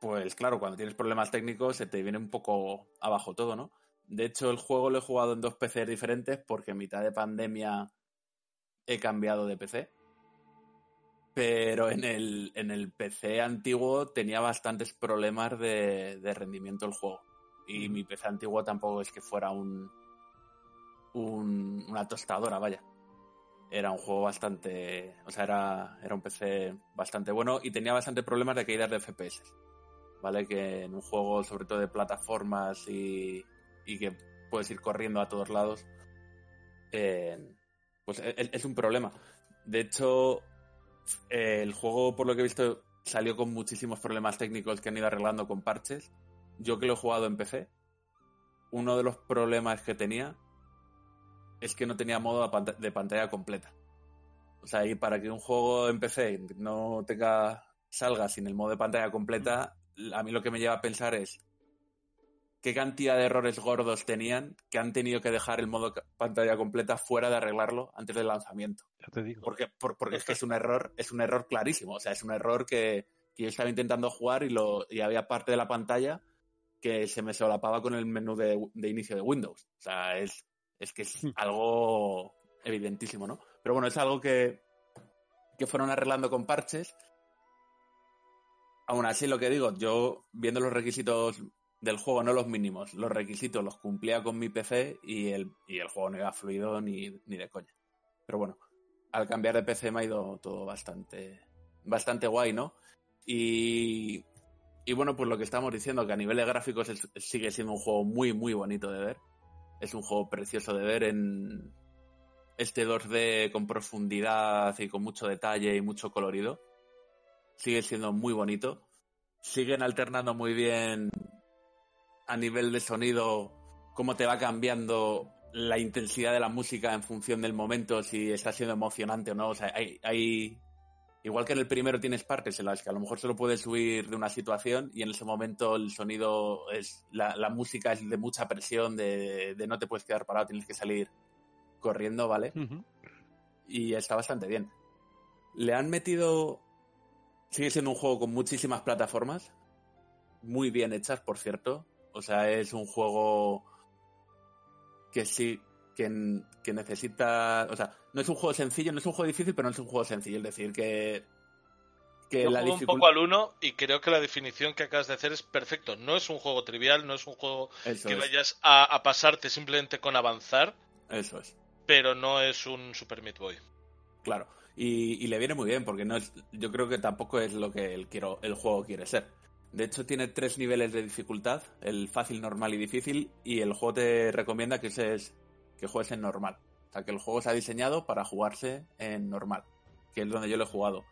pues claro, cuando tienes problemas técnicos se te viene un poco abajo todo, ¿no? De hecho, el juego lo he jugado en dos PCs diferentes porque en mitad de pandemia he cambiado de PC. Pero en el, en el PC antiguo tenía bastantes problemas de, de rendimiento el juego. Y mi PC antiguo tampoco es que fuera un, un- una tostadora, vaya. Era un juego bastante. O sea, era, era un PC bastante bueno y tenía bastante problemas de caídas de FPS. ¿Vale? Que en un juego, sobre todo de plataformas y, y que puedes ir corriendo a todos lados, eh, pues es, es un problema. De hecho, eh, el juego, por lo que he visto, salió con muchísimos problemas técnicos que han ido arreglando con parches. Yo que lo he jugado en PC, uno de los problemas que tenía es que no tenía modo de pant- de pantalla completa. O sea, y para que un juego en PC no tenga salga sin el modo de pantalla completa, a mí lo que me lleva a pensar es qué cantidad de errores gordos tenían que han tenido que dejar el modo pantalla completa fuera de arreglarlo antes del lanzamiento. Ya te digo. Porque, por- porque es que es un error, es un error clarísimo. O sea, es un error que, que yo estaba intentando jugar y lo, y había parte de la pantalla que se me solapaba con el menú de, de inicio de Windows. O sea, es, Es que es algo evidentísimo, ¿no? Pero bueno, es algo que, que fueron arreglando con parches. Aún así, lo que digo, yo viendo los requisitos del juego, no los mínimos, los requisitos los cumplía con mi PC y el, y el juego no iba fluido ni, ni de coña. Pero bueno, al cambiar de PC me ha ido todo bastante, bastante guay, ¿no? Y, y bueno, pues lo que estamos diciendo, que a nivel de gráficos es- sigue siendo un juego muy, muy bonito de ver. Es un juego precioso de ver en este 2D con profundidad y con mucho detalle y mucho colorido. Sigue siendo muy bonito. Siguen alternando muy bien a nivel de sonido cómo te va cambiando la intensidad de la música en función del momento, si está siendo emocionante o no. O sea, hay, hay- igual que en el primero tienes partes en las que a lo mejor solo puedes subir de una situación y en ese momento el sonido es, la, la música es de mucha presión, de, de no te puedes quedar parado, tienes que salir corriendo, ¿vale? Y está bastante bien. Le han metido, sigue siendo un juego con muchísimas plataformas, muy bien hechas, por cierto. O sea, es un juego que sí, que, que necesita. O sea, no es un juego sencillo, no es un juego difícil, pero no es un juego sencillo. Es decir, que. Que Yo la juego un poco al 1 y creo que la definición que acabas de hacer es perfecto. No es un juego trivial, no es un juego Eso que es. vayas a, a pasarte simplemente con avanzar, Eso es. pero no es un Super Meat Boy. Claro. Y, y le viene muy bien, porque no es, yo creo que tampoco es lo que el, quiero, el juego quiere ser. De hecho, tiene tres niveles de dificultad, el fácil, normal y difícil, y el juego te recomienda que, ese es, que juegues en normal. O sea, que el juego se ha diseñado para jugarse en normal, que es donde yo lo he jugado.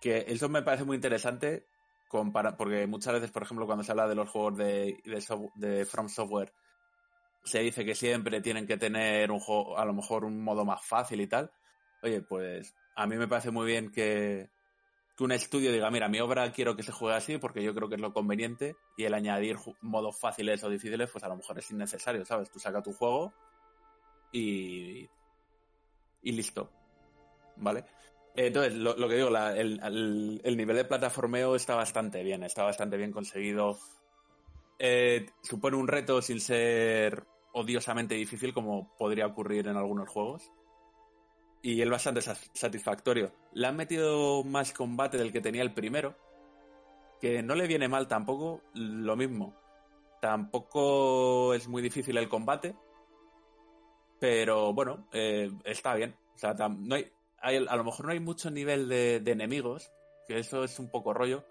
Que eso me parece muy interesante, compara- porque muchas veces, por ejemplo, cuando se habla de los juegos de, From Software, se dice que siempre tienen que tener un juego, a lo mejor un modo más fácil y tal. Oye, pues a mí me parece muy bien que, que un estudio diga, mira, mi obra quiero que se juegue así porque yo creo que es lo conveniente y el añadir modos fáciles o difíciles, pues a lo mejor es innecesario, ¿sabes? Tú sacas tu juego y, y listo, ¿vale? Entonces, lo, lo que digo, el, el- el nivel de plataformeo está bastante bien, está bastante bien conseguido. Eh, supone un reto sin ser odiosamente difícil como podría ocurrir en algunos juegos y es bastante sa- satisfactorio. Le han metido más combate del que tenía el primero, que no le viene mal tampoco, lo mismo. Tampoco es muy difícil el combate, pero bueno, eh, está bien. O sea, no hay, hay- a lo mejor no hay mucho nivel de, de enemigos, que eso es un poco rollo.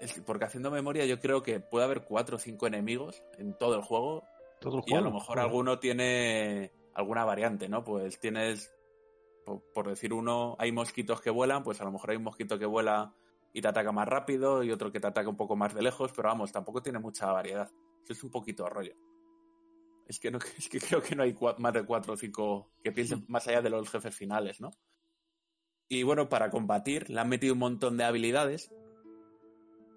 Es que- porque haciendo memoria yo creo que puede haber cuatro o cinco enemigos en todo el juego Todo el y a lo mejor alguno tiene alguna variante, ¿no? Pues tienes, por, por decir uno, hay mosquitos que vuelan, pues a lo mejor hay un mosquito que vuela y te ataca más rápido y otro que te ataca un poco más de lejos, pero vamos, tampoco tiene mucha variedad. Eso es un poquito rollo. Es que, no, es que creo que no hay más de cuatro o cinco que piensen más allá de los jefes finales, ¿no? Y bueno, para combatir le han metido un montón de habilidades,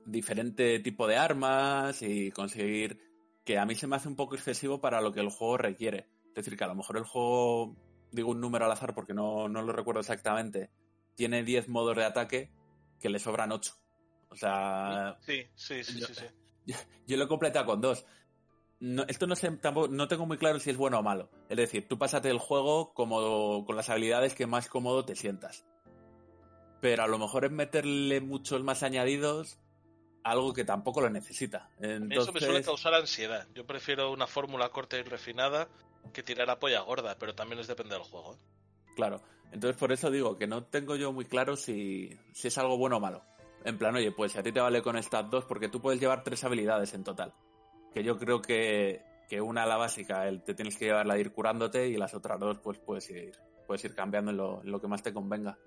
diferente tipo de armas y conseguir que a mí se me hace un poco excesivo para lo que el juego requiere. Es decir, que a lo mejor el juego, digo un número al azar porque no, no lo recuerdo exactamente, tiene 10 modos de ataque que le sobran 8. O sea, Sí, sí, sí, Yo- sí. sí. yo, yo lo he completado con dos. No, esto no sé, tampoco, no tengo muy claro si es bueno o malo. Es decir, tú pásate el juego como con las habilidades que más cómodo te sientas. Pero a lo mejor es meterle muchos más añadidos a algo que tampoco lo necesita. Entonces, Eso me suele causar ansiedad. Yo prefiero una fórmula corta y refinada que tirar a polla gorda, pero también es depende del juego. ¿eh? Claro. Entonces por eso digo que no tengo yo muy claro si, si es algo bueno o malo. En plan, oye, pues si a ti te vale con estas dos, porque tú puedes llevar tres habilidades en total. Que yo creo que, que una, la básica, el, te tienes que llevar la de ir curándote y las otras dos, pues puedes ir, puedes ir cambiando en lo, lo que más te convenga.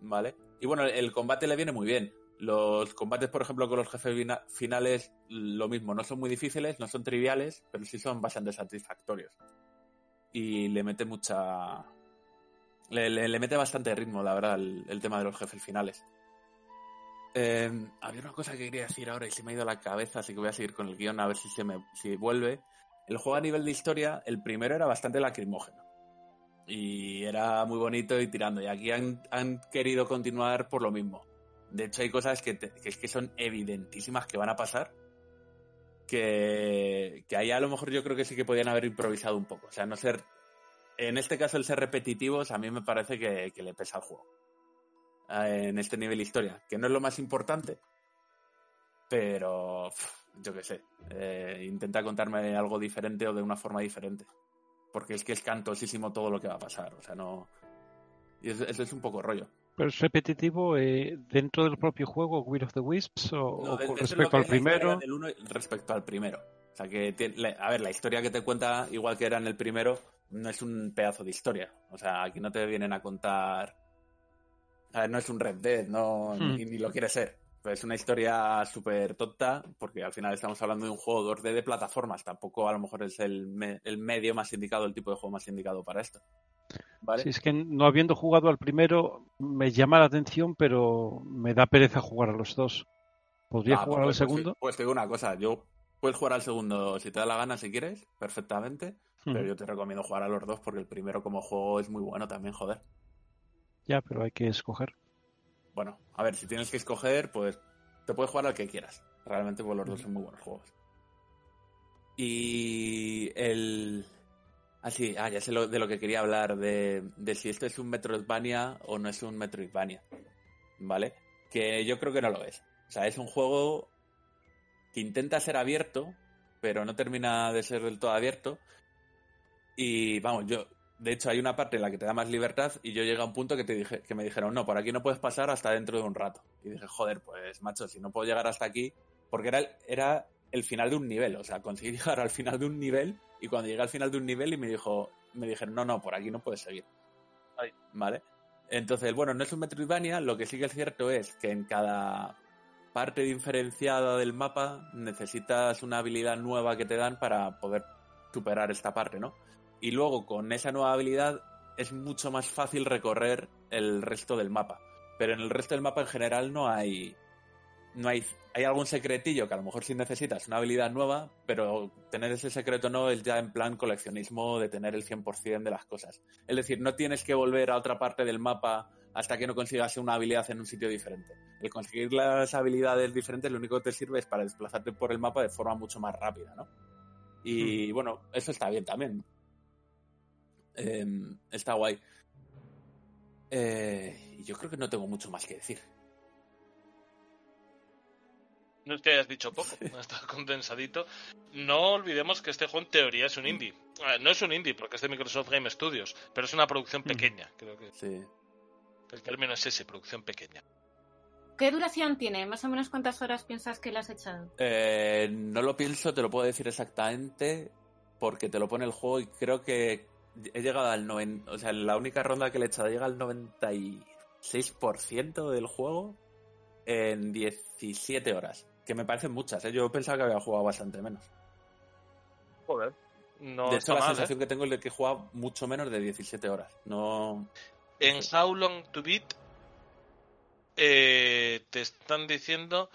¿Vale? Y bueno, el combate le viene muy bien. Los combates, por ejemplo, con los jefes finales, lo mismo. No son muy difíciles, no son triviales, pero sí son bastante satisfactorios. Y le mete mucha, le, le- mete bastante ritmo, la verdad, el tema de los jefes finales. Eh, había una cosa que quería decir ahora y se me ha ido a la cabeza, así que voy a seguir con el guion a ver si se me si vuelve. El juego a nivel de historia, el primero era bastante lacrimógeno. Y era muy bonito y tirando. Y aquí han, han querido continuar por lo mismo. De hecho, hay cosas que, que son evidentísimas que van a pasar. que, que ahí a lo mejor yo creo que sí que podían haber improvisado un poco. O sea, no ser. En este caso, el ser repetitivos a mí me parece que, que le pesa al juego. En este nivel historia, que no es lo más importante, pero yo qué sé. eh, intenta contarme algo diferente o de una forma diferente. Porque es que es cantosísimo todo lo que va a pasar. O sea, no. Y eso, eso es un poco rollo. Pero es repetitivo eh, dentro del propio juego, Will of the Wisps, o, No, de- de respecto al es primero. uno respecto al primero. O sea que, tiene- a ver, la historia que te cuenta, igual que era en el primero, no es un pedazo de historia. O sea, aquí no te vienen a contar. No es un Red Dead, no, Hmm. ni, ni lo quiere ser. Pero es una historia súper tonta, porque al final estamos hablando de un juego 2D de plataformas. Tampoco a lo mejor es el, me- el medio más indicado, el tipo de juego más indicado para esto. ¿Vale? Si es que no habiendo jugado al primero, me llama la atención, pero me da pereza jugar a los dos. ¿Podría Ah, jugar al pues, pues, segundo? Pues te digo una cosa, yo puedes jugar al segundo si te da la gana, si quieres, perfectamente. Pero Ujú. yo te recomiendo jugar a los dos porque el primero como juego es muy bueno también, joder. Ya, pero hay que escoger. Bueno, a ver, si tienes que escoger, pues te puedes jugar al que quieras. Realmente, pues los dos son muy buenos juegos. Y el... Ah, sí, ah, ya sé lo- de lo que quería hablar, de, de si esto es un Metroidvania o no es un Metroidvania. ¿Vale? Que yo creo que no lo es. O sea, es un juego que intenta ser abierto, pero no termina de ser del todo abierto. Y vamos, yo, de hecho, hay una parte en la que te da más libertad y yo llegué a un punto que, te dije, que me dijeron, no, por aquí no puedes pasar hasta dentro de un rato. Y dije, joder, pues macho, si no puedo llegar hasta aquí, porque era el, era el final de un nivel, o sea, conseguí llegar al final de un nivel y cuando llegué al final de un nivel y me dijo, me dijeron, no, no, por aquí no puedes seguir. ¿Vale? Entonces, bueno, no es un Metroidvania, lo que sí que es cierto es que en cada parte diferenciada del mapa necesitas una habilidad nueva que te dan para poder superar esta parte, ¿no? Y luego con esa nueva habilidad es mucho más fácil recorrer el resto del mapa. Pero en el resto del mapa en general no hay. No hay. Hay algún secretillo que a lo mejor sí necesitas una habilidad nueva, pero tener ese secreto no es ya en plan coleccionismo de tener el 100% de las cosas. Es decir, no tienes que volver a otra parte del mapa hasta que no consigas una habilidad en un sitio diferente. El conseguir las habilidades diferentes lo único que te sirve es para desplazarte por el mapa de forma mucho más rápida, ¿no? Y bueno, eso está bien también. Eh, está guay. Eh, y yo creo que no tengo mucho más que decir. No es que hayas dicho poco, está condensadito. No olvidemos que este juego en teoría es un indie. No es un indie porque es de Microsoft Game Studios, pero es una producción pequeña. Creo que Sí. el término es ese, producción pequeña. ¿Qué duración tiene? ¿Más o menos cuántas horas piensas que le has echado? Eh, no lo pienso, te lo puedo decir exactamente porque te lo pone el juego y creo que he llegado al 90, o sea, la única ronda que le he echado llega al 96% del juego en 17 horas, que me parecen muchas, ¿eh? yo pensaba que había jugado bastante menos. Joder. No de hecho, la mal, ¿eh? sensación que tengo es de que he jugado mucho menos de 17 horas. No, En How Long to Beat eh, te están diciendo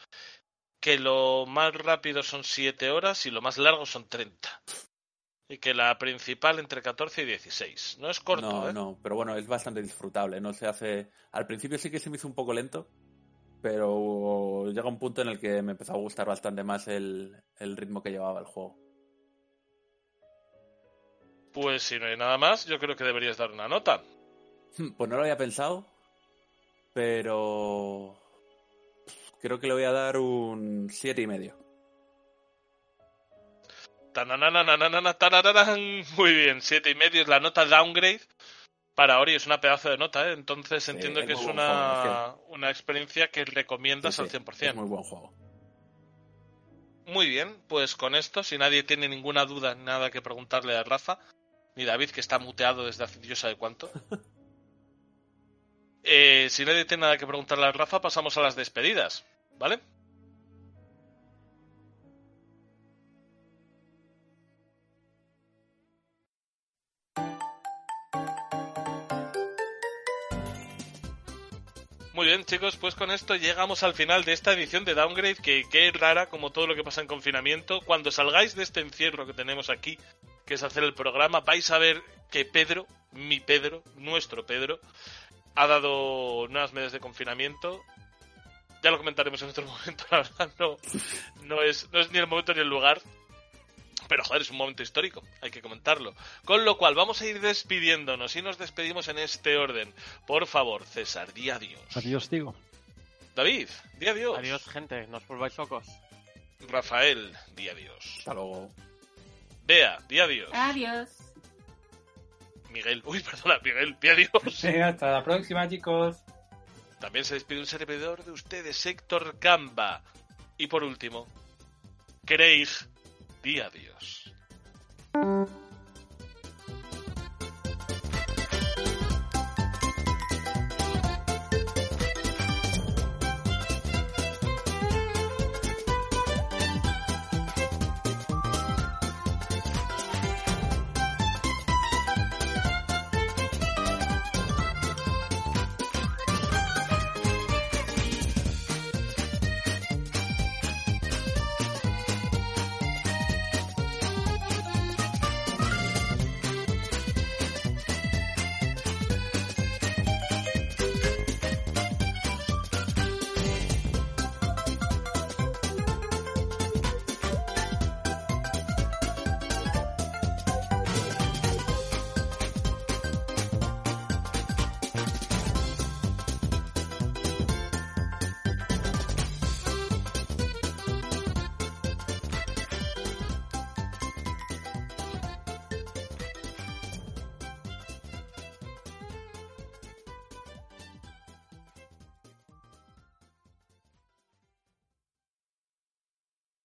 que lo más rápido son 7 horas y lo más largo son 30. Y que la principal entre 14 y 16. No es corto, no, ¿eh? no, pero bueno, es bastante disfrutable. No se hace. Al principio sí que se me hizo un poco lento, pero llega un punto en el que me empezó a gustar bastante más el, el ritmo que llevaba el juego. Pues si no hay nada más, yo creo que deberías dar una nota. Pues no lo había pensado, pero creo que le voy a dar un siete y medio. Muy bien, siete y medio es la nota downgrade. Para Ori es una pedazo de nota, ¿eh? entonces Sí, entiendo es que es una, juego, una experiencia que recomiendas Sí, sí, al 100%. Es muy buen juego. Muy bien, pues con esto, si nadie tiene ninguna duda, nada que preguntarle a Rafa, ni David, que está muteado desde hace Dios sabe cuánto. Eh, si nadie tiene nada que preguntarle a Rafa, pasamos a las despedidas, ¿vale? Muy bien, chicos, pues con esto llegamos al final de esta edición de Downgrade, que, que es rara, como todo lo que pasa en confinamiento. Cuando salgáis de este encierro que tenemos aquí, que es hacer el programa, vais a ver que Pedro, mi Pedro, nuestro Pedro, ha dado nuevas medidas de confinamiento Ya lo comentaremos en otro momento, la verdad, no, no, es, no es ni el momento ni el lugar. Pero joder, es un momento histórico, hay que comentarlo. Con lo cual, vamos a ir despidiéndonos y nos despedimos en este orden. Por favor, César, di adiós. Adiós, digo. David, di adiós. Adiós, gente, no os volváis locos. Rafael, di adiós. Hasta luego. Bea, di adiós. Adiós. Miguel, uy, perdona, Miguel, di adiós. Venga, hasta la próxima, chicos. También se despide un servidor de ustedes, Héctor Gamba. Y por último, Craig, di adiós.